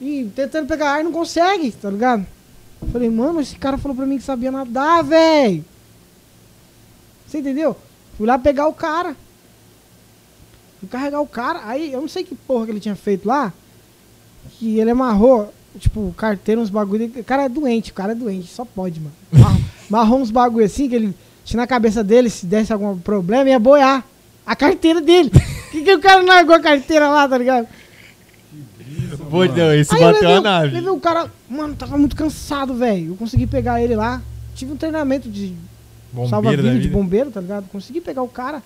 E tentando pegar ar e não consegue, tá ligado? Eu Falei, mano, esse cara falou pra mim que sabia nadar, velho. Você entendeu? Fui lá pegar o cara. Carregar o cara. Aí eu não sei que porra que ele tinha feito lá. Que ele amarrou, tipo, carteira, uns bagulho. O cara é doente, o cara é doente, só pode, mano. Amarrou- Amarrou uns bagulho assim que ele tinha na cabeça dele, se desse algum problema, ia boiar. A carteira dele. que, que o cara largou a carteira lá, tá ligado? Pô, não, isso Aí eu bateu levei, a o- nave. levei o cara, mano, tava muito cansado, velho. Eu consegui pegar ele lá. Tive um treinamento de salva-vida de bombeiro, tá ligado? Consegui pegar o cara.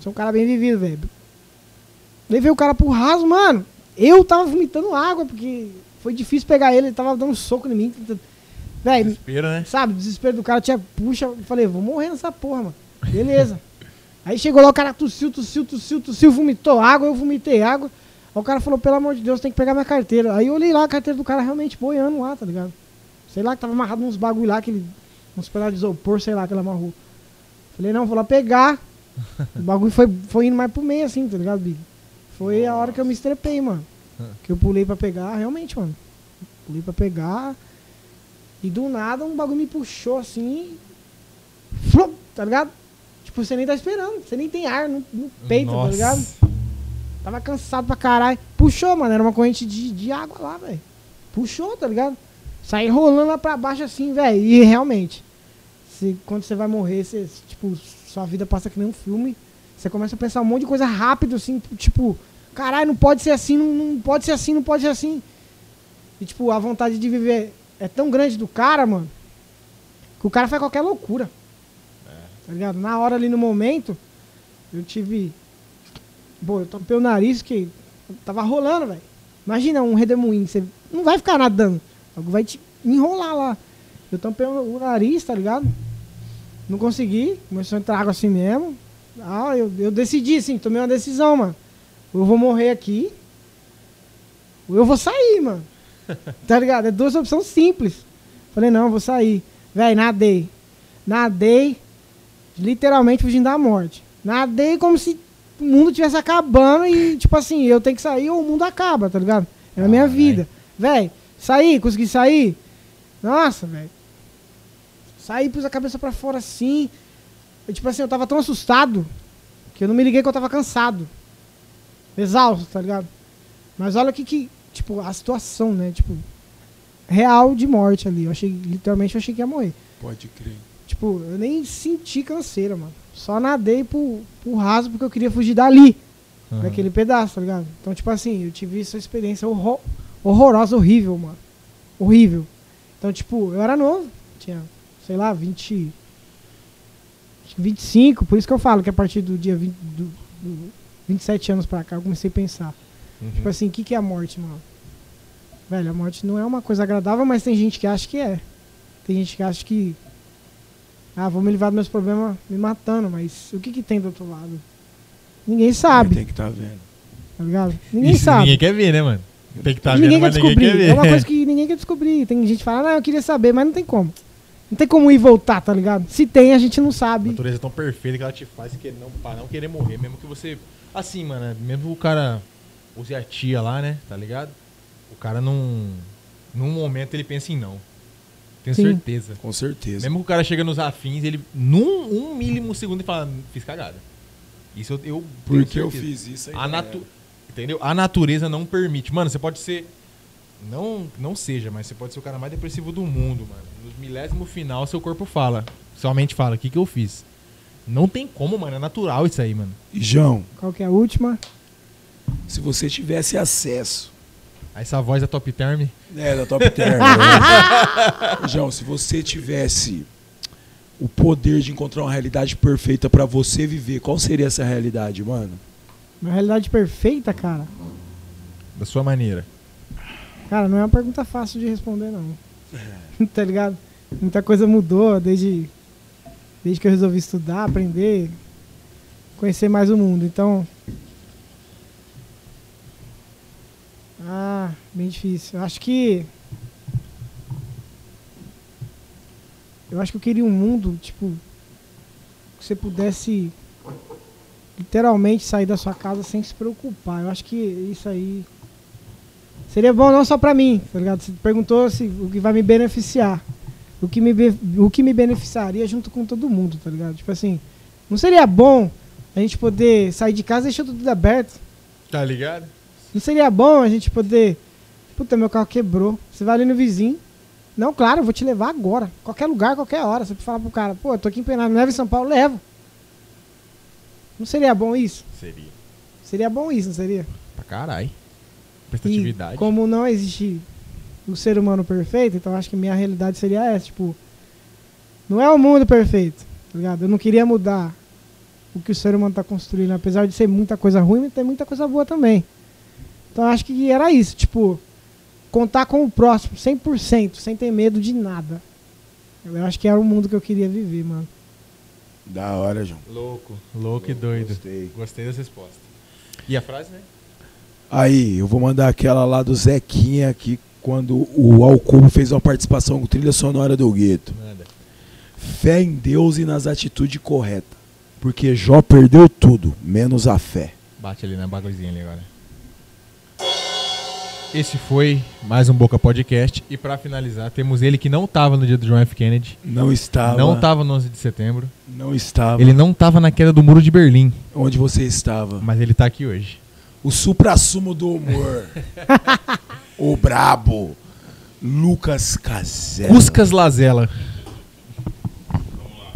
Sou um cara bem vivido, velho. Levei o cara pro raso, mano. Eu tava vomitando água, porque foi difícil pegar ele, ele tava dando um soco em mim. Velho, Desespero, né? sabe, desespero do cara tinha, puxa, eu falei, vou morrer nessa porra, mano. Beleza. Aí chegou lá, o cara tossiu, tossiu, tossiu, tossiu, vomitou água, eu vomitei água. Aí o cara falou, pelo amor de Deus, tem que pegar minha carteira. Aí eu olhei lá, a carteira do cara realmente boiando lá, tá ligado? Sei lá, que tava amarrado uns bagulho lá, que ele, uns pedaços de isopor, sei lá, que ele amarrou. Falei, não, vou lá pegar. O bagulho foi, foi indo mais pro meio, assim, tá ligado, Big? Foi a hora que eu me estrepei, mano. Que eu pulei pra pegar, realmente, mano. Pulei pra pegar. E do nada um bagulho me puxou assim. Flop, tá ligado? Tipo, você nem tá esperando. Você nem tem ar no, no peito, tá ligado? Tava cansado pra caralho. Puxou, mano. Era uma corrente de, de água lá, velho. Puxou, tá ligado? Saí rolando lá pra baixo assim, velho. E realmente, se, quando você vai morrer, você, tipo, sua vida passa que nem um filme. Você começa a pensar um monte de coisa rápido, assim, tipo, caralho, não pode ser assim, não, não pode ser assim, não pode ser assim. E, tipo, a vontade de viver é tão grande do cara, mano, que o cara faz qualquer loucura. Tá ligado? Na hora ali no momento, eu tive. Pô, eu tampei o nariz que tava rolando, velho. Imagina um redemoinho, você não vai ficar nadando. Algo vai te enrolar lá. Eu tampei o nariz, tá ligado? Não consegui, começou a entrar água assim mesmo. Ah, eu, eu decidi, assim, tomei uma decisão, mano. Ou eu vou morrer aqui, ou eu vou sair, mano. Tá ligado? É duas opções simples. Falei, não, eu vou sair. Véi, nadei. Nadei, literalmente fugindo da morte. Nadei como se o mundo tivesse acabando e, tipo assim, eu tenho que sair ou o mundo acaba, tá ligado? Era a minha Ah, vida. Véi, saí, consegui sair. Nossa, velho. Saí, pus a cabeça pra fora assim. Eu, tipo assim, eu tava tão assustado que eu não me liguei que eu tava cansado. Exausto, tá ligado? Mas olha o que que, tipo, a situação, né? Tipo, real de morte ali. Eu achei, literalmente, eu achei que ia morrer. Pode crer. Tipo, eu nem senti canseira, mano. Só nadei pro, pro raso porque eu queria fugir dali, Aham. daquele pedaço, tá ligado? Então, tipo assim, eu tive essa experiência horror, horrorosa, horrível, mano. Horrível. Então, tipo, eu era novo, tinha, sei lá, 20. acho que 25, por isso que eu falo que a partir do dia 20, do, do 27 anos pra cá eu comecei a pensar. Uhum. Tipo assim, o que, que é a morte, mano? Velho, a morte não é uma coisa agradável, mas tem gente que acha que é. Tem gente que acha que. Ah, vou me livrar dos meus problemas me matando, mas o que, que tem do outro lado? Ninguém sabe, Tem que estar vendo. tá ligado? Ninguém Isso sabe. Ninguém quer ver, né, mano? Tem que estar E vendo, ninguém quer mas ninguém descobrir. quer ver. É uma coisa que ninguém quer descobrir. Tem gente que fala, não, eu queria saber, mas não tem como. Não tem como ir e voltar, tá ligado? Se tem, a gente não A sabe. natureza é tão perfeita que ela te faz que não, pra não querer morrer, mesmo que você. Assim, mano, mesmo o cara use a tia lá, né? Tá ligado? O cara não. Num momento ele pensa em não. Tenho Sim. certeza. Com certeza. Mesmo que o cara chega nos afins, ele. Num um mínimo segundo ele fala, fiz cagada. Isso eu. eu Porque eu fiz isso aí. A natu... Entendeu? A natureza não permite. Mano, você pode ser. Não, não seja, mas você pode ser o cara mais depressivo do mundo, mano. No milésimo final, seu corpo fala. Sua mente fala, o que, que eu fiz? Não tem como, mano. É natural isso aí, mano. E João, Qual que é a última? se você tivesse acesso. Aí essa voz é top term. É, da Top Term. né? João, se você tivesse o poder de encontrar uma realidade perfeita pra você viver, qual seria essa realidade, mano? Uma realidade perfeita, cara. Da sua maneira. Cara, não é uma pergunta fácil de responder, não. tá ligado? Muita coisa mudou desde, desde que eu resolvi estudar, aprender, conhecer mais o mundo. Então. Ah, bem difícil. Eu acho que. Eu acho que eu queria um mundo, tipo. Que você pudesse literalmente sair da sua casa sem se preocupar. Eu acho que isso aí seria bom não só pra mim, tá ligado? Você perguntou se o que vai me beneficiar. O que me, o que me beneficiaria junto com todo mundo, tá ligado? Tipo assim, não seria bom a gente poder sair de casa e deixar tudo aberto? Tá ligado? Não seria bom a gente poder. Puta, meu carro quebrou. Você vai ali no vizinho. Não, claro, eu vou te levar agora. Qualquer lugar, qualquer hora. Você fala pro cara, pô, eu tô aqui em Penal, leva em São Paulo, levo. Não seria bom isso? Seria. Seria bom isso, não seria? Pra caralho. E Prestatividade. como não existe o ser humano perfeito, então acho que minha realidade seria essa, tipo, não é o mundo perfeito, tá ligado? Eu não queria mudar o que o ser humano tá construindo, apesar de ser muita coisa ruim, mas tem muita coisa boa também. Então acho que era isso, tipo, contar com o próximo 100%, sem ter medo de nada. Eu acho que era o mundo que eu queria viver, mano. Da hora, João. Louco. Louco e doido. Gostei. Gostei dessa resposta. E a frase, né? Aí, eu vou mandar aquela lá do Zequinha aqui, quando o Alcubo fez uma participação com trilha sonora do gueto. Fé em Deus e nas atitudes corretas. Porque Jó perdeu tudo, menos a fé. Bate ali na bagulhozinha ali agora. Esse foi mais um Boca Podcast. E pra finalizar, temos ele que não tava no dia do John F. Kennedy. Não estava. Não tava no 11 de setembro. Não estava. Ele não tava na queda do muro de Berlim. Onde você estava? Mas ele tá aqui hoje. O supra-sumo do humor. o brabo. Lucas Casella. Cuscas Lazela. Vamos lá.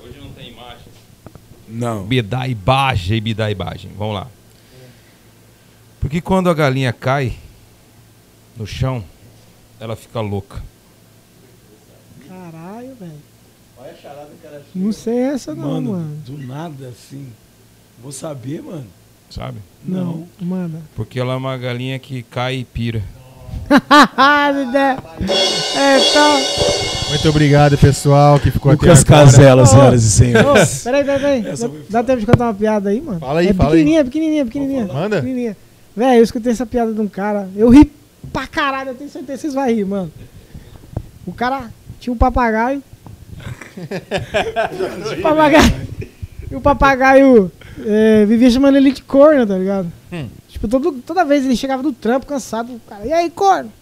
Hoje não tem imagem. Não. Imagem. Vamos lá. Porque quando a galinha cai no chão, ela fica louca. Caralho, velho. Não sei essa não, Mano, mano. do nada assim. Vou saber, mano. Sabe? Não, manda. Porque ela é uma galinha que cai e pira. É, tá. Muito obrigado, pessoal, que ficou Lucas até agora. Casella, senhoras e senhores. peraí, peraí, peraí. Dá, dá tempo de contar uma piada aí, mano? Fala aí, é fala aí. pequenininha, pequenininha, pequenininha. Manda. Pequenininha. Velho, eu escutei essa piada de um cara. Eu ri pra caralho, eu tenho certeza que vocês vão rir, mano. O cara tinha um papagaio. o papagaio. E o papagaio é, vivia chamando ele de corno, tá ligado? Hum. Tipo, todo, toda vez ele chegava do trampo cansado, cara, e aí, corno?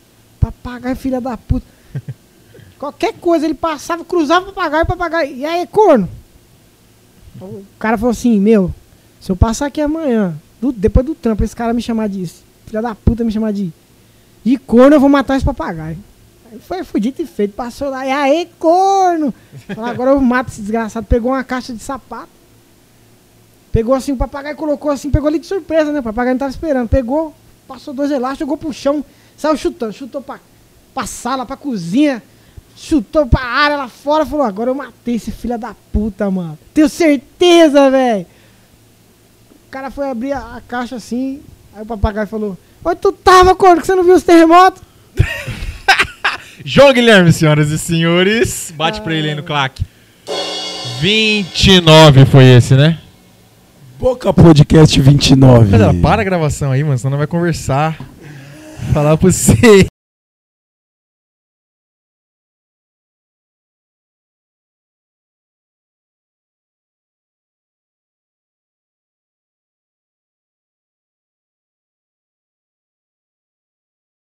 Papagaio, filha da puta. Qualquer coisa, ele passava, cruzava o papagaio, papagaio, e aí, corno? O cara falou assim, meu, se eu passar aqui amanhã, do- depois do trampo, esse cara me chamar de filha da puta me chamar de, de corno, eu vou matar esse papagaio. Aí foi, dito e feito, passou lá, e aí, corno? Falou, agora eu mato esse desgraçado. Pegou uma caixa de sapato, pegou assim o papagaio, colocou assim, pegou ali de surpresa, né? O papagaio não tava esperando. Pegou, passou dois elásticos, jogou pro chão, saiu chutando, chutou pra, pra sala, pra cozinha, chutou pra área lá fora, falou, agora eu matei esse filho da puta, mano. Tenho certeza, velho. O cara foi abrir a, a caixa assim, aí o papagaio falou, onde tu tava, corno, que você não viu os terremotos? João Guilherme, senhoras e senhores. Bate pra ele aí no claque. 29 foi esse, né? Boca Podcast 29. Mas ela, para a gravação aí, mano, senão não vai conversar. Falar pra você.